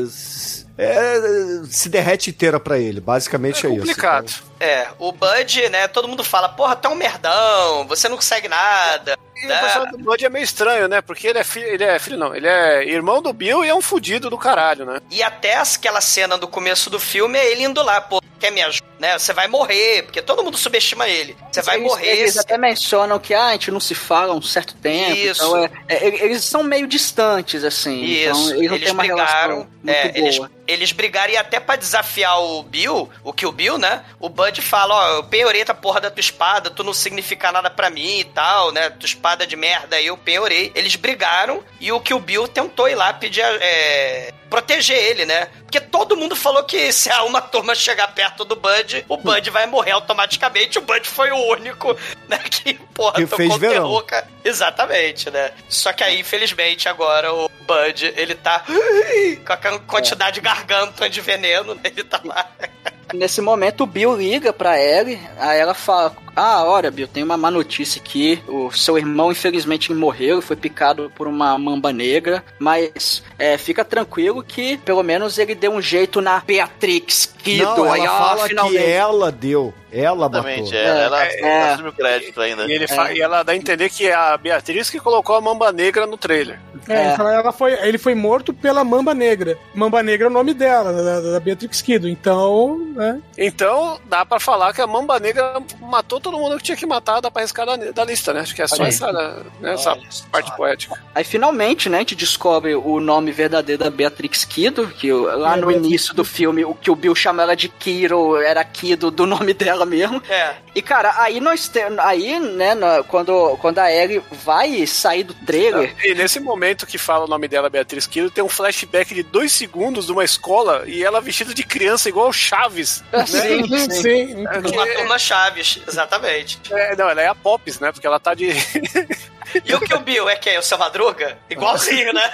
é, se derrete inteira pra ele, basicamente é, É isso. complicado. É, o Bud, né, todo mundo fala, porra, tu é um merdão, você não consegue nada. E né? o personagem do Bud é meio estranho, né? Porque ele é filho, ele é filho não, ele é irmão do Bill e é um fudido do caralho, né? E até aquela cena do começo do filme é ele indo lá, pô, quer me ajudar, né? Você vai morrer, porque todo mundo subestima ele. Você vai Eles- morrer. Eles até mencionam que ah, a gente não se fala há um certo tempo. Isso. Então é, é, eles são meio distantes, assim. Isso, então eles não eles brigaram. relação muito é, boa. eles, eles brigaram e até pra desafiar o Bill, o que o Bill, né? O Bud fala: Ó, eu penhorei a porra da tua espada, tu não significa nada pra mim e tal, né? Tua espada de merda aí eu penhorei. Eles brigaram e o que o Bill tentou ir lá pedir. É, proteger ele, né? Porque todo mundo falou que se a uma turma chegar perto do Bud, o Bud vai morrer automaticamente. O Bud foi o único, né? Que, porra, Que fez verão. terror. Exatamente, né? Só que aí, infelizmente, agora o Bud, ele tá com a quantidade de garganta de veneno, né? ele tá lá. Nesse momento, o Bill liga pra Ellie, aí ela fala: Ah, olha, Bill, tem uma má notícia aqui. O seu irmão, infelizmente, morreu, foi picado por uma mamba negra, mas é, fica tranquilo que pelo menos ele deu um jeito na Beatrix Kido. Não, aí, ela ó, fala finalmente. que ela deu, ela matou. Exatamente, é, ela, É, ela é. assume o crédito ainda. E, ele fa- e ela dá a entender que é a Beatriz que colocou a mamba negra no trailer. É, É. ele fala, Ela foi, ele foi morto pela Mamba Negra. Mamba Negra é o nome dela, da, da Beatrix Kido. Então, né? Então, dá pra falar que a mamba negra matou todo mundo que tinha que matar, dá pra riscar da, da lista, né? Acho que é só Olha essa, né, essa só. parte poética. Aí finalmente, né, a gente descobre o nome verdadeiro da Beatrix Kido, que lá É, no Beatrix início do filme, o que o Bill chama ela de Kiro era Kido do nome dela mesmo. É. E cara, aí nós temos. Aí, né, quando, quando a Ellie vai sair do trailer. E nesse momento que fala o nome dela, Beatriz Kido, tem um flashback de dois segundos de uma escola e ela vestida de criança igual o Chaves. Sim, Sim, sim. sim. muito É, turma Chaves, exatamente. É, não, ela é a Pops, né? Porque ela tá de. E o que o Bill é quem? O seu Madruga? Igualzinho, né?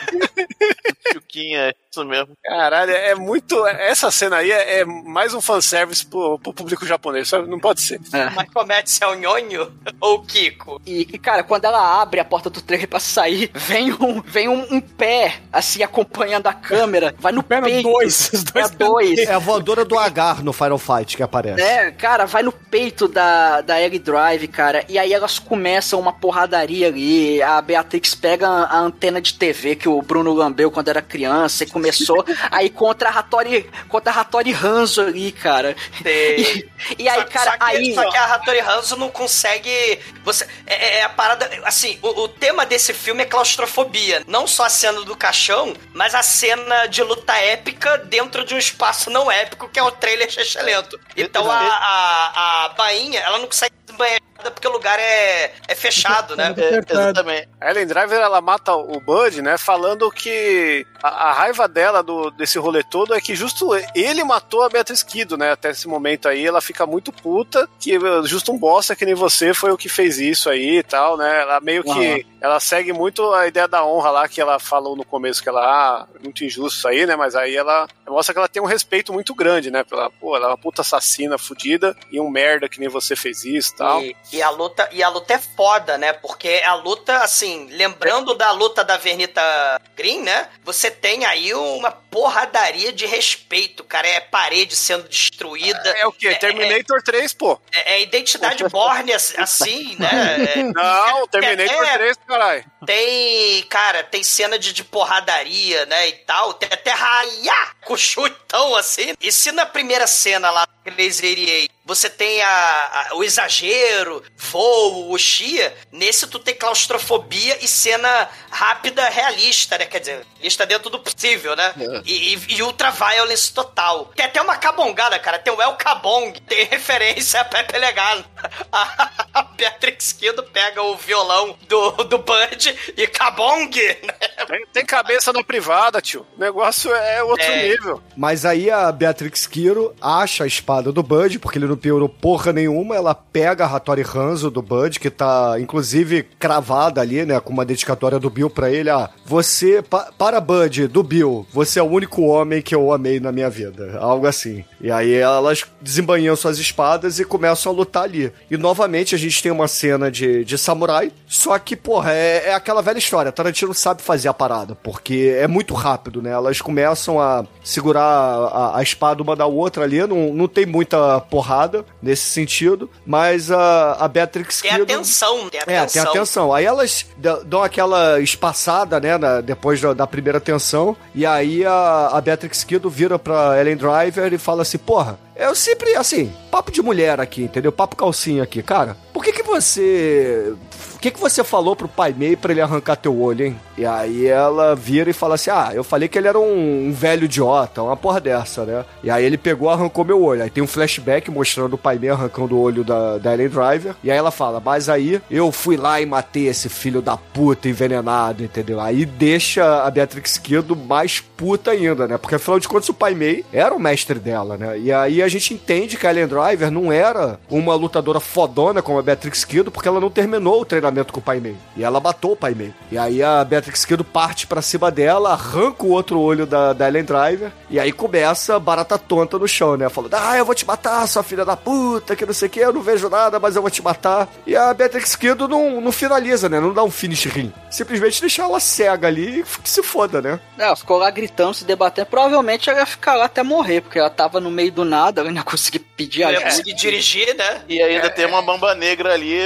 Chuquinha, isso mesmo. Caralho, é muito. Essa cena aí é, é mais um fanservice pro, pro público japonês, sabe? Não pode ser. Mas comete se é o Nhonho ou o Kiko? E, e, cara, quando ela abre a porta do trailer pra sair, vem um, vem um, um pé, assim, acompanhando a câmera. Vai no Pé peito. dois, os dois É dois. É a voadora do Agar no Final Fight que aparece. É, cara, vai no peito da, da Ellie Drive, cara. E aí elas começam uma porradaria ali. A Beatrix pega a, antena de TV que o Bruno lambeu quando era criança e começou. aí contra a Hattori, contra a Hattori Hanzo ali, cara. E, e aí, só, cara, só que, aí. só que a Hattori Hanzo não consegue. Você, é, é a parada. Assim, o, o tema desse filme é claustrofobia. Não só a cena do caixão, mas a cena de luta épica dentro de um espaço não épico, que é o trailer lento. Então a, a, a bainha, ela não consegue banhar porque o lugar é, é fechado, né? É, exatamente. A Ellen Driver, ela mata o Bud, né? Falando que a, a, raiva dela do, desse rolê todo é que justo ele matou a Beatriz Kido, né? Até esse momento aí, ela fica muito puta que justo um bosta que nem você foi o que fez isso aí e tal, né? Ela meio que... Uhum. Ela segue muito a ideia da honra lá que ela falou no começo que ela, ah, muito injusto isso aí, né? Mas aí ela mostra que ela tem um respeito muito grande, né? Pela, pô, ela é uma puta assassina fudida e um merda que nem você fez isso e tal. E, e a luta, e a luta é foda, né? Porque a luta, assim, lembrando da luta da Vernita Green, né? Você tem aí uma porradaria de respeito, cara. É parede sendo destruída. É, é o quê? Terminator é, 3, pô. É, é identidade Borne, assim, né? Não, Terminator é, 3, caralho. Tem, cara, tem cena de, de porradaria, né, e tal. Tem até raia com chutão, assim. E se na primeira cena lá, Laser você tem a, a, o exagero, voo, o chia, nesse tu tem claustrofobia e cena rápida, realista, né? Quer dizer, realista dentro do possível, né? É. E, e, e, ultra violence total. Tem até uma cabongada, cara. Tem o El Cabong, tem referência a Pepe Legal. A, a Beatrix Kido pega o violão do, do Bud e Cabong, né? Tem, tem, cabeça na privada, tio. O negócio é outro é. nível. Mas aí a Beatrix Kiro acha a espada do Bud, porque ele não piorou porra nenhuma. Ela pega a Hattori Hanzo do Bud, que tá inclusive cravada ali, né, com uma dedicatória do Bill pra ele. Ah, você, pa, para Bud, do Bill, você é o único homem que eu amei na minha vida. Algo assim. E aí elas desembanham suas espadas e começam a lutar ali. E novamente a gente tem uma cena de, de samurai, só que, porra, é, é aquela velha história. Tarantino sabe fazer a parada, porque é muito rápido, né? Elas começam a segurar a, a espada uma da outra ali, não, não tem muita porrada nesse sentido, mas a, a Beatrix Tem Kido... atenção, tem atenção. É, tem atenção. Aí elas dão aquela espaçada, né, na, depois da, da, primeira tensão, e aí a, a Beatrix Kido vira pra Ellen Driver e fala assim, porra, eu sempre, assim, papo de mulher aqui, entendeu? Papo calcinha aqui. Cara, por que que você... O que que você falou pro pai Mei pra ele arrancar teu olho, hein? E aí ela vira e fala assim, ah, eu falei que ele era um, um velho idiota, uma porra dessa, né? E aí ele pegou arrancou meu olho. Aí tem um flashback mostrando o pai Mei arrancando o olho da, da Ellen Driver. E aí ela fala, mas aí eu fui lá e matei esse filho da puta envenenado, entendeu? Aí deixa a Beatrix Kido mais puta ainda, né? Porque afinal de contas o pai Mei era o mestre dela, né? E aí a gente entende que a Ellen Driver não era uma lutadora fodona como a Beatrix Kido, porque ela não terminou o treinamento com o Pai Mei. E ela matou o Pai Mei. E aí a Beatrix Kido parte pra cima dela, arranca o outro olho da, da Ellen Driver, e aí começa barata tonta no chão, né? Falando, ah, eu vou te matar, sua filha da puta, que não sei o que, eu não vejo nada, mas eu vou te matar. E a Beatrix Kido não, não finaliza, né? Não dá um finish rim. Simplesmente deixa ela cega ali e que se foda, né? Ela ficou lá gritando, se debatendo. Provavelmente ela ia ficar lá até morrer, porque ela tava no meio do nada, ela não ia conseguir pedir Não ia ajuda. conseguir dirigir, né? E ainda tem uma mamba negra ali.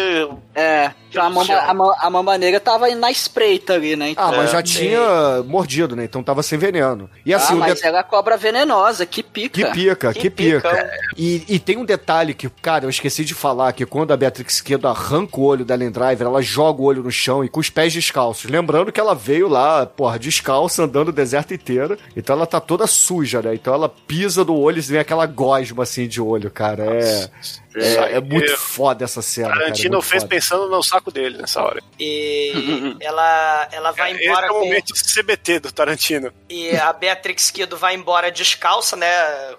É, a mamba, a, a mamba negra tava na espreita ali, né? Então, Ah, mas já é, tinha mordido, né? Então tava sem veneno. E assim, ah, mas det- ela é cobra venenosa, que pica. Que pica, que, Que pica. pica. E, e tem um detalhe que, cara, eu esqueci de falar, que quando a Beatrix Kido arranca o olho da Ellen Driver, ela joga o olho no chão e com os pés descalços. Lembrando que ela veio lá, porra, descalça, andando o deserto inteiro. Então ela tá toda suja, né? Então ela pisa no olho e vem aquela gosma, assim, de olho, cara. É, É, é muito foda essa cena. cara, é Tarantino fez foda. pensando no saco dele nessa hora. E ela, ela vai Esse embora é o com. momento CBT do Tarantino. E a Beatrix Kido vai embora descalça, né?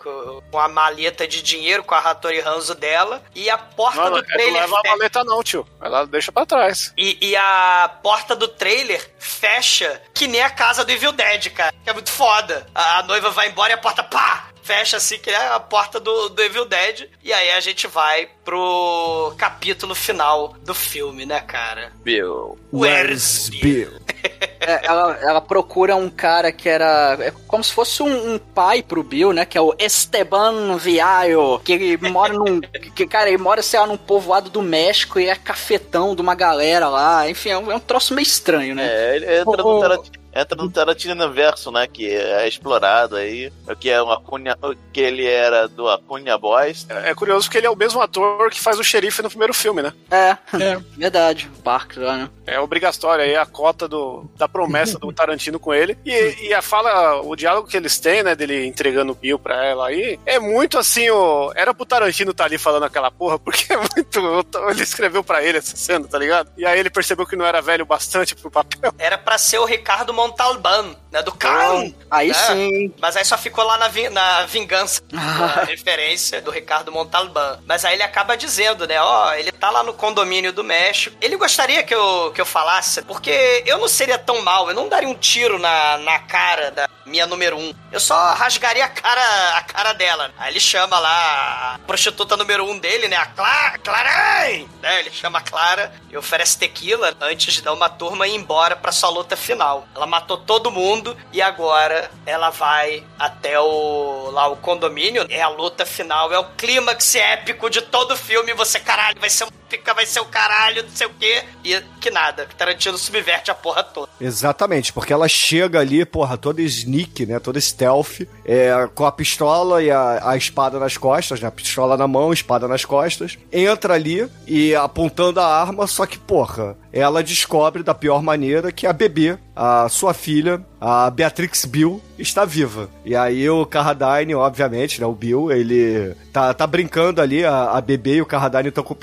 Com com a maleta de dinheiro, com a Hattori Hanzo dela. E a porta Não, do não trailer. leva a fe- maleta não, tio. Ela deixa pra trás. E, e a porta do trailer fecha que nem a casa do Evil Dead, cara. Que é muito foda. A, a noiva vai embora e a porta, pá! Fecha assim, que é a porta do, do Evil Dead. E aí a gente vai pro capítulo final do filme, né, cara? Bill. Where's Bill? É, ela, ela procura um cara que era é como se fosse um, um pai pro Bill, né? Que é o Esteban Viaio. Que ele mora num. Que, cara, ele mora, sei lá, num povoado do México e é cafetão de uma galera lá. Enfim, é um, é um troço meio estranho, né? É, ele entra ô. no Tarantino. Entra no Tarantino verso, né? Que é explorado aí. Que é uma cunha, que ele era do Acunha Boys. É é curioso porque ele é o mesmo ator que faz o xerife no primeiro filme, né? É, É. verdade. Parker lá, né? É obrigatório aí a cota do, da promessa do Tarantino com ele. E, e a fala, o diálogo que eles têm, né, dele entregando o Bill pra ela aí, é muito assim, o, era pro Tarantino estar ali falando aquela porra, porque é muito. Ele escreveu pra ele essa cena, tá ligado? E aí ele percebeu que não era velho o bastante pro papel. Era pra ser o Ricardo Montalban, né? Do Khan. Aí É. sim. Mas aí só ficou lá na, vi- na vingança, a referência do Ricardo Montalban. Mas aí ele acaba dizendo, né? Ó, ele tá lá no condomínio do México. Ele gostaria que eu, que eu falasse, porque eu não seria tão mal, eu não daria um tiro na, na cara da minha número um. Eu só rasgaria a cara, a cara dela. Aí ele chama lá a prostituta número um dele, né? A Clara, Clarém! Né? Ele chama a Clara e oferece tequila antes de dar uma turma ir embora pra sua luta final. Ela matou todo mundo e agora ela vai até o lá o condomínio. É a luta final, é o clímax épico de todo o filme. Você, caralho, vai ser um pica, vai ser o caralho, não sei o quê. E que nada, Tarantino subverte a porra toda. Exatamente, porque ela chega ali, porra, toda sneak, né? Toda stealth, é, com a pistola e a, a espada nas costas, né? A pistola na mão, espada nas costas. Entra ali e apontando a arma, só que, porra, ela descobre da pior maneira que a bebê, a sua filha, a Beatrix Bill, está viva. E aí o Carradine, obviamente, né? O Bill, ele tá, tá brincando ali, a, a bebê e o Carradine estão com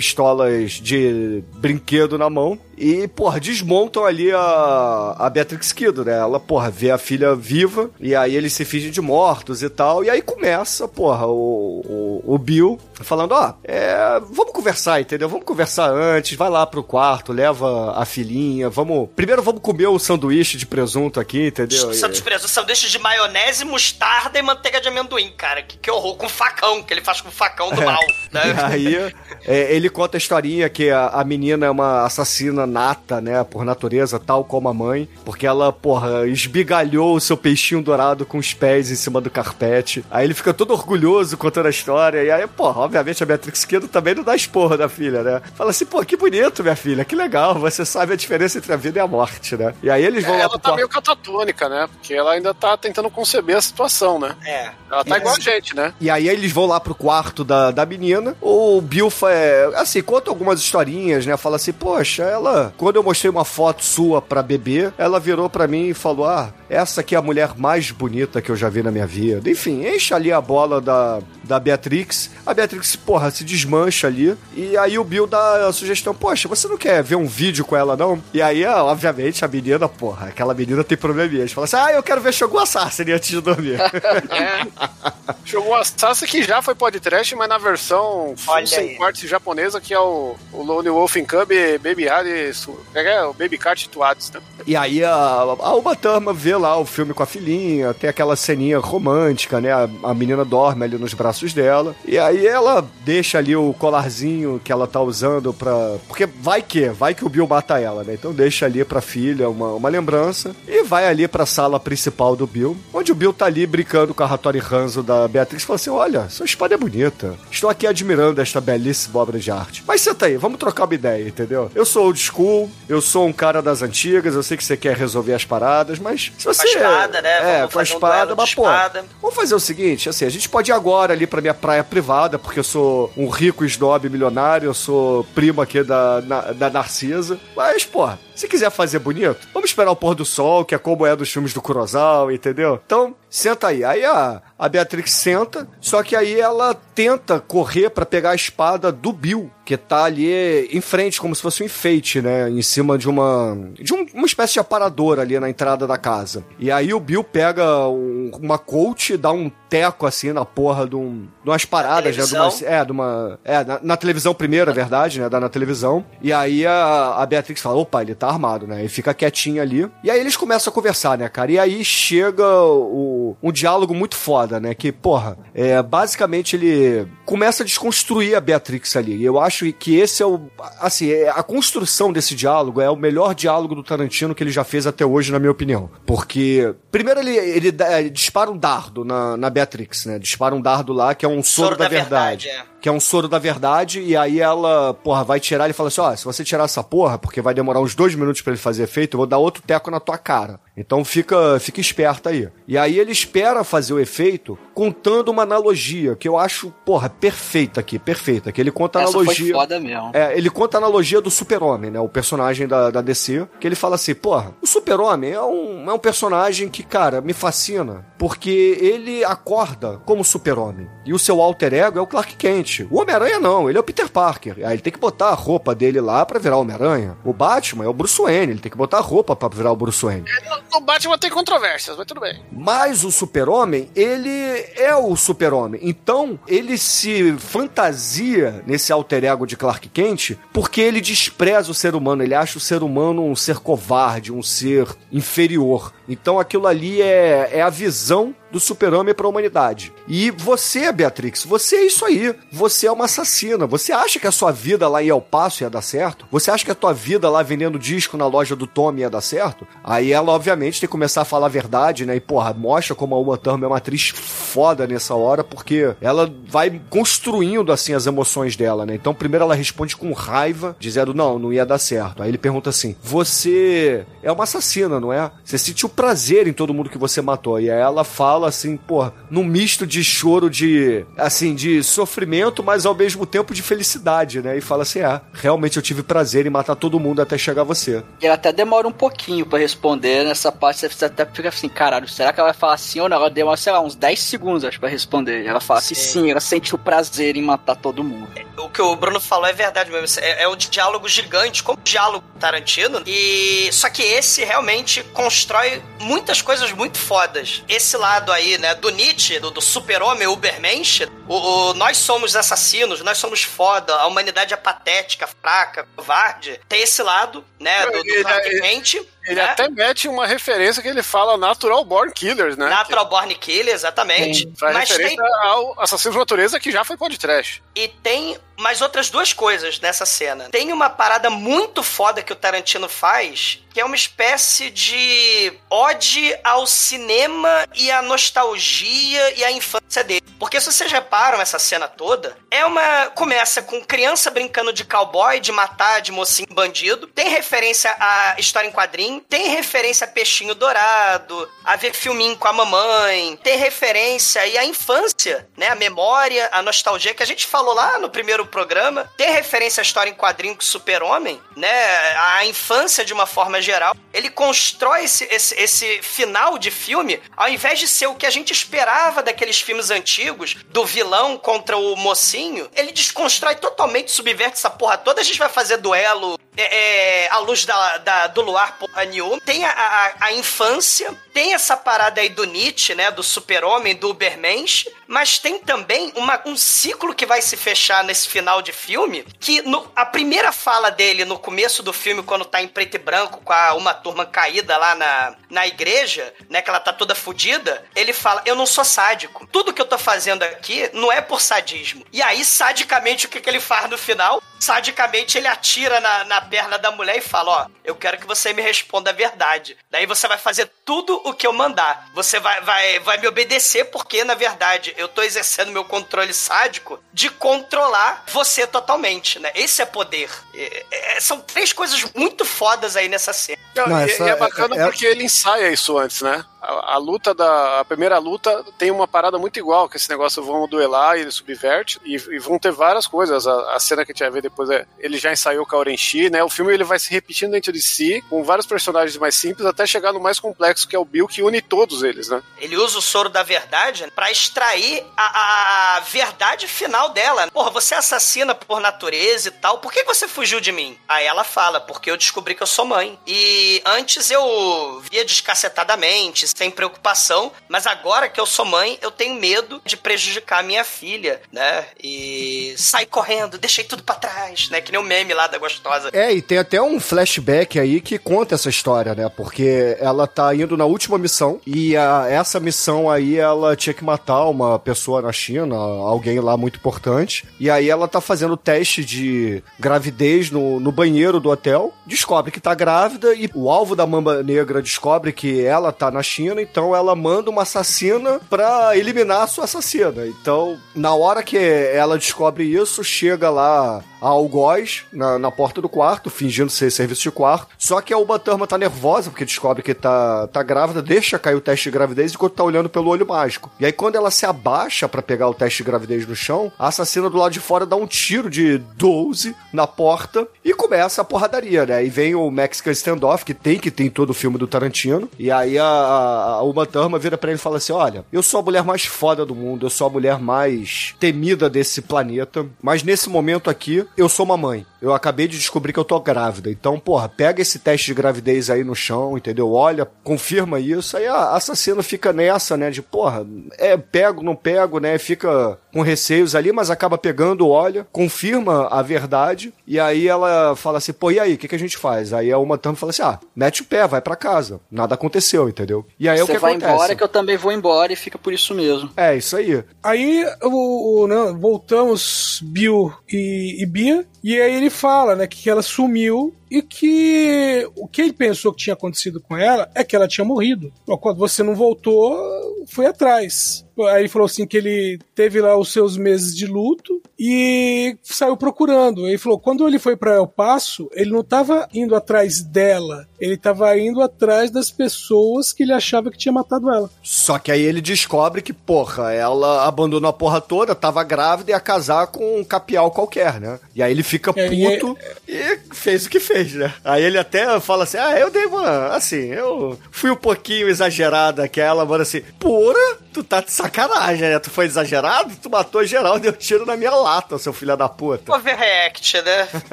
de brinquedo na mão. E, porra, desmontam ali a, a Beatrix Kido, né? Ela, porra, vê a filha viva, e aí eles se fingem de mortos e tal. E aí começa, porra, o, o, o Bill falando: ó, é, vamos conversar, entendeu? Vamos conversar antes, vai lá pro quarto, leva a filhinha, vamos. Primeiro vamos comer o sanduíche de presunto aqui, entendeu? Santos preso, sanduíche de maionese, mostarda e manteiga de amendoim, cara. Que, que horror, com facão, que ele faz com o facão do mal. Né? E aí, é, ele conta a historinha que a, a menina é uma assassina nata, né? Por natureza, tal como a mãe. Porque ela, porra, esbigalhou o seu peixinho dourado com os pés em cima do carpete. Aí ele fica todo orgulhoso contando a história. E aí, porra, obviamente a Beatrix Kido também não dá esporra da filha, né? Fala assim, pô, que bonito, minha filha, que legal. Você sabe a diferença entre a vida e a morte, né? E aí eles vão lá ela pro tá quarto. meio catatônica, né? Porque ela ainda tá tentando conceber a situação, né? É. Ela tá igual a gente, né? E aí eles vão lá pro quarto da, da menina. O Bill, fa- é, assim, conta algumas historinhas, né? Fala assim, poxa, ela... Quando eu mostrei uma foto sua pra bebê, ela virou pra mim e falou, ah, essa aqui é a mulher mais bonita que eu já vi na minha vida. Enfim, enche ali a bola da, da Beatrix. A Beatrix, porra, se desmancha ali. E aí o Bill dá a sugestão, poxa, você não quer ver um vídeo com ela, não? E aí, ah, obviamente, a menina, porra, aquela menina tem probleminhas. Fala assim, ah, eu quero ver Shogun Assassin antes de dormir. Jogou Assassin que já foi podcast, mas na versão full Olha sem aí. corte japonesa, que é o, o Lone Wolf in Cub Baby Hard, é o Baby Cart Tuados, né? E aí a, a Uma Thurman vê lá o filme com a filhinha, tem aquela ceninha romântica, né? A, a menina dorme ali nos braços dela. E aí ela deixa ali o colarzinho que ela tá usando pra. Porque vai que, vai que o Bill mata ela, né? Então deixa ali pra filha uma, uma lembrança. E vai ali pra sala principal do Bill, onde o Bill tá ali brincando com a Hattori Hanzo da Beatrix e fala assim: Olha, sua espada é bonita. Estou aqui admirando esta belíssima obra de arte. Mas senta aí, vamos trocar uma ideia, entendeu? Eu sou old school, eu sou um cara das antigas, eu sei que você quer resolver as paradas, mas se você. Com a espada, né? É, Vamos com a um espada, de mas pô. espada. Vamos fazer o seguinte, assim, a gente pode ir agora ali pra minha praia privada, porque eu sou um rico snob milionário, eu sou primo aqui da, na- da Narcisa. Mas, pô, se quiser fazer bonito, vamos esperar o pôr do sol, que é como é dos filmes do Kurosawa, entendeu? Então, senta aí. Aí a, a Beatrix senta, só que aí ela tenta correr pra pegar a espada do Bill, que tá ali em frente, como se fosse um enfeite, né? Em cima de uma. de um- uma espécie de aparador ali na entrada da casa. E aí o Bill pega um- uma coach, dá um teco assim na porra de, um, de umas paradas, né? De umas, é, de uma. É, na, na televisão primeiro, é verdade, né? Dá na televisão. E aí a, a Beatrix fala: opa, ele tá armado, né? E fica quietinha ali. E aí eles começam a conversar, né, cara? E aí chega o, um diálogo muito foda, né? Que, porra, é, basicamente ele começa a desconstruir a Beatrix ali. E eu acho que esse é o. Assim, é, a construção desse diálogo é o melhor diálogo do Tarantino que ele já fez até hoje, na minha opinião. Porque, primeiro ele, ele, ele dispara um dardo na, na Beatrix, né? Dispara um dardo lá que é um soro, da, verdade. é. Que é um soro da verdade, e aí ela, porra, vai tirar ele fala assim: ó, se você tirar essa porra, porque vai demorar uns dois minutos pra ele fazer efeito, eu vou dar outro teco na tua cara. Então fica, fica esperta aí. E aí ele espera fazer o efeito contando uma analogia, que eu acho, porra, perfeita aqui, perfeita. Que ele conta a Essa foi analogia. foda mesmo. É, ele conta a analogia do Super-Homem, né? O personagem da, da DC. Que ele fala assim: porra, o Super-Homem é um, é um personagem que, cara, me fascina. Porque ele acorda como Super-Homem. E o seu alter ego é o Clark Kent. O Homem-Aranha não, ele é o Peter Parker. Aí ele tem que botar a roupa dele lá pra virar o Homem-Aranha. O Batman é o Bruce Wayne, ele tem que botar a roupa pra virar o Bruce Wayne. No Batman tem controvérsias, mas tudo bem. Mas o super-homem, ele é o super-homem. Então, ele se fantasia nesse alter ego de Clark Kent porque ele despreza o ser humano. Ele acha o ser humano um ser covarde, um ser inferior. Então, aquilo ali é, é a visão do super-homem para a humanidade. E você, Beatrix, você é isso aí. Você é uma assassina. Você acha que a sua vida lá em El Paso ia dar certo? Você acha que a tua vida lá vendendo disco na loja do Tommy ia dar certo? Aí ela, obviamente, tem que começar a falar a verdade, né? E, porra, mostra como a Uma Thurman é uma atriz foda nessa hora, porque ela vai construindo, assim, as emoções dela, né? Então, primeiro ela responde com raiva, dizendo, não, não ia dar certo. Aí ele pergunta assim, você é uma assassina, não é? Você sentiu prazer em todo mundo que você matou. E aí ela fala assim, porra, num misto de choro de, assim, de sofrimento, mas ao mesmo tempo de felicidade, né? E fala assim, é, realmente eu tive prazer em matar todo mundo até chegar a você. Ele até demora um pouquinho pra responder nessa parte. Você até fica assim, caralho, será que ela vai falar sim ou não? Ela demora, sei lá, uns 10 segundos, acho, pra responder. Ela fala que sim, ela sente o prazer em matar todo mundo. O que o Bruno falou é verdade mesmo. É, é um diálogo gigante, como o diálogo Tarantino. E só que esse realmente constrói muitas coisas muito fodas. Esse lado aí, né, do Nietzsche, do, do super-homem, Ubermensch, o, o nós somos assassinos, nós somos foda, a humanidade é patética, fraca, covarde. Tem esse lado, né, do, do Ele- Clark ele- Kent. Ele né? até mete uma referência que ele fala Natural Born Killers, né? Natural Born Killer, exatamente. Que faz Mas tem ao Assassino de Natureza que já foi podcast. E tem mais outras duas coisas nessa cena. Tem uma parada muito foda que o Tarantino faz, que é uma espécie de ode ao cinema e à nostalgia e à infância dele. Porque se vocês reparam essa cena toda, é uma. Começa com criança brincando de cowboy, de matar, de mocinho bandido. Tem referência à história em quadrinho, tem referência a peixinho dourado, a ver filminho com a mamãe, tem referência aí à infância, né? A memória, a nostalgia que a gente falou lá no primeiro programa. Tem referência à história em quadrinho com super-homem, né? A infância de uma forma geral. Ele constrói esse, esse, esse final de filme, ao invés de ser o que a gente esperava daqueles filmes antigos, do vilão contra o mocinho, ele desconstrói totalmente, subverte essa porra toda. A gente vai fazer duelo é, é, à luz da, da- do luar, porra nenhuma. Tem a, a, a infância, tem essa parada aí do Nietzsche, né? Do super-homem, do Ubermensch, mas tem também uma- um ciclo que vai se fechar nesse final de filme, que no- a primeira fala dele no começo do filme, quando tá em preto e branco, com a- uma turma caída lá na, na igreja, né? Que ela tá toda fodida, ele fala, eu não sou sádico. Tudo que eu tô fazendo aqui não é por sadismo. E aí, sadicamente, o que, que ele faz no final? Sadicamente, ele atira na, na perna da mulher e fala: Ó, eu quero que você me responda a verdade. Daí você vai fazer tudo o que eu mandar. Você vai, vai, vai me obedecer, porque, na verdade, eu tô exercendo meu controle sádico de controlar você totalmente, né? Esse é poder. É- é- são três coisas muito fodas aí nessa cena. Não, e, essa e é é- bacana é- porque ele ensaia isso antes, né? A, a luta da. A primeira luta tem uma parada muito igual, que esse negócio vão duelar e ele subverte, e, e vão ter várias coisas. A, a cena que a gente vai ver depois é, ele já ensaiou com a Orenchi, né? O filme ele vai se repetindo dentro de si, com vários personagens mais simples, até chegar no mais complexo, que é o Bill, que une todos eles, né? Ele usa o soro da verdade pra extrair a, a verdade final dela. Porra, você assassina por natureza e tal, por que você fugiu de mim? Aí ela fala, porque eu descobri que eu sou mãe. E antes eu via descacetadamente, sem preocupação, mas agora que eu sou mãe, eu tenho medo de prejudicar minha filha, né? E saí correndo, deixei tudo pra trás, né? Que nem o meme lá da gostosa. É, e tem até um flashback aí que conta essa história, né? Porque ela tá indo na última missão e a, essa missão aí ela tinha que matar uma pessoa na China, alguém lá muito importante. E aí ela tá fazendo teste de gravidez no, no banheiro do hotel, descobre que tá grávida e o alvo da mamba negra descobre que ela tá na China, então ela manda uma assassina pra eliminar a sua assassina. Então, na hora que ela descobre isso, chega lá a algoz na, na porta do quarto, fingindo ser serviço de quarto. Só que a Uma Thurman tá nervosa porque descobre que tá, tá grávida, deixa cair o teste de gravidez enquanto tá olhando pelo olho mágico. E aí, quando ela se abaixa para pegar o teste de gravidez no chão, a assassina do lado de fora dá um tiro de 12 na porta e começa a porradaria, né? E vem o Mexican Standoff, que tem que ter em todo o filme do Tarantino. E aí a, a, a Uma Thurman vira pra ele e fala assim: Olha, eu sou a mulher mais foda do mundo, eu sou a mulher mais temida desse planeta, mas nesse momento aqui, eu sou uma mãe. Eu acabei de descobrir que eu tô grávida. Então, porra, pega esse teste de gravidez aí no chão, entendeu? Olha, confirma isso. Aí a assassina fica nessa, né? De, porra, é, pego, não pego, né? Fica com receios ali, mas acaba pegando, olha, confirma a verdade. E aí ela fala assim, pô, e aí, o que, que a gente faz? Aí a uma tampa fala assim, ah, mete o pé, vai para casa. Nada aconteceu, entendeu? E aí é o que Você vai acontece. embora que eu também vou embora e fica por isso mesmo. É, isso aí. Aí o, o- né, voltamos Bill e, e Bia, e aí ele fala né, que ela sumiu e que o que ele pensou que tinha acontecido com ela é que ela tinha morrido. Quando você não voltou, foi atrás. Aí ele falou assim que ele teve lá os seus meses de luto e saiu procurando. Ele falou quando ele foi para El Paso, ele não estava indo atrás dela, ele estava indo atrás das pessoas que ele achava que tinha matado ela. Só que aí ele descobre que, porra, ela abandonou a porra toda, tava grávida e ia casar com um capial qualquer, né? E aí ele fica É, e puto e fez o que fez, né? Aí ele até fala assim: ah, eu dei uma. Assim, eu fui um pouquinho exagerada aquela, mano, assim, porra, tu tá de sacanagem, né? Tu foi exagerado? Tu matou geral e deu tiro na minha lata, seu filho da puta. Overreact, né?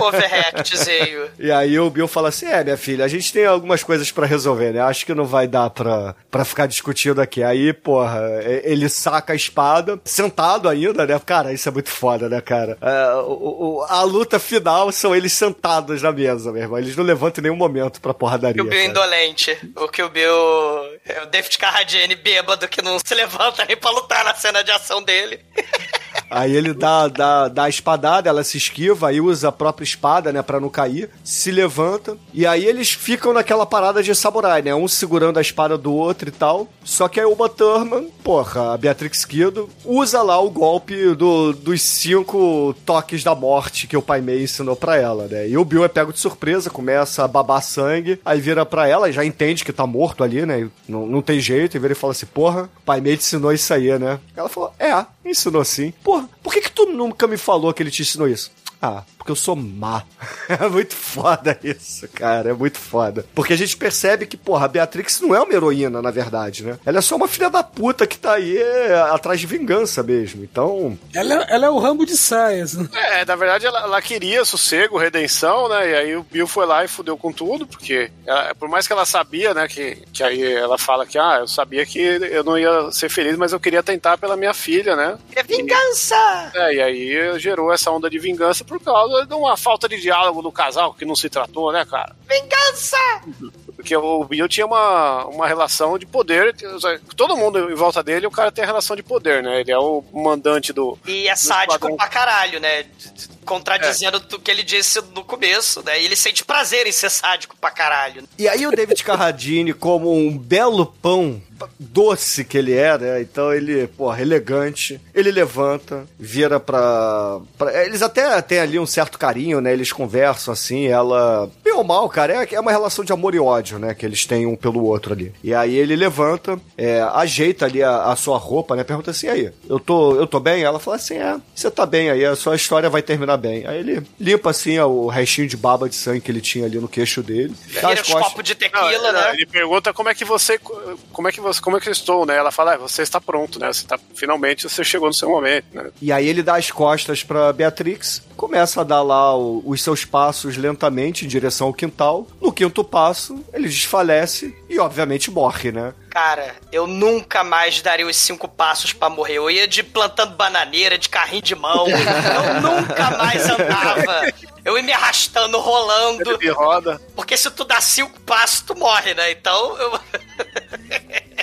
Overreactzeio. E aí o Bill fala assim: é, minha filha, a gente tem algumas coisas pra resolver, né? Acho que não vai dar pra, pra ficar discutindo aqui. Aí, porra, ele saca a espada, sentado ainda, né? Cara, isso é muito foda, né, cara? É, o- o- a luta final são eles sentados na mesa, meu irmão. Eles não levantam em nenhum momento pra porradaria. O Bill cara. indolente. O que o Bill. É o David Carradine bêbado que não se levanta nem pra lutar na cena de ação dele. Aí ele dá, dá, dá a espadada, ela se esquiva, aí usa a própria espada, né, pra não cair, se levanta, e aí eles ficam naquela parada de samurai, né, um segurando a espada do outro e tal. Só que aí o Thurman, porra, a Beatrix Kido, usa lá o golpe do, dos cinco toques da morte que o Pai Mei ensinou pra ela, né. E o Bill é pego de surpresa, começa a babar sangue, aí vira pra ela, já entende que tá morto ali, né, não, não tem jeito, e vira e fala assim, porra, o Pai te ensinou isso aí, né. Ela falou, é, ensinou sim. Porra, por que que tu nunca me falou que ele te ensinou isso? Ah, porque eu sou má. É muito foda isso, cara. É muito foda. Porque a gente percebe que, porra, a Beatrix não é uma heroína, na verdade, né? Ela é só uma filha da puta que tá aí é, atrás de vingança mesmo. Então. Ela, ela é o Rambo de saias. né? É, na verdade ela, ela queria sossego, redenção, né? E aí o Bill foi lá e fudeu com tudo, porque ela- por mais que ela sabia, né, que, que aí ela fala que, ah, eu sabia que eu não ia ser feliz, mas eu queria tentar pela minha filha, né? É vingança! É, e aí gerou essa onda de vingança por causa de uma falta de diálogo do casal que não se tratou, né, cara? Vingança! Porque o Bill tinha uma, uma relação de poder. Todo mundo em volta dele, o cara tem a relação de poder, né? Ele é o mandante do. E é sádico esquadrão. pra caralho, né? Contradizendo o que ele disse no começo, né? E ele sente prazer em ser sádico pra caralho. E aí o David Carradine, como um belo pão doce que ele é, né? Então ele, porra, elegante. Ele levanta, vira pra, pra- Eles até têm ali um certo carinho, né? Eles conversam assim, ela... bem ou mal, cara, é, é uma relação de amor e ódio, né? Que eles têm um pelo outro ali. E aí ele levanta, é, ajeita ali a, a sua roupa, né? Pergunta assim, aí, eu tô, eu tô bem? Ela fala assim, é, você tá bem aí, a sua história vai terminar bem. Aí ele limpa, assim, o restinho de baba de sangue que ele tinha ali no queixo dele. Vira as os copos de tequila, Não, né? Ele pergunta como é que você. Como é que você. Como é que eu estou, né? Ela fala, ah, você está pronto, né? Você tá. Finalmente você chegou no seu momento, né? E aí ele dá as costas pra Beatrix, começa a dar lá o- os seus passos lentamente em direção ao quintal. No quinto passo, ele desfalece e, obviamente, morre, né? Cara, eu nunca mais daria os cinco passos pra morrer. Eu ia de plantando bananeira, de carrinho de mão. eu nunca mais andava. Eu ia me arrastando, rolando. Ele roda. Porque se tu dá cinco passos, tu morre, né? Então eu.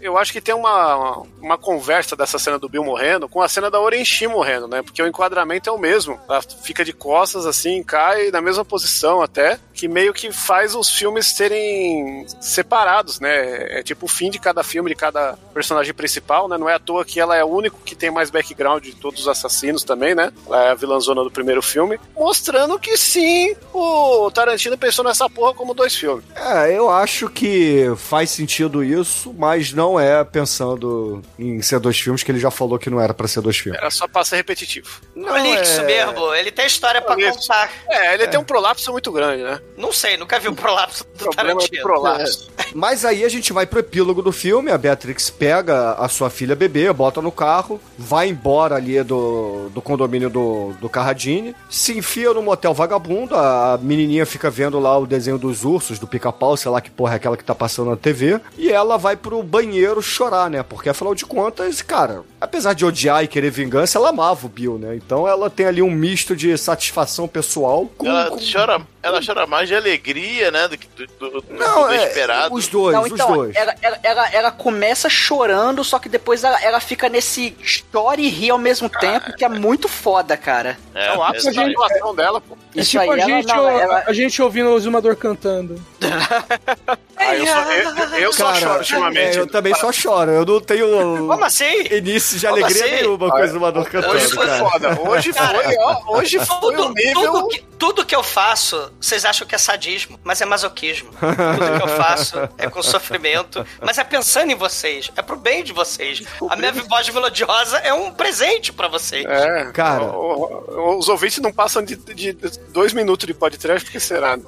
Eu acho que tem uma, uma conversa dessa cena do Bill morrendo com a cena da Orenchi morrendo, né? Porque o enquadramento é o mesmo. Ela fica de costas, assim, cai na mesma posição até, que meio que faz os filmes serem separados, né? É tipo o fim de cada filme, de cada personagem principal, né? Não é à toa que ela é o único que tem mais background de todos os assassinos também, né? Ela é a vilãzona do primeiro filme, mostrando que sim, o Tarantino pensou nessa porra como dois filmes. É, eu acho que faz sentido isso, mas não é pensando em ser dois filmes, que ele já falou que não era pra ser dois filmes. Era só pra ser repetitivo. Não, Prolixo é- mesmo, ele tem história pra Prolixo. contar. É, ele tem um prolapso muito grande, né? Não sei, nunca vi um prolapso do Problema Tarantino. prolapso. Mas aí a gente vai pro epílogo do filme, a Beatrix pega a sua filha bebê, bota no carro, vai embora ali do, do condomínio do, do Carradine, se enfia no motel vagabundo, a menininha fica vendo lá o desenho dos ursos, do pica-pau, sei lá que porra é aquela que tá passando na TV, e ela vai pro banheiro chorar, né? Porque afinal de contas, cara, apesar de odiar e querer vingança, ela amava o Bill, né? Então ela tem ali um misto de satisfação pessoal com... Ela com- chora, ela chora mais de alegria, né? Do que do, do, Não, do é, esperado. os dois, Não, os então, dois. ela, ela, ela, ela começa chorando, só que depois ela, ela fica nesse chore e ri ao mesmo tempo, que é muito foda, cara. É, É o ápice da exatamente. atuação dela, pô. É Isso tipo aí, a, ela, gente, não, ela- a gente ouvindo o Exumador cantando. Ah, eu só, eu, eu só Cara, choro ultimamente. é, eu também só choro. Eu não tenho Como assim? início de Como alegria assim? nenhuma com o Exumador cantando, Hoje foi cara. foda. Hoje foi, ó. Hoje foi Tudo, um nível. tudo, que, tudo que eu faço, vocês acham que é sadismo, mas é masoquismo. Tudo que eu faço é com sofrimento, mas é pensando em vocês, é pro bem de vocês. A minha voz melodiosa é um presente pra vocês. É, Cara. o- o- os ouvintes não passam de, de dois minutos de podcast, porque será?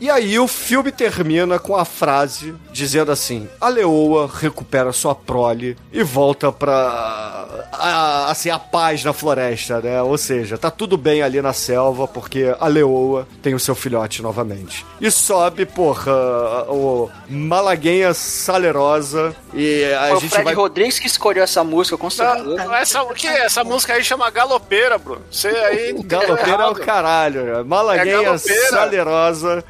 E aí o filme termina com a frase dizendo assim: a leoa recupera sua prole e volta pra a, assim, a paz na floresta, né? Ou seja, tá tudo bem ali na selva porque a leoa tem o seu filhote novamente. E sobe, porra, o Malaguenha Salerosa e a Foi o gente Fred vai Rodrigues que escolheu essa música, com certeza. Não, essa, o que é? Essa música aí chama Galopeira, Bruno. Você aí. Galopeira é o caralho. Né? Malaguenha É salerosa.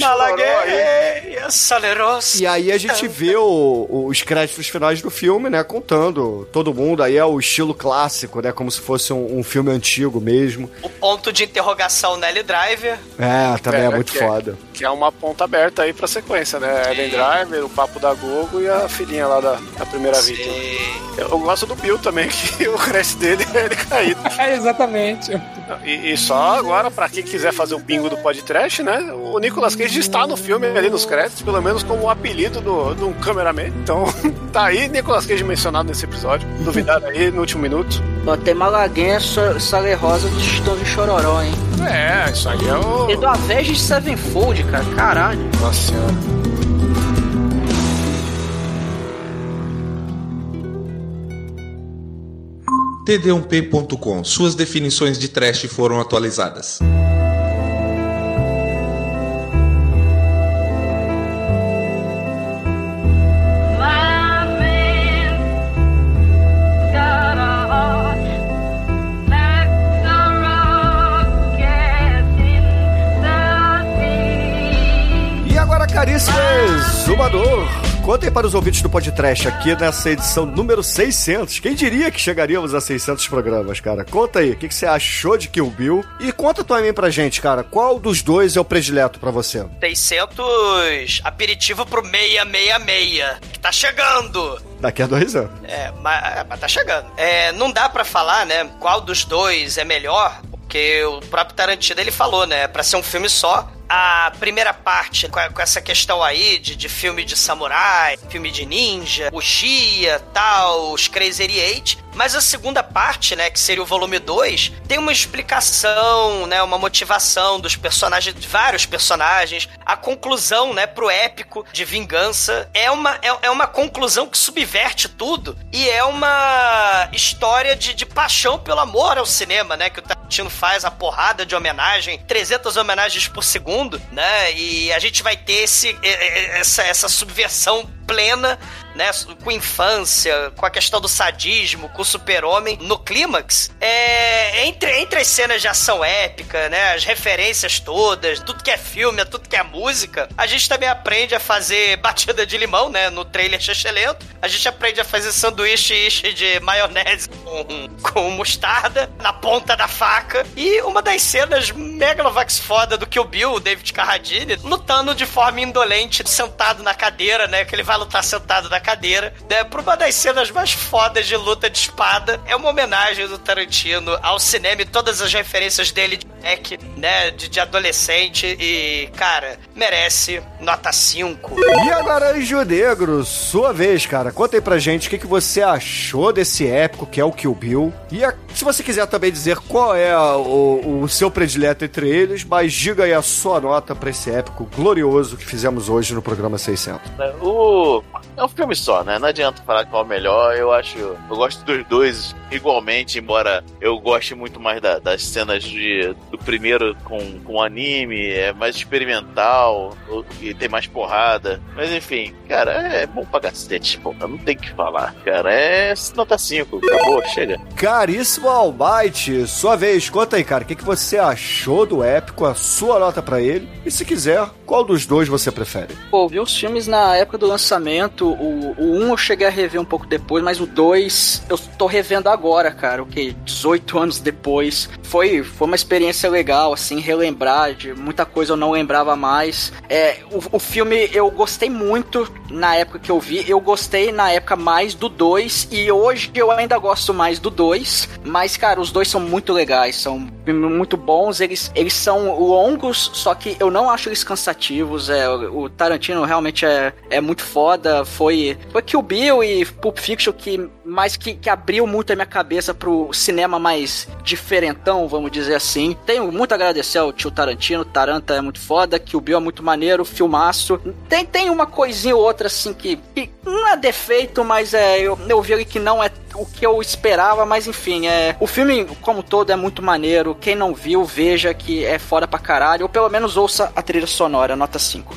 Malagueia, salerosa. E aí a gente vê o- os créditos finais do filme, né? Contando todo mundo. Aí é o estilo clássico, né? Como se fosse um, um filme antigo mesmo. O ponto de interrogação Nelly Driver. É, também é, É, muito é. foda. Que é uma ponta aberta aí pra sequência, né? Ellen Driver, o Papo da Gogo e a filhinha lá da, da primeira vítima. Eu gosto do Bill também, que o crédito dele é ele caído. É, exatamente. E, e só agora, pra quem quiser fazer o bingo do podcast, né? O Nicolas Cage está no filme ali nos créditos, pelo menos como o apelido do, do cameraman. Então, tá aí Nicolas Cage mencionado nesse episódio. Duvidado aí no último minuto. Ó, tem Malaguenha, so- Sale Rosa de Estão de Chororó, hein? É, isso aí é o. E do Avenged Sevenfold, cara. Caralho. Nossa senhora. td1p.com. Suas definições de trash foram atualizadas. Contem para os ouvintes do podcast aqui nessa edição número 600. Quem diria que chegaríamos a 600 programas, cara? Conta aí, o que, que você achou de Kill Bill? E conta também pra gente, cara, qual dos dois é o predileto pra você? 600 aperitivo pro 666, que tá chegando. Daqui a dois anos. É, mas, mas tá chegando. É, não dá pra falar, né, qual dos dois é melhor, porque o próprio Tarantino ele falou, né, pra ser um filme só, a primeira parte com, a- com essa questão aí de, de filme de samurai, filme de ninja, o Shia, tal, os Crazy Eight. Mas a segunda parte, né, que seria o volume 2, tem uma explicação, né, uma motivação dos personagens, de vários personagens, a conclusão, né, pro épico de vingança. É uma, é, é uma conclusão que subverte tudo e é uma história de, de paixão pelo amor ao cinema, né, que o Tarantino faz a porrada de homenagem, 300 homenagens por segundo, né, e a gente vai ter esse, essa, essa subversão plena, né, com infância, com a questão do sadismo, com o super-homem no clímax, é, entre, entre as cenas de ação épica, né, as referências todas, tudo que é filme, tudo que é música, a gente também aprende a fazer batida de limão, né, no trailer Xexelento, a gente aprende a fazer sanduíche de maionese com, com mostarda na ponta da faca, e uma das cenas megalovax foda do Kill Bill, o David Carradine, lutando de forma indolente, sentado na cadeira, né, que ele vai lutar sentado na cadeira, né, por uma das cenas mais fodas de luta de espada, é uma homenagem do Tarantino ao cinema e todas as referências dele de moleque, né, de, de adolescente, e, cara, merece nota 5. E agora, Anjo Negro, sua vez, cara. Conta aí pra gente o que, que você achou desse épico que é o Kill Bill. E a- se você quiser também dizer qual é a- o, o seu predileto entre eles, mas diga aí a sua nota pra esse épico glorioso que fizemos hoje no programa 600. né? É um filme só, né? Não adianta falar qual é o melhor. Eu acho. Eu gosto dos dois igualmente, embora eu goste muito mais da- das cenas de, do primeiro com, com anime, é mais experimental, e tem mais porrada. Mas enfim, cara, é bom pra cacete, pô. Não tem o que falar, cara. É nota 5, acabou, chega. Caríssimo Almighty, sua vez, conta aí, cara, o que, que você achou do épico, a sua nota pra ele, e se quiser, qual dos dois você prefere? Pô, vi os filmes na época do lançamento. O, o 1 eu cheguei a rever um pouco depois, mas o 2 eu tô revendo agora, cara. O que? 18 anos depois. Foi, foi uma experiência legal, assim, relembrar de muita coisa eu não lembrava mais. É, o, o filme eu gostei muito na época que eu vi. Eu gostei na época mais do 2 e hoje eu ainda gosto mais do 2. Mas, cara, os dois são muito legais, são muito bons. Eles, eles são longos, só que eu não acho eles cansativos. É, o Tarantino realmente é, é muito foda. Foi, foi Kill Bill e Pulp Fiction que mais que, que abriu muito a minha cabeça pro cinema mais diferentão, vamos dizer assim. Tenho muito a agradecer ao tio Tarantino. Taranta é muito foda, Kill Bill é muito maneiro, filmaço. Tem, tem uma coisinha ou outra assim que, que não é defeito, mas é eu, eu vi que não é o que eu esperava, mas enfim, é o filme como todo é muito maneiro. Quem não viu, veja que é foda pra caralho, ou pelo menos ouça a trilha sonora, nota 5.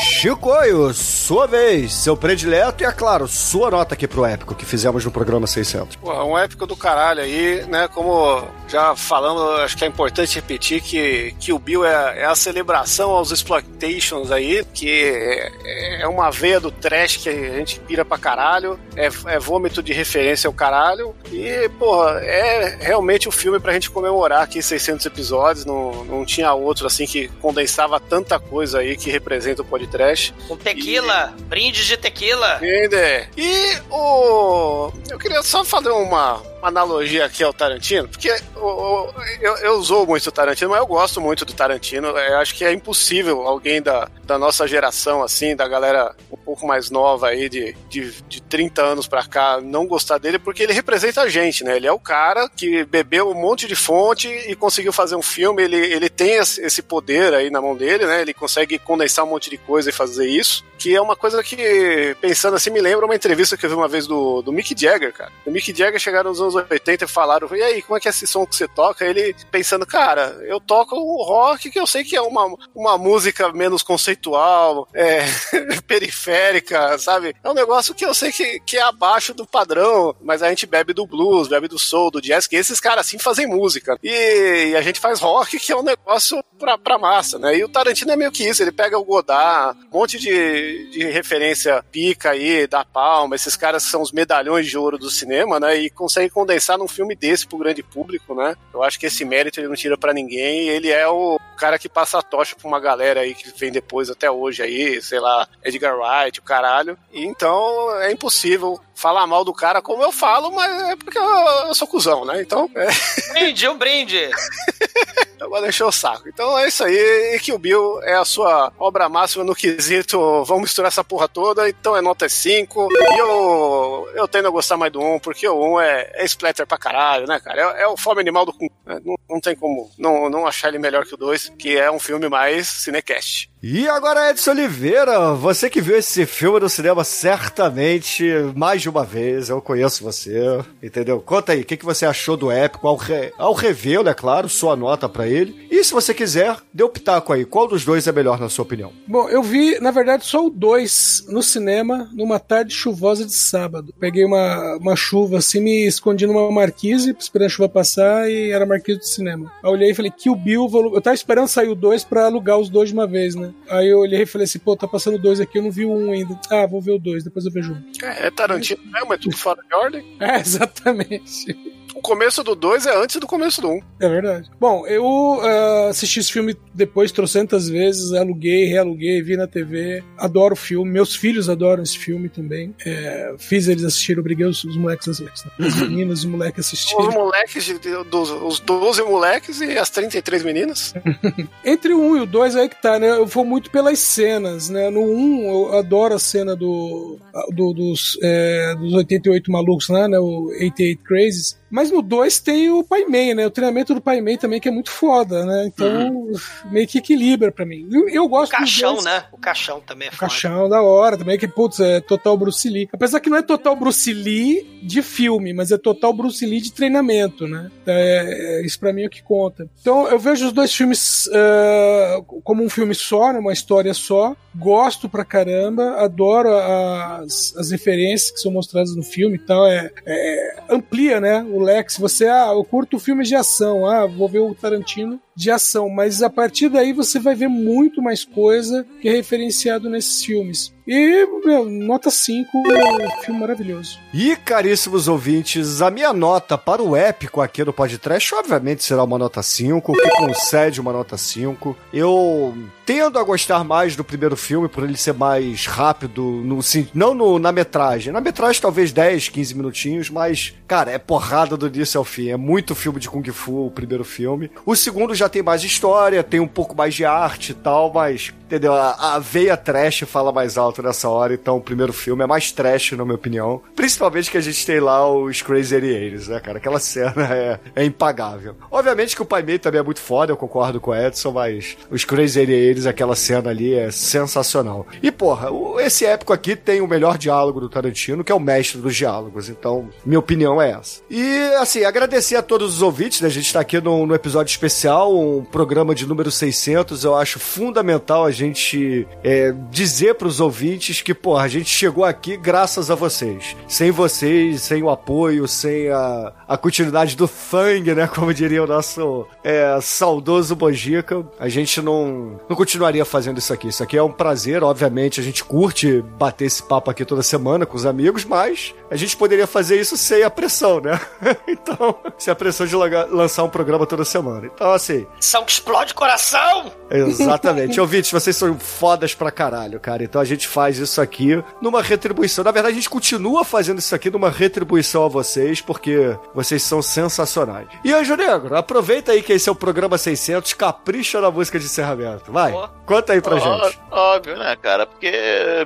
Chicoio, sua vez, seu predileto e, é claro, sua nota aqui pro épico que fizemos no programa 600. Pô, um épico do caralho aí, né? Como já falamos, acho que é importante repetir que, que o Bill é, é a celebração aos exploitations aí, que é, é uma veia do trash que a gente pira pra caralho, é, é vômito de referência ao caralho, e, porra, é realmente o filme pra gente comemorar aqui 600 episódios, não, não tinha outro assim que condensava tanta coisa aí que representa o podcast. Com tequila, brinde de tequila. Entende? E o. Eu queria só fazer uma, analogia aqui ao Tarantino, porque o- eu, eu usou muito o Tarantino, mas eu gosto muito do Tarantino. Eu acho que é impossível alguém da, da nossa geração, assim, da galera um pouco mais nova aí, de, de, de 30 anos pra cá, não gostar dele, porque ele representa a gente, né? Ele é o cara que bebeu um monte de fonte e conseguiu fazer um filme. Ele, ele tem esse poder aí na mão dele, né? Ele consegue condensar um monte de coisa e fazer isso. Que é uma coisa que, pensando assim, me lembra uma entrevista que eu vi uma vez do, do Mick Jagger, cara. O Mick Jagger chegaram nos anos 80 e falaram: E aí, como é que é esse som que você toca? Ele pensando, cara, eu toco o rock que eu sei que é uma, uma música menos conceitual, é, periférica, sabe? É um negócio que eu sei que, que é abaixo do padrão, mas a gente bebe do blues, bebe do soul, do jazz, que esses caras assim fazem música. E, e a gente faz rock, que é um negócio pra, pra massa, né? E o Tarantino é meio que isso, ele pega o Godard, um monte de, de referência pica aí, da Palma, esses caras são os medalhões de ouro do cinema, né? E consegue condensar num filme desse pro grande público, né? Eu acho que esse mérito ele não tira pra ninguém, ele é o cara que passa a tocha pra uma galera aí que vem depois até hoje aí, sei lá, Edgar Wright, o caralho. E então é impossível falar mal do cara como eu falo, mas é porque eu, eu sou cuzão, né? Então, é, Brinde, um brinde. Pode encher o saco. Então é isso aí. E que o Bill é a sua obra máxima no quesito. Vamos misturar essa porra toda. Então é nota 5. E eu, eu tendo a gostar mais do 1, porque o 1 é, é splatter pra caralho, né, cara? É, é o fome animal do né? Não, não tem como não, não achar ele melhor que o 2, que é um filme mais cinecast. E agora, Edson Oliveira, você que viu esse filme no cinema certamente mais de uma vez, eu conheço você, entendeu? Conta aí, o que, que você achou do épico, ao, re... ao revê né, claro, sua nota pra ele. E se você quiser, dê o pitaco aí, qual dos dois é melhor na sua opinião? Bom, eu vi, na verdade, só o 2 no cinema, numa tarde chuvosa de sábado. Peguei uma, uma chuva assim, me escondi numa marquise, esperando a chuva passar, e era marquise do cinema. Aí eu olhei e falei, que o Bill, volu- eu tava esperando sair o 2 pra alugar os dois de uma vez, né? Aí eu olhei e falei assim, pô, tá passando dois aqui, eu não vi o um ainda. Ah, vou ver o dois, depois eu vejo um. É, é Tarantino mesmo, é tudo fora de ordem. É, exatamente. O começo do 2 é antes do começo do 1. Um. É verdade. Bom, eu ah, assisti esse filme depois trocentas vezes, aluguei, realuguei, vi na TV. Adoro o filme. Meus filhos adoram esse filme também. É, fiz eles assistirem, obriguei os, os moleques a assistirem. As meninas, os moleques Os assistirem. moleques, de, dos, os 12 moleques e as 33 meninas. Entre o 1 e o 2 aí que tá, né? Eu vou muito pelas cenas, né? No 1 eu adoro a cena do, do- dos, é, dos 88 malucos lá, né? O 88 Crazies. Mas no 2 tem o Pai Mei, né? O treinamento do Pai Mei também que é muito foda, né? Então meio que equilibra pra mim. Eu, eu O gosto dos caixão, dois. né? O caixão também é O foda. caixão da hora também, que, putz, é total Bruce Lee. Apesar que não é total Bruce Lee de filme, mas é total Bruce Lee de treinamento, né? É, é- isso pra mim é o que conta. Então eu vejo os dois filmes é, como um filme só, né? uma história só. Gosto pra caramba, adoro as, as referências que são mostradas no filme e tal. É, é- amplia, né? O. Se você, ah, eu curto filmes de ação, ah, vou ver o Tarantino de ação, mas a partir daí você vai ver muito mais coisa que é referenciado nesses filmes. E, meu, nota 5, é um filme maravilhoso. E, caríssimos ouvintes, a minha nota para o épico aqui no podcast, obviamente, será uma nota 5, que concede uma nota 5. Eu tendo a gostar mais do primeiro filme, por ele ser mais rápido, no, não no- na metragem. Na metragem, talvez 10, 15 minutinhos, mas, cara, é porrada do início ao fim. É muito filme de Kung Fu, o primeiro filme. O segundo já tem mais história, tem um pouco mais de arte e tal, mas, entendeu? A, a veia trash fala mais alto nessa hora, então o primeiro filme é mais trash, na minha opinião. Principalmente que a gente tem lá os Crazy 88, né, cara? Aquela cena é, é impagável. Obviamente que o Pai Mei também é muito foda, eu concordo com o Edson, mas os Crazy 88, aquela cena ali é sensacional. E, porra, esse épico aqui tem o melhor diálogo do Tarantino, que é o mestre dos diálogos, então minha opinião é essa. E, assim, agradecer a todos os ouvintes, né? A gente tá aqui no episódio especial, um programa de número 600, eu acho fundamental a gente é, dizer pros ouvintes que, porra, a gente chegou aqui graças a vocês. Sem vocês, sem o apoio, sem a, a continuidade do Fang, né? Como diria o nosso é, saudoso Bojica, a gente não, não continuaria fazendo isso aqui. Isso aqui é um prazer, obviamente, a gente curte bater esse papo aqui toda semana com os amigos, mas a gente poderia fazer isso sem a pressão, né? então, sem a pressão de lançar um programa toda semana. Então, assim, São que explode coração! Exatamente. Ouvintes, vocês são fodas pra caralho, cara. Então a gente faz isso aqui numa retribuição. Na verdade, a gente continua fazendo isso aqui numa retribuição a vocês, porque vocês são sensacionais. E Anjo Negro, aproveita aí que esse é o programa 600, capricha na música de encerramento. Vai, Ó. conta aí pra Ó, gente. Óbvio, né, cara? Porque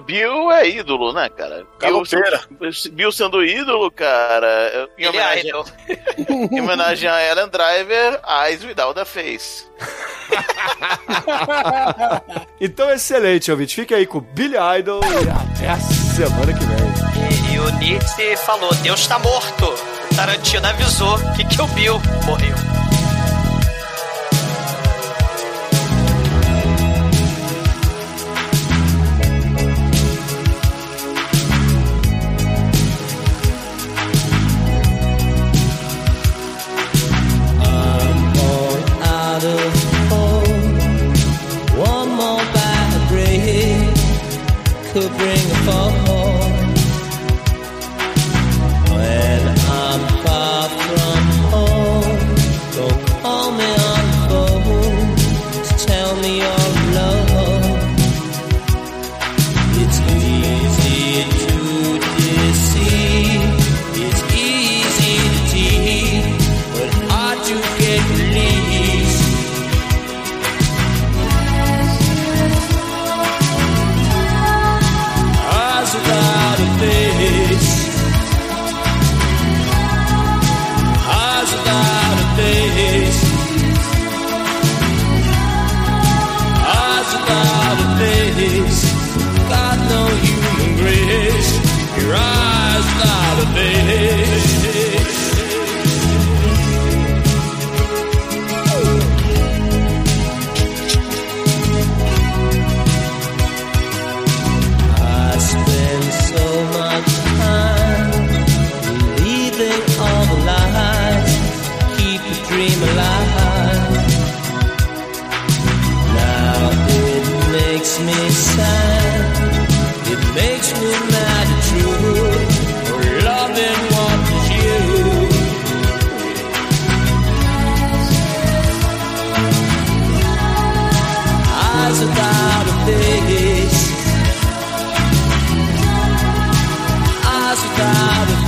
Bill é ídolo, né, cara? Bill. Bill sendo ídolo, cara, em é homenagem, em homenagem a Ellen Driver, Eyes Without a Face. Então, excelente, ouvinte. Fique aí com o Billy Idol e até a semana que vem. E, e o Nietzsche falou: Deus tá morto. Tarantino avisou que que o Bill morreu. Of. One more bad break could bring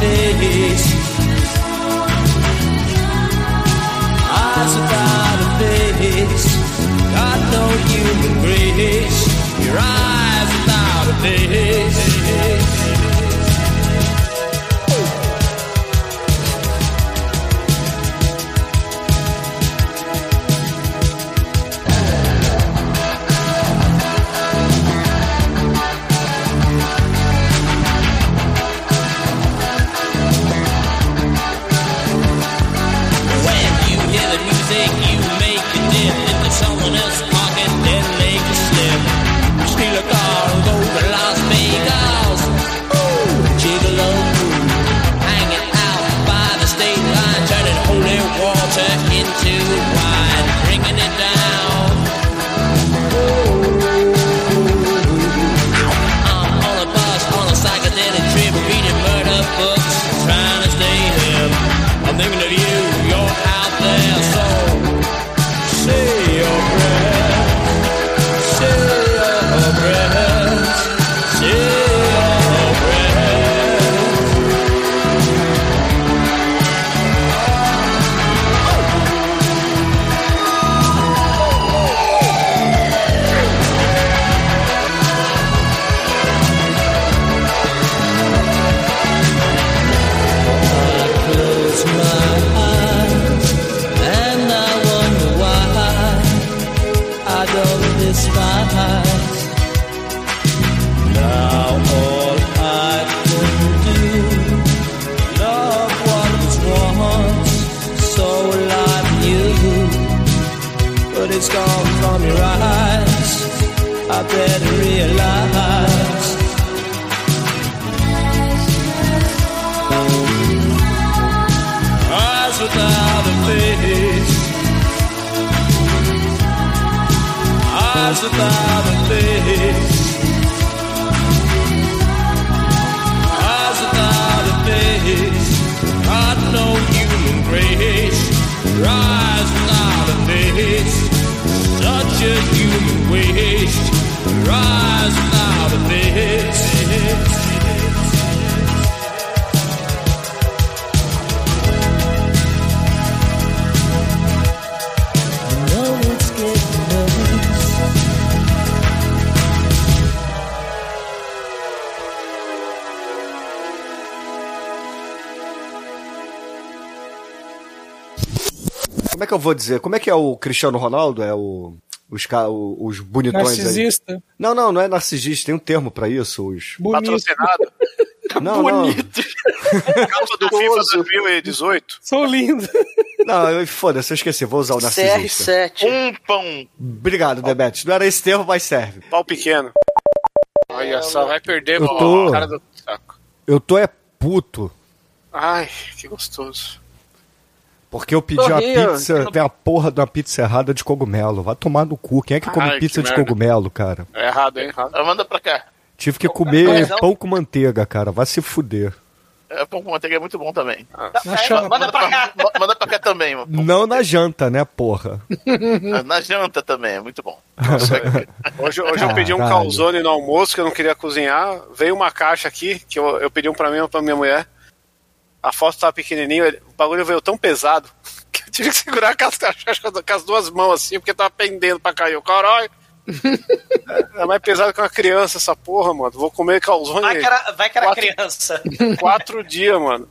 face. Eyes without a face. Got no human grace. Your eyes without a face. Dizer? Como é que é o Cristiano Ronaldo? É o. Os, os bonitões aí. Narcisista. Não, não, não é narcisista, tem um termo pra isso. Os... Bonito. Patrocinado. Não, não. Capa do FIFA 2018. Sou lindo. Não, eu- foda-se, eu esqueci, vou usar o narcisista. CR7. Um pão. Obrigado, Debete. Não era esse termo, mas serve. Pau pequeno. Olha só, vai perder Eu tô- cara do saco. Eu tô é puto. Ai, que gostoso. Porque eu pedi uma rindo. pizza, tem a porra de uma pizza errada de cogumelo. Vai tomar no cu. Quem é que come Ai, pizza que de merda. cogumelo, cara? É errado, hein? Errado. Ah, Manda pra cá. Tive que comer não- pão com manteiga, cara. Vai se fuder. É, pão com manteiga é muito bom também. Na chapa. Manda pra cá. Ma- Manda pra cá também. mano. Não na janta, né, porra? Na janta também, é muito bom. Hoje, hoje eu pedi um calzone no almoço que eu não queria cozinhar. Veio uma caixa aqui, que eu, eu pedi um pra mim e um pra minha mulher. A foto tava pequenininho, ele- o bagulho veio tão pesado que eu tive que segurar com as, com as duas mãos assim, porque tava pendendo pra cair. Eu, caralho. É mais pesado que uma criança essa porra, mano. Vou comer calzone Vai que era, vai que era Quatro- criança. quatro dias, mano.